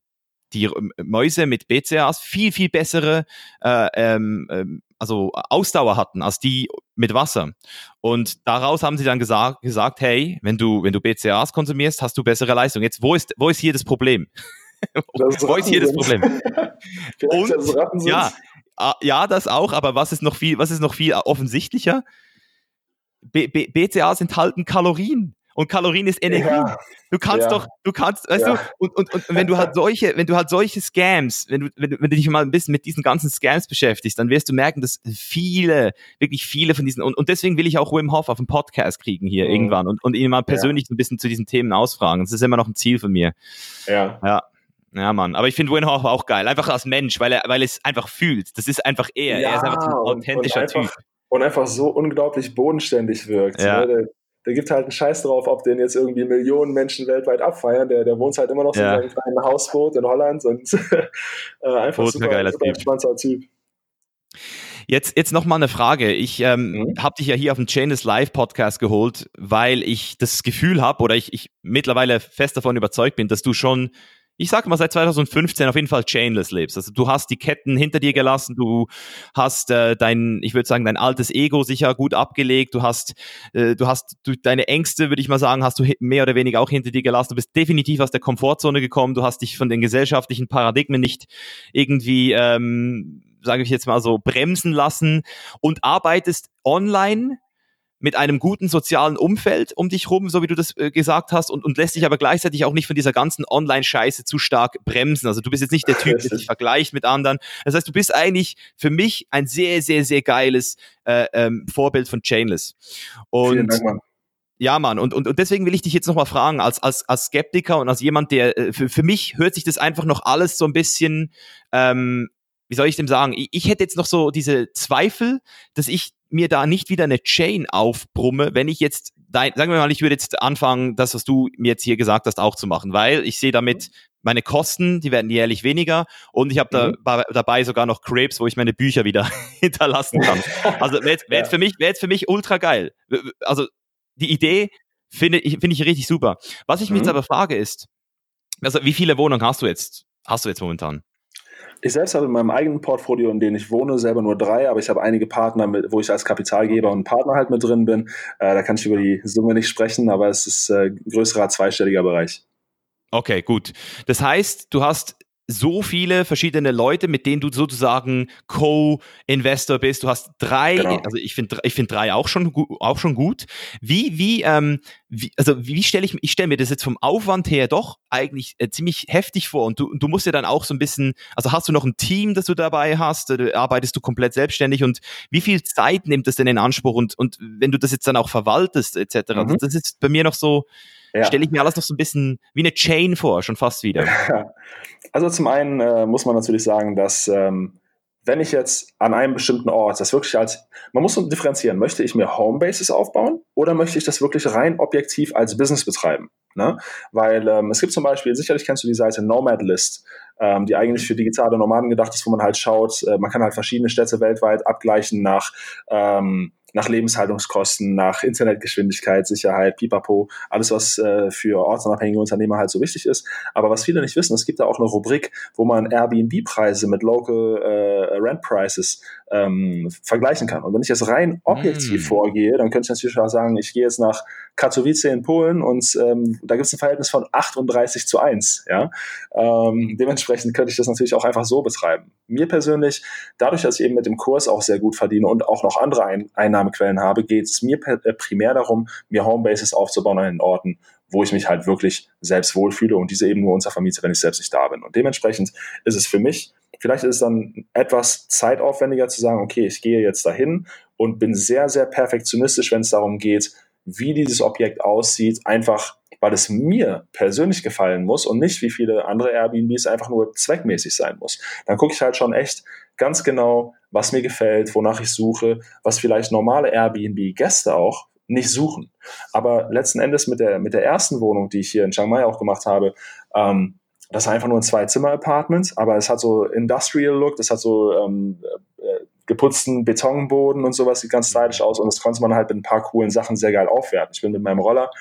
die Mäuse mit BCAs viel, viel bessere äh, ähm, ähm, also Ausdauer hatten als die mit Wasser. Und daraus haben sie dann gesagt, gesagt, hey, wenn du, wenn du BCAs konsumierst, hast du bessere Leistung. Jetzt, wo ist, wo ist hier das Problem? [laughs] Wo ist hier das Problem? [laughs] Und, ja, ja, das auch, aber was ist noch viel, was ist noch viel offensichtlicher? B B BCAs enthalten Kalorien. Und Kalorien ist Energie. Ja. Du kannst ja. doch, du kannst, weißt ja. du, und, und, und wenn du halt solche, wenn du halt solche Scams, wenn du, wenn du, wenn du dich mal ein bisschen mit diesen ganzen Scams beschäftigst, dann wirst du merken, dass viele, wirklich viele von diesen, und, und deswegen will ich auch Wim Hof auf dem Podcast kriegen hier mhm. irgendwann und, und ihn mal persönlich ein bisschen zu diesen Themen ausfragen. Das ist immer noch ein Ziel von mir. Ja. Ja. Ja, Mann. Aber ich finde Win Hof auch geil. Einfach als Mensch, weil er, weil es einfach fühlt. Das ist einfach er. Ja, er ist einfach so ein authentischer und, und einfach, Typ. Und einfach so unglaublich bodenständig wirkt. Ja. Der, der, gibt halt einen Scheiß drauf, ob den jetzt irgendwie Millionen Menschen weltweit abfeiern. Der, der wohnt halt immer noch so ja. in seinem kleinen Hausboot in Holland und [laughs] äh, einfach Boot super, geiler super entspannter Typ. Jetzt, jetzt noch mal eine Frage. Ich ähm, mhm. habe dich ja hier auf dem Chainless Live Podcast geholt, weil ich das Gefühl habe oder ich, ich mittlerweile fest davon überzeugt bin, dass du schon ich sag mal, seit 2015 auf jeden Fall chainless lebst. Also du hast die Ketten hinter dir gelassen, du hast äh, dein, ich würde sagen, dein altes Ego sicher gut abgelegt, du hast, äh, du hast du, deine Ängste, würde ich mal sagen, hast du mehr oder weniger auch hinter dir gelassen. Du bist definitiv aus der Komfortzone gekommen, du hast dich von den gesellschaftlichen Paradigmen nicht irgendwie, ähm, sage ich jetzt mal so, bremsen lassen und arbeitest online mit einem guten sozialen Umfeld um dich rum, so wie du das äh, gesagt hast, und, und lässt dich aber gleichzeitig auch nicht von dieser ganzen Online-Scheiße zu stark bremsen. Also du bist jetzt nicht der [laughs] Typ, der sich vergleicht mit anderen. Das heißt, du bist eigentlich für mich ein sehr, sehr, sehr geiles äh, ähm, Vorbild von Chainless. Und Vielen Dank, Mann. Ja, Mann, und, und, und deswegen will ich dich jetzt nochmal fragen, als, als, als Skeptiker und als jemand, der, äh, für, für mich hört sich das einfach noch alles so ein bisschen, ähm, wie soll ich dem sagen, ich, ich hätte jetzt noch so diese Zweifel, dass ich mir da nicht wieder eine Chain aufbrumme, wenn ich jetzt, dein, sagen wir mal, ich würde jetzt anfangen, das, was du mir jetzt hier gesagt hast, auch zu machen, weil ich sehe damit meine Kosten, die werden jährlich weniger und ich habe da, mhm. dabei sogar noch Crepes, wo ich meine Bücher wieder [laughs] hinterlassen kann. [laughs] Also wäre jetzt, wär jetzt, für mich, wäre jetzt für mich ultra geil. Also die Idee finde ich, finde ich richtig super. Was ich mich jetzt mhm. aber frage ist, also wie viele Wohnungen hast du jetzt? Hast du jetzt momentan? Ich selbst habe in meinem eigenen Portfolio, in dem ich wohne, selber nur drei, aber ich habe einige Partner, mit, wo ich als Kapitalgeber und Partner halt mit drin bin. Äh, da kann ich über die Summe nicht sprechen, aber es ist äh, größerer zweistelliger Bereich. Okay, gut. Das heißt, du hast so viele verschiedene Leute, mit denen du sozusagen Co-Investor bist. Du hast drei, genau. also ich finde ich finde drei auch schon auch schon gut. Wie wie ähm, wie, also wie stelle ich ich stelle mir das jetzt vom Aufwand her doch eigentlich äh, ziemlich heftig vor und du du musst ja dann auch so ein bisschen, also hast du noch ein Team, das du dabei hast, arbeitest du komplett selbstständig und wie viel Zeit nimmt das denn in Anspruch und und wenn du das jetzt dann auch verwaltest etc. Mhm. Das, das ist bei mir noch so ja. stelle ich mir alles noch so ein bisschen wie eine Chain vor, schon fast wieder. [laughs] Also zum einen äh, muss man natürlich sagen, dass ähm, wenn ich jetzt an einem bestimmten Ort das wirklich als, man muss differenzieren, möchte ich mir Homebases aufbauen oder möchte ich das wirklich rein objektiv als Business betreiben? Ne? Weil ähm, es gibt zum Beispiel, sicherlich kennst du die Seite Nomad List, ähm, die eigentlich für digitale Nomaden gedacht ist, wo man halt schaut, äh, man kann halt verschiedene Städte weltweit abgleichen nach ähm, nach Lebenshaltungskosten, nach Internetgeschwindigkeit, Sicherheit, Pipapo, alles, was äh, für ortsunabhängige Unternehmer halt so wichtig ist. Aber was viele nicht wissen, es gibt da auch eine Rubrik, wo man Airbnb-Preise mit Local äh, Rent Prices ähm, vergleichen kann. Und wenn ich jetzt rein objektiv mm. vorgehe, dann könnte ich natürlich auch sagen, ich gehe jetzt nach Katowice in Polen und ähm, da gibt es ein Verhältnis von 38 zu 1. Ja? Ähm, dementsprechend könnte ich das natürlich auch einfach so betreiben. Mir persönlich, dadurch, dass ich eben mit dem Kurs auch sehr gut verdiene und auch noch andere Ein Einnahmequellen habe, geht es mir äh, primär darum, mir Homebases aufzubauen an den Orten, wo ich mich halt wirklich selbst wohlfühle und diese eben nur untervermiete, wenn ich selbst nicht da bin. Und dementsprechend ist es für mich Vielleicht ist es dann etwas zeitaufwendiger zu sagen, okay, ich gehe jetzt dahin und bin sehr, sehr perfektionistisch, wenn es darum geht, wie dieses Objekt aussieht, einfach weil es mir persönlich gefallen muss und nicht wie viele andere Airbnbs einfach nur zweckmäßig sein muss. Dann gucke ich halt schon echt ganz genau, was mir gefällt, wonach ich suche, was vielleicht normale Airbnb-Gäste auch nicht suchen. Aber letzten Endes mit der, mit der ersten Wohnung, die ich hier in Chiang Mai auch gemacht habe, ähm, das ist einfach nur ein Zwei-Zimmer-Apartment, aber es hat so Industrial-Look, das hat so ähm, äh, geputzten Betonboden und sowas, sieht ganz stylisch aus und das konnte man halt mit ein paar coolen Sachen sehr geil aufwerten. Ich bin mit meinem Roller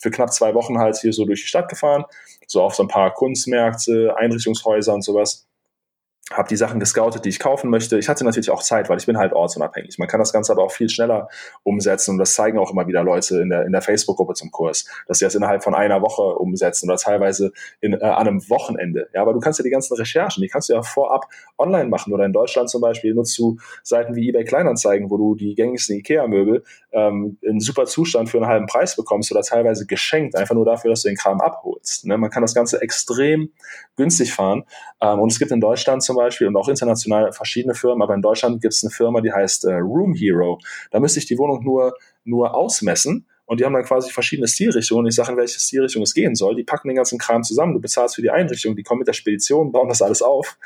für knapp zwei Wochen halt hier so durch die Stadt gefahren, so auf so ein paar Kunstmärkte, Einrichtungshäuser und sowas habe die Sachen gescoutet, die ich kaufen möchte. Ich hatte natürlich auch Zeit, weil ich bin halt ortsunabhängig. Man kann das Ganze aber auch viel schneller umsetzen und das zeigen auch immer wieder Leute in der, in der Facebook-Gruppe zum Kurs, dass sie das innerhalb von einer Woche umsetzen oder teilweise in, äh, an einem Wochenende. Ja, aber du kannst ja die ganzen Recherchen, die kannst du ja vorab online machen oder in Deutschland zum Beispiel nutzt du Seiten wie eBay Kleinanzeigen, wo du die gängigsten Ikea-Möbel ähm, in super Zustand für einen halben Preis bekommst oder teilweise geschenkt, einfach nur dafür, dass du den Kram abholst. Ne? Man kann das Ganze extrem günstig fahren ähm, und es gibt in Deutschland zum Beispiel und auch international verschiedene Firmen, aber in Deutschland gibt es eine Firma, die heißt äh, Room Hero. Da müsste ich die Wohnung nur, nur ausmessen und die haben dann quasi verschiedene Stilrichtungen. Ich sage, in welche Stilrichtung es gehen soll. Die packen den ganzen Kram zusammen. Du bezahlst für die Einrichtung, die kommen mit der Spedition, bauen das alles auf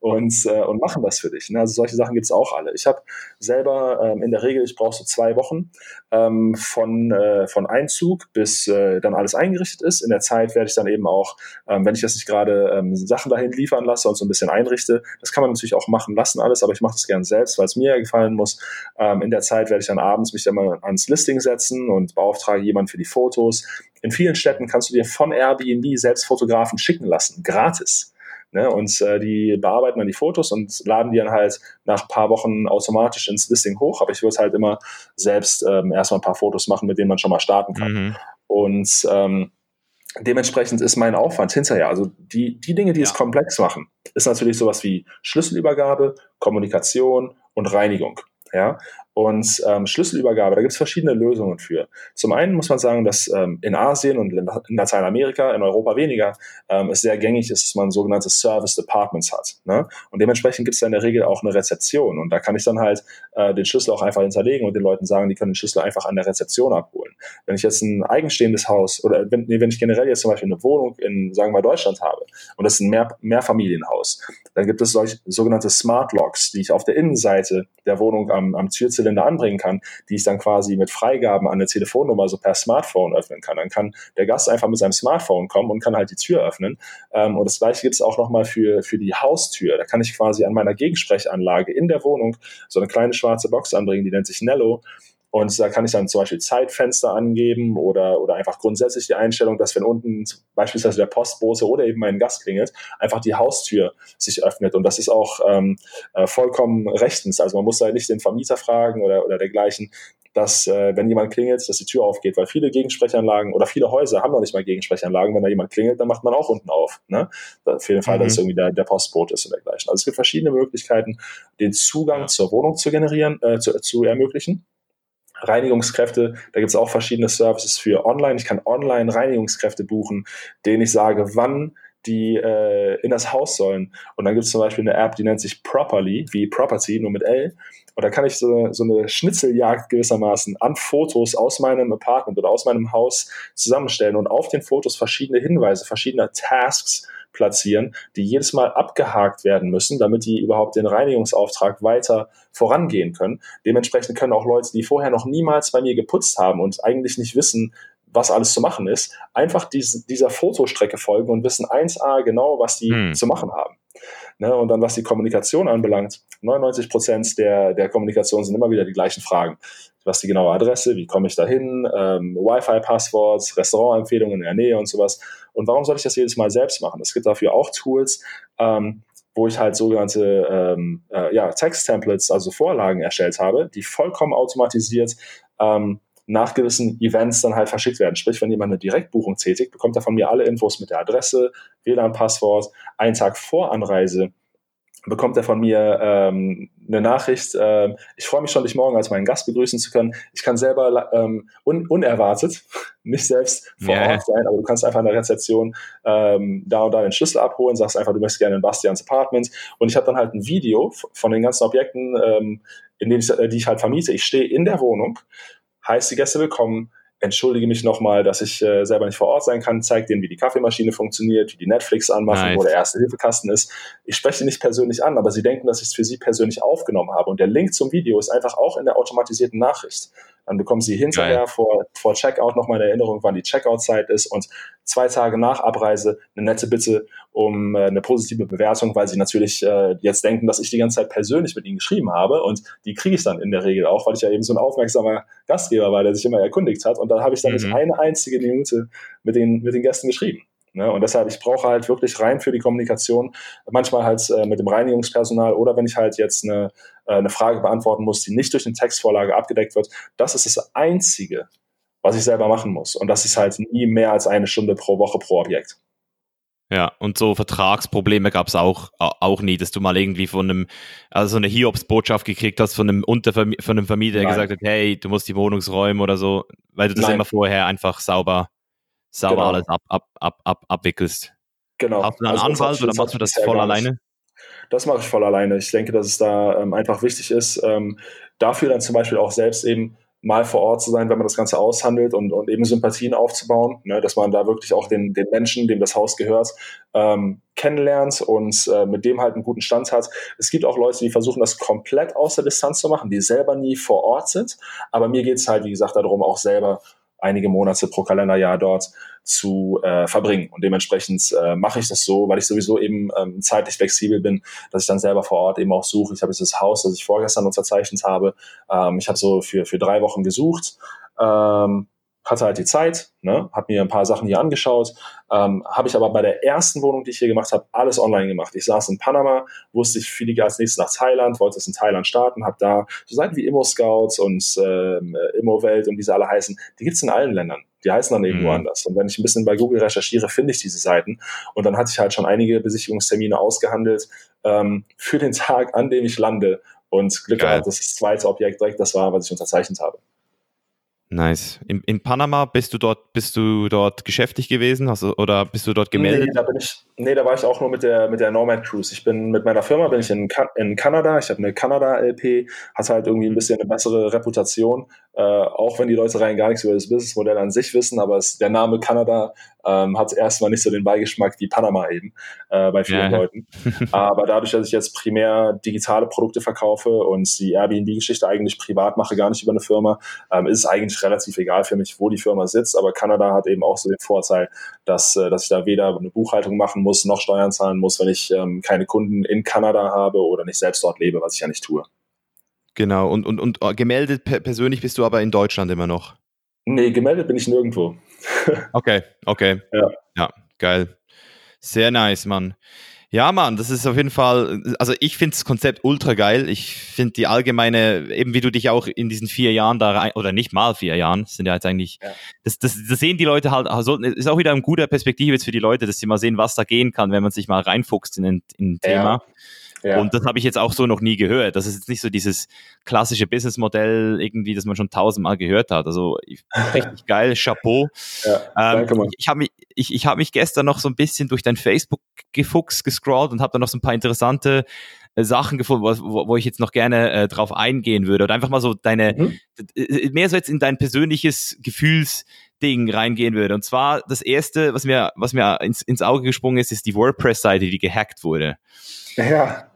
und, äh, und machen das für dich. Ne? Also solche Sachen gibt es auch alle. Ich habe selber ähm, in der Regel, ich brauche so zwei Wochen ähm, von, äh, von Einzug bis äh, dann alles eingerichtet ist. In der Zeit werde ich dann eben auch, ähm, wenn ich das nicht gerade ähm, Sachen dahin liefern lasse und so ein bisschen einrichte, das kann man natürlich auch machen lassen alles, aber ich mache das gerne selbst, weil es mir ja gefallen muss. Ähm, in der Zeit werde ich dann abends mich dann mal ans Listing setzen und baue beauftrage jemanden für die Fotos. In vielen Städten kannst du dir von Airbnb selbst Fotografen schicken lassen, gratis. Ne? Und äh, die bearbeiten dann die Fotos und laden die dann halt nach ein paar Wochen automatisch ins Listing hoch. Aber ich würde halt immer selbst ähm, erstmal ein paar Fotos machen, mit denen man schon mal starten kann. Mhm. Und ähm, dementsprechend ist mein Aufwand hinterher, also die, die Dinge, die ja. es komplex machen, ist natürlich sowas wie Schlüsselübergabe, Kommunikation und Reinigung. Ja? Und ähm, Schlüsselübergabe, da gibt es verschiedene Lösungen für. Zum einen muss man sagen, dass ähm, in Asien und in Lateinamerika, in Europa weniger, ähm, es sehr gängig ist, dass man sogenannte Service Departments hat. Ne? Und dementsprechend gibt es da in der Regel auch eine Rezeption. Und da kann ich dann halt äh, den Schlüssel auch einfach hinterlegen und den Leuten sagen, die können den Schlüssel einfach an der Rezeption abholen. Wenn ich jetzt ein eigenstehendes Haus oder wenn, nee, wenn ich generell jetzt zum Beispiel eine Wohnung in, sagen wir, Deutschland habe und das ist ein Mehr Mehrfamilienhaus, dann gibt es solche sogenannte Smart Locks, die ich auf der Innenseite der Wohnung am, am Türzylinder anbringen kann, die ich dann quasi mit Freigaben an eine Telefonnummer so per Smartphone öffnen kann. Dann kann der Gast einfach mit seinem Smartphone kommen und kann halt die Tür öffnen. Ähm, und das gleiche gibt es auch nochmal für, für die Haustür. Da kann ich quasi an meiner Gegensprechanlage in der Wohnung so eine kleine schwarze Box anbringen, die nennt sich Nello. Und da kann ich dann zum Beispiel Zeitfenster angeben oder, oder einfach grundsätzlich die Einstellung, dass wenn unten beispielsweise der Postbote oder eben mein Gast klingelt, einfach die Haustür sich öffnet. Und das ist auch ähm, äh, vollkommen rechtens. Also man muss da nicht den Vermieter fragen oder, oder dergleichen, dass äh, wenn jemand klingelt, dass die Tür aufgeht, weil viele Gegensprechanlagen oder viele Häuser haben noch nicht mal Gegensprechanlagen. Wenn da jemand klingelt, dann macht man auch unten auf. Ne? Für den Fall, mhm. dass es irgendwie der, der Postbote ist und dergleichen. Also es gibt verschiedene Möglichkeiten, den Zugang zur Wohnung zu generieren, äh, zu, zu ermöglichen. Reinigungskräfte, da gibt es auch verschiedene Services für online. Ich kann online Reinigungskräfte buchen, denen ich sage, wann die äh, in das Haus sollen. Und dann gibt es zum Beispiel eine App, die nennt sich Properly, wie Property, nur mit L. Und da kann ich so, so eine Schnitzeljagd gewissermaßen an Fotos aus meinem Apartment oder aus meinem Haus zusammenstellen und auf den Fotos verschiedene Hinweise, verschiedene Tasks platzieren, die jedes Mal abgehakt werden müssen, damit die überhaupt den Reinigungsauftrag weiter vorangehen können. Dementsprechend können auch Leute, die vorher noch niemals bei mir geputzt haben und eigentlich nicht wissen, was alles zu machen ist, einfach diese, dieser Fotostrecke folgen und wissen 1a genau, was die hm. zu machen haben. Ne? Und dann, was die Kommunikation anbelangt, 99 Prozent der, der Kommunikation sind immer wieder die gleichen Fragen. Was die genaue Adresse, wie komme ich da hin, ähm, Wi-Fi-Passworts, Restaurantempfehlungen in der Nähe und sowas. Und warum soll ich das jedes Mal selbst machen? Es gibt dafür auch Tools, ähm, wo ich halt sogenannte ähm, äh, ja, Text-Templates, also Vorlagen erstellt habe, die vollkommen automatisiert ähm, nach gewissen Events dann halt verschickt werden. Sprich, wenn jemand eine Direktbuchung tätigt, bekommt er von mir alle Infos mit der Adresse, WLAN-Passwort, einen Tag vor Anreise bekommt er von mir ähm, eine Nachricht. Ähm, ich freue mich schon, dich morgen als meinen Gast begrüßen zu können. Ich kann selber ähm, un unerwartet, [laughs] nicht selbst vor yeah. Ort sein, aber du kannst einfach in der Rezeption ähm, da und da den Schlüssel abholen, sagst einfach, du möchtest gerne in Bastians Apartment. Und ich habe dann halt ein Video von den ganzen Objekten, ähm, in denen ich, äh, die ich halt vermiete. Ich stehe in der Wohnung, heißt die Gäste willkommen, entschuldige mich nochmal, dass ich äh, selber nicht vor Ort sein kann, zeige denen, wie die Kaffeemaschine funktioniert, wie die Netflix anmachen, nice. wo der erste Hilfekasten ist. Ich spreche sie nicht persönlich an, aber sie denken, dass ich es für sie persönlich aufgenommen habe. Und der Link zum Video ist einfach auch in der automatisierten Nachricht. Dann bekommen Sie hinterher vor, vor Checkout nochmal eine Erinnerung, wann die Checkout-Zeit ist und zwei Tage nach Abreise eine nette Bitte um äh, eine positive Bewertung, weil Sie natürlich äh, jetzt denken, dass ich die ganze Zeit persönlich mit Ihnen geschrieben habe und die kriege ich dann in der Regel auch, weil ich ja eben so ein aufmerksamer Gastgeber war, der sich immer erkundigt hat und da habe ich dann mhm. nicht eine einzige Minute mit den, mit den Gästen geschrieben. Ne? Und deshalb, ich brauche halt wirklich rein für die Kommunikation, manchmal halt äh, mit dem Reinigungspersonal oder wenn ich halt jetzt eine, äh, eine Frage beantworten muss, die nicht durch eine Textvorlage abgedeckt wird. Das ist das Einzige, was ich selber machen muss. Und das ist halt nie mehr als eine Stunde pro Woche pro Objekt. Ja, und so Vertragsprobleme gab es auch, auch nie, dass du mal irgendwie von einem, also so eine Hiobs-Botschaft gekriegt hast von einem, Unterverm von einem Vermieter, der gesagt hat, hey, du musst die Wohnungsräume oder so, weil du das Nein. immer vorher einfach sauber sauber genau. alles ab, ab, ab, ab, abwickelst. Genau. Hast du einen also Anwalt oder machst du das voll alleine? Das mache ich voll alleine. Ich denke, dass es da ähm, einfach wichtig ist, ähm, dafür dann zum Beispiel auch selbst eben mal vor Ort zu sein, wenn man das Ganze aushandelt und, und eben Sympathien aufzubauen, ne, dass man da wirklich auch den, den Menschen, dem das Haus gehört, ähm, kennenlernt und äh, mit dem halt einen guten Stand hat. Es gibt auch Leute, die versuchen, das komplett aus der Distanz zu machen, die selber nie vor Ort sind. Aber mir geht es halt, wie gesagt, darum, auch selber einige Monate pro Kalenderjahr dort zu äh, verbringen. Und dementsprechend äh, mache ich das so, weil ich sowieso eben ähm, zeitlich flexibel bin, dass ich dann selber vor Ort eben auch suche. Ich habe jetzt das Haus, das ich vorgestern unterzeichnet habe. Ähm, ich habe so für, für drei Wochen gesucht. Ähm, hatte halt die Zeit, ne, habe mir ein paar Sachen hier angeschaut, ähm, habe ich aber bei der ersten Wohnung, die ich hier gemacht habe, alles online gemacht. Ich saß in Panama, wusste ich fliege als nächstes nach Thailand, wollte es in Thailand starten, habe da so Seiten wie Immo Scouts und ähm, Immo Welt und wie sie alle heißen, die gibt's in allen Ländern. Die heißen dann irgendwo mhm. anders. Und wenn ich ein bisschen bei Google recherchiere, finde ich diese Seiten. Und dann hatte ich halt schon einige Besichtigungstermine ausgehandelt ähm, für den Tag, an dem ich lande. Und Glück gehabt, dass das zweite Objekt direkt das war, was ich unterzeichnet habe. Nice. In, in Panama bist du dort, bist du dort geschäftlich gewesen hast, oder bist du dort gemeldet? Nee, da bin ich, nee, da war ich auch nur mit der, mit der Nomad Cruise. Ich bin mit meiner Firma bin ich in, in Kanada. Ich habe eine Kanada-LP, hat halt irgendwie ein bisschen eine bessere Reputation, äh, auch wenn die Leute rein gar nichts über das Businessmodell an sich wissen, aber es, der Name Kanada ähm, hat erstmal nicht so den Beigeschmack wie Panama eben äh, bei vielen ja. Leuten. [laughs] Aber dadurch, dass ich jetzt primär digitale Produkte verkaufe und die Airbnb-Geschichte eigentlich privat mache, gar nicht über eine Firma, ähm, ist es eigentlich relativ egal für mich, wo die Firma sitzt. Aber Kanada hat eben auch so den Vorteil, dass, äh, dass ich da weder eine Buchhaltung machen muss, noch Steuern zahlen muss, wenn ich ähm, keine Kunden in Kanada habe oder nicht selbst dort lebe, was ich ja nicht tue. Genau, und, und, und äh, gemeldet persönlich bist du aber in Deutschland immer noch? Nee, gemeldet bin ich nirgendwo. [laughs] okay, okay. Ja. ja, geil. Sehr nice, Mann. Ja, Mann, das ist auf jeden Fall, also ich finde das Konzept ultra geil. Ich finde die allgemeine, eben wie du dich auch in diesen vier Jahren da rein, oder nicht mal vier Jahren, sind ja jetzt eigentlich, ja. Das, das, das sehen die Leute halt, also ist auch wieder ein guter Perspektive jetzt für die Leute, dass sie mal sehen, was da gehen kann, wenn man sich mal reinfuchst in ein, in ein Thema. Ja. Ja. Und das habe ich jetzt auch so noch nie gehört. Das ist jetzt nicht so dieses klassische Businessmodell irgendwie, das man schon tausendmal gehört hat. Also richtig [laughs] geil, Chapeau. Ja, ähm, danke, ich habe mich, ich, ich hab mich gestern noch so ein bisschen durch dein Facebook gefuchst, gescrollt und habe da noch so ein paar interessante äh, Sachen gefunden, wo, wo ich jetzt noch gerne äh, drauf eingehen würde. Oder einfach mal so deine, mhm. Äh, mehr so jetzt in dein persönliches Gefühlsding reingehen würde. Und zwar das erste, was mir, was mir ins, ins Auge gesprungen ist, ist die WordPress-Seite, die gehackt wurde. Ja.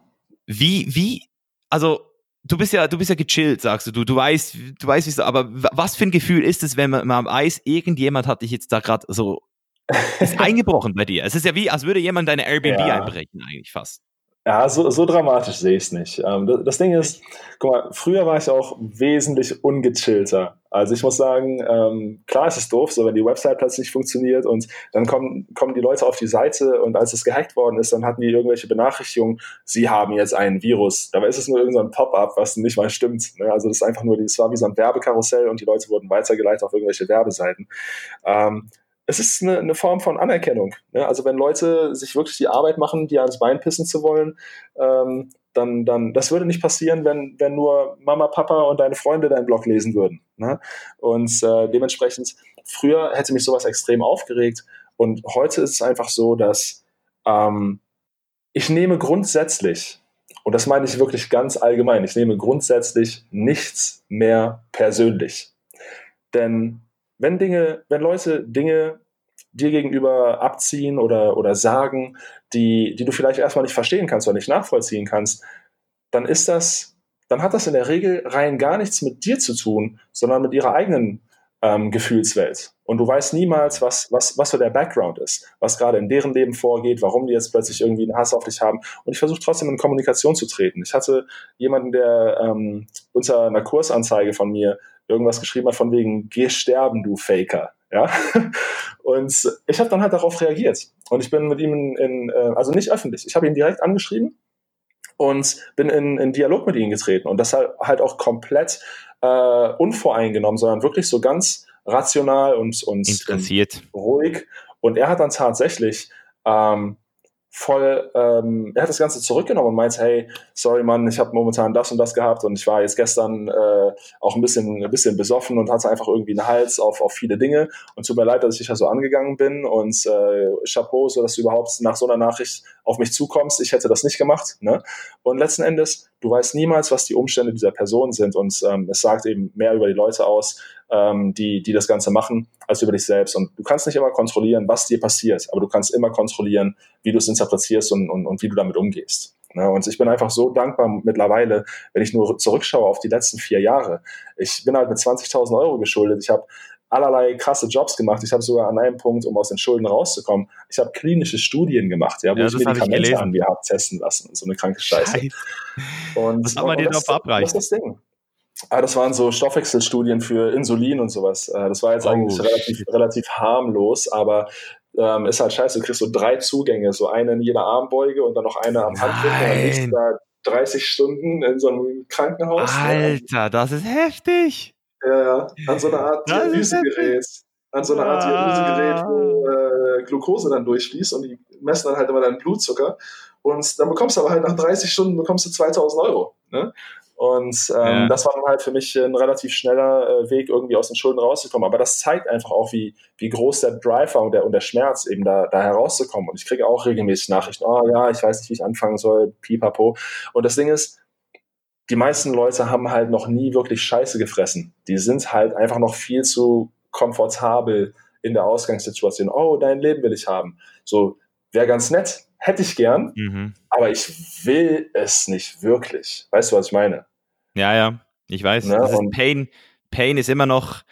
Wie, wie, also du bist ja, du bist ja gechillt, sagst du. Du, du weißt, du weißt, wie es, aber was für ein Gefühl ist es, wenn man, man weiß, irgendjemand hat dich jetzt da gerade so ist [laughs] eingebrochen bei dir. Es ist ja wie, als würde jemand deine Airbnb ja. einbrechen, eigentlich fast. Ja, so, so dramatisch sehe ich es nicht. Ähm, das, das, Ding ist, guck mal, früher war ich auch wesentlich ungechillter. Also ich muss sagen, ähm, klar ist es doof, so wenn die Website plötzlich funktioniert und dann kommen, kommen die Leute auf die Seite und als es gehackt worden ist, dann hatten die irgendwelche Benachrichtigungen, sie haben jetzt einen Virus. Dabei ist es nur irgendein Pop-up, was nicht mal stimmt. Ne? Also das ist einfach nur, das war wie so ein Werbekarussell und die Leute wurden weitergeleitet auf irgendwelche Werbeseiten. Ähm, es ist eine, eine Form von Anerkennung. Ne? Also wenn Leute sich wirklich die Arbeit machen, dir ans Bein pissen zu wollen, ähm, dann, dann, das würde nicht passieren, wenn, wenn nur Mama, Papa und deine Freunde deinen Blog lesen würden. Ne? Und äh, dementsprechend, früher hätte mich sowas extrem aufgeregt und heute ist es einfach so, dass ähm, ich nehme grundsätzlich, und das meine ich wirklich ganz allgemein, ich nehme grundsätzlich nichts mehr persönlich. Denn wenn Dinge, wenn Leute Dinge dir gegenüber abziehen oder, oder sagen, die, die du vielleicht erstmal nicht verstehen kannst oder nicht nachvollziehen kannst, dann ist das, dann hat das in der Regel rein gar nichts mit dir zu tun, sondern mit ihrer eigenen ähm, Gefühlswelt. Und du weißt niemals, was, was, was so der Background ist, was gerade in deren Leben vorgeht, warum die jetzt plötzlich irgendwie einen Hass auf dich haben. Und ich versuche trotzdem in Kommunikation zu treten. Ich hatte jemanden, der ähm, unter einer Kursanzeige von mir irgendwas geschrieben hat von wegen, geh sterben, du Faker. Ja? [laughs] Und ich habe dann halt darauf reagiert. Und ich bin mit ihm in, in äh, also nicht öffentlich, ich habe ihn direkt angeschrieben und bin in, in Dialog mit ihm getreten. Und das halt, halt auch komplett äh, unvoreingenommen, sondern wirklich so ganz rational und, und interessiert. ruhig. Und er hat dann tatsächlich ähm, voll, ähm, er hat das Ganze zurückgenommen und meinte, hey, sorry Mann, ich habe momentan das und das gehabt und ich war jetzt gestern äh, auch ein bisschen, ein bisschen besoffen und hatte einfach irgendwie einen Hals auf, auf viele Dinge und tut mir leid, dass ich da so angegangen bin und äh, Chapeau, so dass du überhaupt nach so einer Nachricht auf mich zukommst. Ich hätte das nicht gemacht. Ne? Und letzten Endes, du weißt niemals, was die Umstände dieser Person sind und ähm, es sagt eben mehr über die Leute aus, ähm, die, die das Ganze machen, als über dich selbst. Und du kannst nicht immer kontrollieren, was dir passiert, aber du kannst immer kontrollieren, wie du es interpretierst und, und, und wie du damit umgehst. Ne? Und ich bin einfach so dankbar mittlerweile, wenn ich nur zurückschaue auf die letzten vier Jahre. Ich bin halt mit 20.000 Euro geschuldet. Ich habe allerlei krasse Jobs gemacht. Ich habe sogar an einem Punkt, um aus den Schulden rauszukommen, ich habe klinische Studien gemacht, ja, wo ja, ich Medikamente ich an mir habe testen lassen. So eine kranke Scheiße. Scheiße. Und, Was haben wir dir noch verabreicht? Das ist das Ding. Ah, das waren so Stoffwechselstudien für Insulin und sowas. Äh, das war jetzt oh, eigentlich relativ, relativ harmlos, aber ähm, ist halt scheiße. Du kriegst so drei Zugänge, so eine in jeder Armbeuge und dann noch eine am Handrücken. Dann liegst du da 30 Stunden in so einem Krankenhaus. Alter, das ist heftig. Ja, ja. An so einer Art Dialysegerät. An so einer Art Dialysegerät, wo äh, Glucose dann durchfließt und die messen dann halt immer deinen Blutzucker. Und dann bekommst du aber halt nach 30 Stunden bekommst du 2000 Euro. Ne? Und ähm, ja. das war dann halt für mich ein relativ schneller äh, Weg, irgendwie aus den Schulden rauszukommen. Aber das zeigt einfach auch, wie, wie groß der Drive war und der, und der Schmerz, eben da, da herauszukommen. Und ich kriege auch regelmäßig Nachrichten, oh ja, ich weiß nicht, wie ich anfangen soll, pipapo. Und das Ding ist, die meisten Leute haben halt noch nie wirklich Scheiße gefressen. Die sind halt einfach noch viel zu komfortabel in der Ausgangssituation. Oh, dein Leben will ich haben. So, wäre ganz nett, hätte ich gern, mhm. aber ich will es nicht wirklich. Weißt du, was ich meine? Ja, ja, ich weiß. Ne? Das ist Pain, Pain ist immer noch,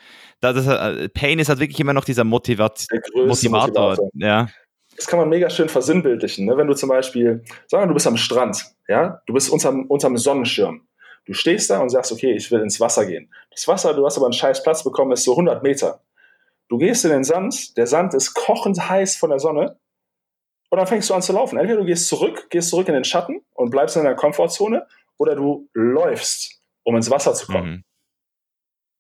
das ist, äh, Pain ist halt wirklich immer noch dieser Motivat Motivator. Motivator. Ja. Das kann man mega schön versinnbildlichen. Ne? Wenn du zum Beispiel, sagen wir, du bist am Strand, ja, du bist unterm, unterm Sonnenschirm. Du stehst da und sagst, okay, ich will ins Wasser gehen. Das Wasser, du hast aber einen scheiß Platz bekommen, ist so 100 Meter. Du gehst in den Sand, der Sand ist kochend heiß von der Sonne und dann fängst du an zu laufen. Entweder du gehst zurück, gehst zurück in den Schatten und bleibst in deiner Komfortzone oder du läufst, um ins Wasser zu kommen. Mhm.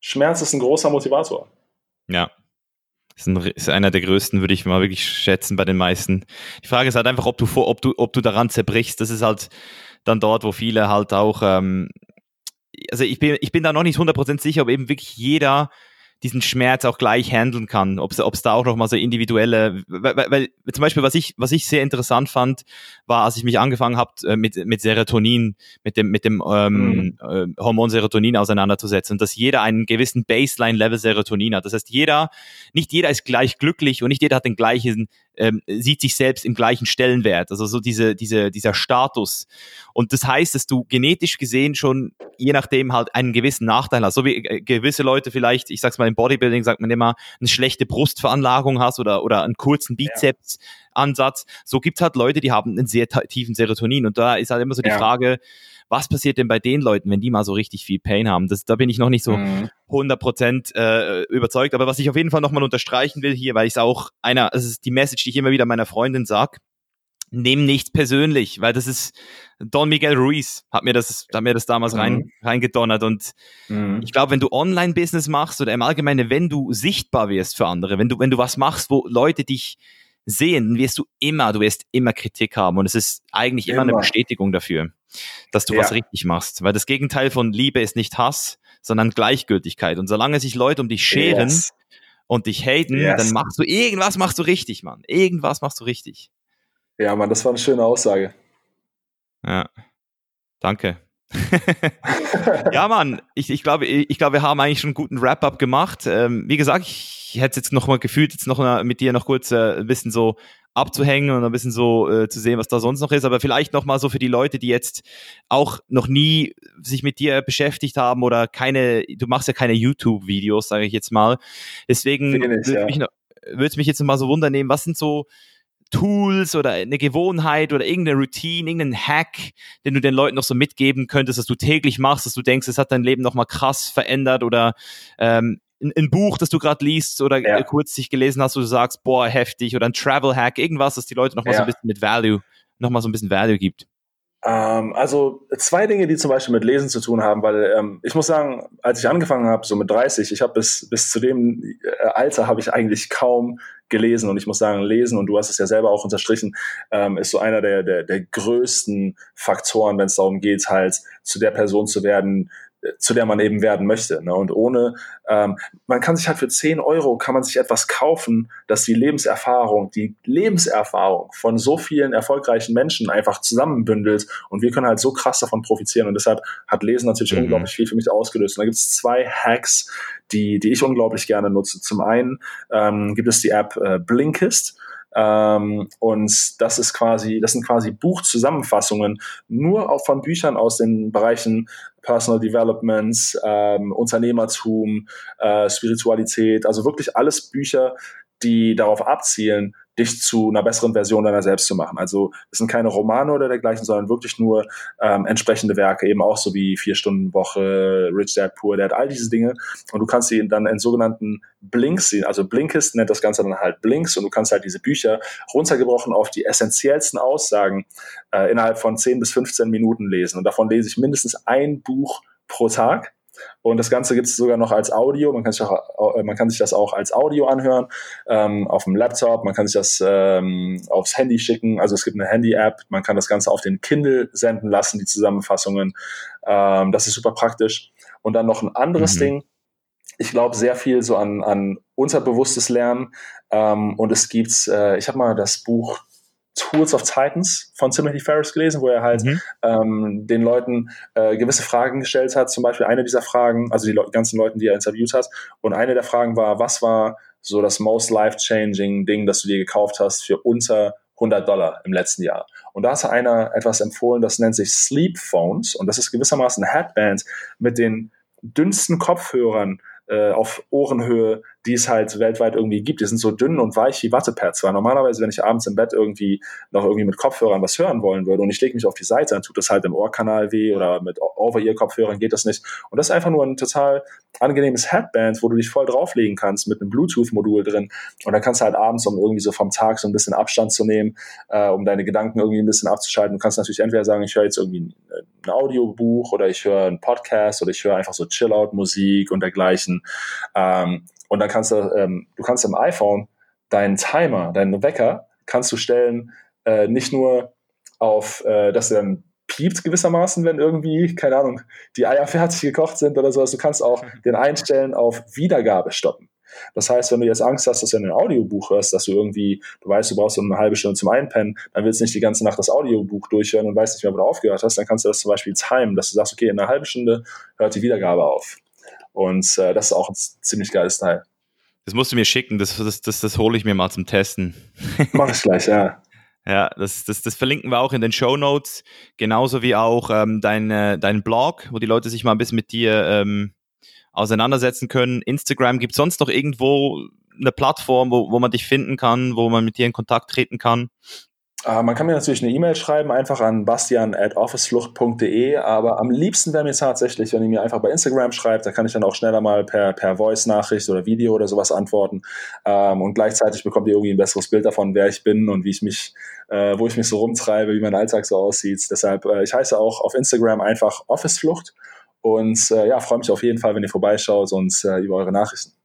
Schmerz ist ein großer Motivator. Ja. Ist, ein, ist, einer der größten, würde ich mal wirklich schätzen bei den meisten. Die Frage ist halt einfach, ob du, vor, ob du, ob du daran zerbrichst. Das ist halt dann dort, wo viele halt auch, ähm, also ich bin, ich bin da noch nicht 100% sicher, ob eben wirklich jeder diesen Schmerz auch gleich handeln kann, ob es da auch noch mal so individuelle, weil, weil zum Beispiel was ich was ich sehr interessant fand, war, als ich mich angefangen habe äh, mit mit Serotonin, mit dem mit dem ähm, mhm. äh, Hormon Serotonin auseinanderzusetzen, dass jeder einen gewissen Baseline Level Serotonin hat. Das heißt, jeder nicht jeder ist gleich glücklich und nicht jeder hat den gleichen ähm, sieht sich selbst im gleichen Stellenwert, also so diese, diese, dieser Status. Und das heißt, dass du genetisch gesehen schon je nachdem halt einen gewissen Nachteil hast. So wie äh, gewisse Leute vielleicht, ich sag's mal im Bodybuilding sagt man immer, eine schlechte Brustveranlagung hast oder, oder einen kurzen Bizeps. Ja Ansatz. So gibt es halt Leute, die haben einen sehr tiefen Serotonin. Und da ist halt immer so die ja. Frage, was passiert denn bei den Leuten, wenn die mal so richtig viel Pain haben? Das, da bin ich noch nicht so mhm. 100% äh, überzeugt. Aber was ich auf jeden Fall nochmal unterstreichen will hier, weil ich es auch einer, das ist die Message, die ich immer wieder meiner Freundin sage, nimm nichts persönlich, weil das ist Don Miguel Ruiz hat mir das, hat mir das damals mhm. rein, reingedonnert und mhm. ich glaube, wenn du Online-Business machst oder im Allgemeinen, wenn du sichtbar wirst für andere, wenn du, wenn du was machst, wo Leute dich sehen, wirst du immer, du wirst immer Kritik haben und es ist eigentlich immer, immer eine Bestätigung dafür, dass du ja. was richtig machst, weil das Gegenteil von Liebe ist nicht Hass, sondern Gleichgültigkeit und solange sich Leute um dich scheren yes. und dich haten, yes. dann machst du irgendwas machst du richtig, Mann. Irgendwas machst du richtig. Ja, Mann, das war eine schöne Aussage. Ja. Danke. [laughs] ja, Mann, ich, ich glaube, ich, glaube, wir haben eigentlich schon einen guten Wrap-up gemacht. Ähm, wie gesagt, ich hätte jetzt noch mal gefühlt, jetzt noch mal mit dir noch kurz äh, ein bisschen so abzuhängen und ein bisschen so äh, zu sehen, was da sonst noch ist. Aber vielleicht noch mal so für die Leute, die jetzt auch noch nie sich mit dir beschäftigt haben oder keine, du machst ja keine YouTube-Videos, sage ich jetzt mal. Deswegen würde es ja. mich, mich jetzt mal so wundern was sind so Tools oder eine Gewohnheit oder irgendeine Routine, irgendeinen Hack, den du den Leuten noch so mitgeben könntest, dass du täglich machst, dass du denkst, es hat dein Leben nochmal krass verändert oder ähm, ein, ein Buch, das du gerade liest oder ja. kurz dich gelesen hast, wo du sagst, boah, heftig oder ein Travel Hack, irgendwas, das die Leute nochmal ja. so ein bisschen mit Value, nochmal so ein bisschen Value gibt. Ähm, also zwei Dinge, die zum Beispiel mit Lesen zu tun haben, weil ähm, ich muss sagen, als ich angefangen habe, so mit 30, ich habe bis, bis zu dem äh, Alter habe ich eigentlich kaum gelesen und ich muss sagen, lesen, und du hast es ja selber auch unterstrichen, ähm, ist so einer der, der, der größten Faktoren, wenn es darum geht, halt zu der Person zu werden, zu der man eben werden möchte. Ne? Und ohne, ähm, man kann sich halt für 10 Euro, kann man sich etwas kaufen, das die Lebenserfahrung, die Lebenserfahrung von so vielen erfolgreichen Menschen einfach zusammenbündelt und wir können halt so krass davon profitieren und deshalb hat Lesen natürlich mhm. unglaublich viel für mich ausgelöst. Und da gibt es zwei Hacks, die, die ich unglaublich gerne nutze. Zum einen ähm, gibt es die App äh, Blinkist. Ähm, und das ist quasi, das sind quasi Buchzusammenfassungen nur auch von Büchern aus den Bereichen Personal Development, ähm, Unternehmertum, äh, Spiritualität, also wirklich alles Bücher, die darauf abzielen, dich zu einer besseren Version deiner selbst zu machen. Also es sind keine Romane oder dergleichen, sondern wirklich nur ähm, entsprechende Werke, eben auch so wie Vier Stunden Woche, Rich Dad, Poor Dad, all diese Dinge. Und du kannst sie dann in sogenannten Blinks sehen. Also Blinkist nennt das Ganze dann halt Blinks und du kannst halt diese Bücher runtergebrochen auf die essentiellsten Aussagen äh, innerhalb von 10 bis 15 Minuten lesen. Und davon lese ich mindestens ein Buch pro Tag und das Ganze gibt es sogar noch als Audio. Man kann sich, auch, äh, man kann sich das auch als Audio anhören ähm, auf dem Laptop. Man kann sich das ähm, aufs Handy schicken. Also es gibt eine Handy-App. Man kann das Ganze auf den Kindle senden lassen, die Zusammenfassungen. Ähm, das ist super praktisch. Und dann noch ein anderes mhm. Ding. Ich glaube sehr viel so an, an unterbewusstes Lernen. Ähm, und es gibt, äh, ich habe mal das Buch Tools of Titans von Timothy Ferris gelesen, wo er halt mhm. ähm, den Leuten äh, gewisse Fragen gestellt hat. Zum Beispiel eine dieser Fragen, also die Le ganzen Leuten, die er interviewt hat. Und eine der Fragen war, was war so das most life-changing Ding, das du dir gekauft hast für unter 100 Dollar im letzten Jahr. Und da hat einer etwas empfohlen, das nennt sich Sleep Phones. Und das ist gewissermaßen ein Headband mit den dünnsten Kopfhörern äh, auf Ohrenhöhe, die es halt weltweit irgendwie gibt. Die sind so dünn und weich wie Wattepads. Weil normalerweise, wenn ich abends im Bett irgendwie noch irgendwie mit Kopfhörern was hören wollen würde und ich lege mich auf die Seite, dann tut das halt im Ohrkanal weh oder mit Over-Ear-Kopfhörern geht das nicht. Und das ist einfach nur ein total angenehmes Headband, wo du dich voll drauflegen kannst mit einem Bluetooth-Modul drin. Und dann kannst du halt abends, um irgendwie so vom Tag so ein bisschen Abstand zu nehmen, äh, um deine Gedanken irgendwie ein bisschen abzuschalten. Du kannst natürlich entweder sagen, ich höre jetzt irgendwie ein, Audiobuch oder ich höre einen Podcast oder ich höre einfach so Chill-Out-Musik und dergleichen. Ähm, und dann kannst du, ähm, du kannst im iPhone deinen Timer, deinen Wecker, kannst du stellen, äh, nicht nur auf, äh, dass er dann piept gewissermaßen, wenn irgendwie, keine Ahnung, die Eier [laughs] fertig gekocht sind oder sowas. Du kannst auch den einstellen auf Wiedergabe stoppen. Das heißt, wenn du jetzt Angst hast, dass du ein Audiobuch hörst, dass du irgendwie, du weißt, du brauchst so eine halbe Stunde zum Einpennen, dann willst du nicht die ganze Nacht das Audiobuch durchhören und weißt nicht mehr, wo du aufgehört hast, dann kannst du das zum Beispiel timen, dass du sagst, okay, in einer halben Stunde hört die Wiedergabe auf. Und äh, das ist auch ein ziemlich geiles Teil. Das musst du mir schicken, das, das, das, das hole ich mir mal zum Testen. [laughs] Mach ich gleich, ja. Ja, das, das, das verlinken wir auch in den Show Notes, genauso wie auch ähm, dein, äh, dein Blog, wo die Leute sich mal ein bisschen mit dir ähm, auseinandersetzen können. Instagram, gibt es sonst noch irgendwo eine Plattform, wo, wo man dich finden kann, wo man mit dir in Kontakt treten kann? Äh, man kann mir natürlich eine E-Mail schreiben, einfach an bastian.officeflucht.de, aber am liebsten wäre mir tatsächlich, wenn ihr mir einfach bei Instagram schreibt, da kann ich dann auch schneller mal per, per Voice-Nachricht oder Video oder sowas antworten ähm, und gleichzeitig bekommt ihr irgendwie ein besseres Bild davon, wer ich bin und wie ich mich, äh, wo ich mich so rumtreibe, wie mein Alltag so aussieht. Deshalb, äh, ich heiße auch auf Instagram einfach Officeflucht und äh, ja, freue mich auf jeden Fall, wenn ihr vorbeischaut und äh, über eure Nachrichten.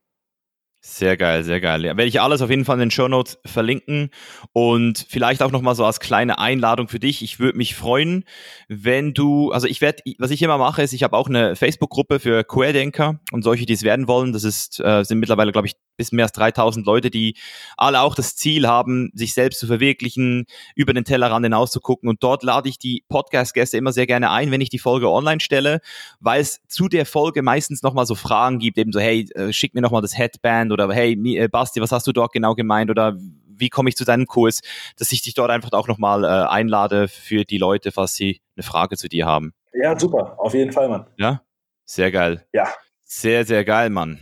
Sehr geil, sehr geil. Ja, werde ich alles auf jeden Fall in den Show Notes verlinken und vielleicht auch nochmal so als kleine Einladung für dich. Ich würde mich freuen, wenn du, also ich werde, was ich immer mache, ist, ich habe auch eine Facebook-Gruppe für Querdenker und solche, die es werden wollen. Das ist, äh, sind mittlerweile, glaube ich, bis mehr als 3000 Leute, die alle auch das Ziel haben, sich selbst zu verwirklichen, über den Tellerrand hinaus zu gucken. Und dort lade ich die Podcast-Gäste immer sehr gerne ein, wenn ich die Folge online stelle, weil es zu der Folge meistens nochmal so Fragen gibt, eben so, hey, äh, schick mir nochmal das Headband oder hey, äh, Basti, was hast du dort genau gemeint oder wie komme ich zu deinem Kurs, dass ich dich dort einfach auch nochmal äh, einlade für die Leute, falls sie eine Frage zu dir haben. Ja, super, auf jeden Fall, Mann. Ja, sehr geil. Ja. Sehr, sehr geil, Mann.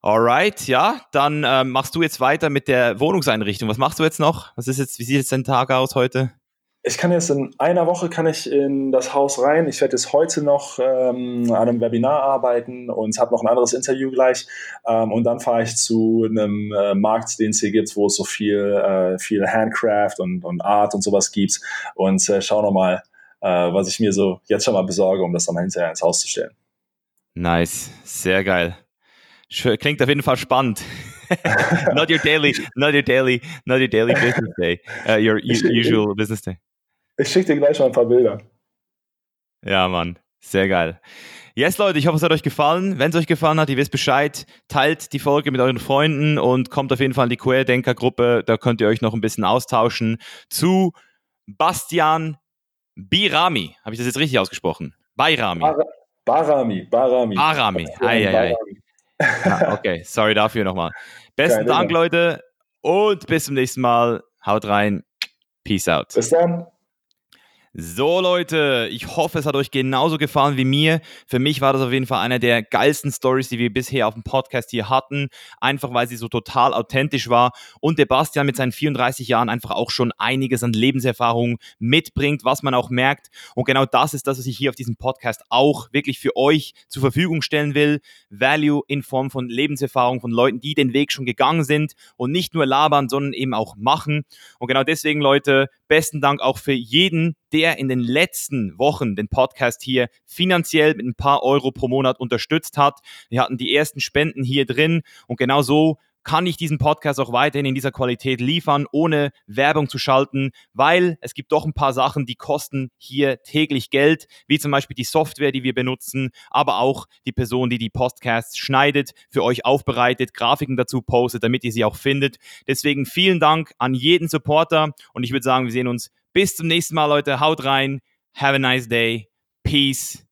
Alright, ja, dann äh, machst du jetzt weiter mit der Wohnungseinrichtung. Was machst du jetzt noch? Was ist jetzt, wie sieht jetzt dein Tag aus heute? Ich kann jetzt in einer Woche kann ich in das Haus rein. Ich werde jetzt heute noch ähm, an einem Webinar arbeiten und habe noch ein anderes Interview gleich. Ähm, und dann fahre ich zu einem äh, Markt, den es hier gibt, wo es so viel, äh, viel Handcraft und, und Art und sowas gibt. Und äh, schau nochmal, äh, was ich mir so jetzt schon mal besorge, um das dann hinterher ins Haus zu stellen. Nice, sehr geil. Klingt auf jeden Fall spannend. [laughs] not your daily, not your daily, not your daily business day, uh, your usual business day. Ich schicke dir gleich mal ein paar Bilder. Ja, Mann. Sehr geil. Yes, Leute, ich hoffe, es hat euch gefallen. Wenn es euch gefallen hat, ihr wisst Bescheid, teilt die Folge mit euren Freunden und kommt auf jeden Fall in die Querdenker-Gruppe. Da könnt ihr euch noch ein bisschen austauschen zu Bastian Birami. Habe ich das jetzt richtig ausgesprochen? Bayrami. Bar Barami. Barami. Barami. Ei, ei, ei. Okay, sorry dafür nochmal. Besten Keine Dank, Leute, und bis zum nächsten Mal. Haut rein. Peace out. Bis dann. So Leute, ich hoffe, es hat euch genauso gefallen wie mir. Für mich war das auf jeden Fall eine der geilsten Stories, die wir bisher auf dem Podcast hier hatten, einfach weil sie so total authentisch war und der Bastian mit seinen 34 Jahren einfach auch schon einiges an Lebenserfahrung mitbringt, was man auch merkt. Und genau das ist das, was ich hier auf diesem Podcast auch wirklich für euch zur Verfügung stellen will. Value in Form von Lebenserfahrung von Leuten, die den Weg schon gegangen sind und nicht nur labern, sondern eben auch machen. Und genau deswegen, Leute, besten Dank auch für jeden, der in den letzten Wochen den Podcast hier finanziell mit ein paar Euro pro Monat unterstützt hat. Wir hatten die ersten Spenden hier drin und genau so kann ich diesen Podcast auch weiterhin in dieser Qualität liefern, ohne Werbung zu schalten, weil es gibt doch ein paar Sachen, die kosten hier täglich Geld, wie zum Beispiel die Software, die wir benutzen, aber auch die Person, die die Podcasts schneidet, für euch aufbereitet, Grafiken dazu postet, damit ihr sie auch findet. Deswegen vielen Dank an jeden Supporter und ich würde sagen, wir sehen uns bis zum nächsten Mal, Leute. Haut rein. Have a nice day. Peace.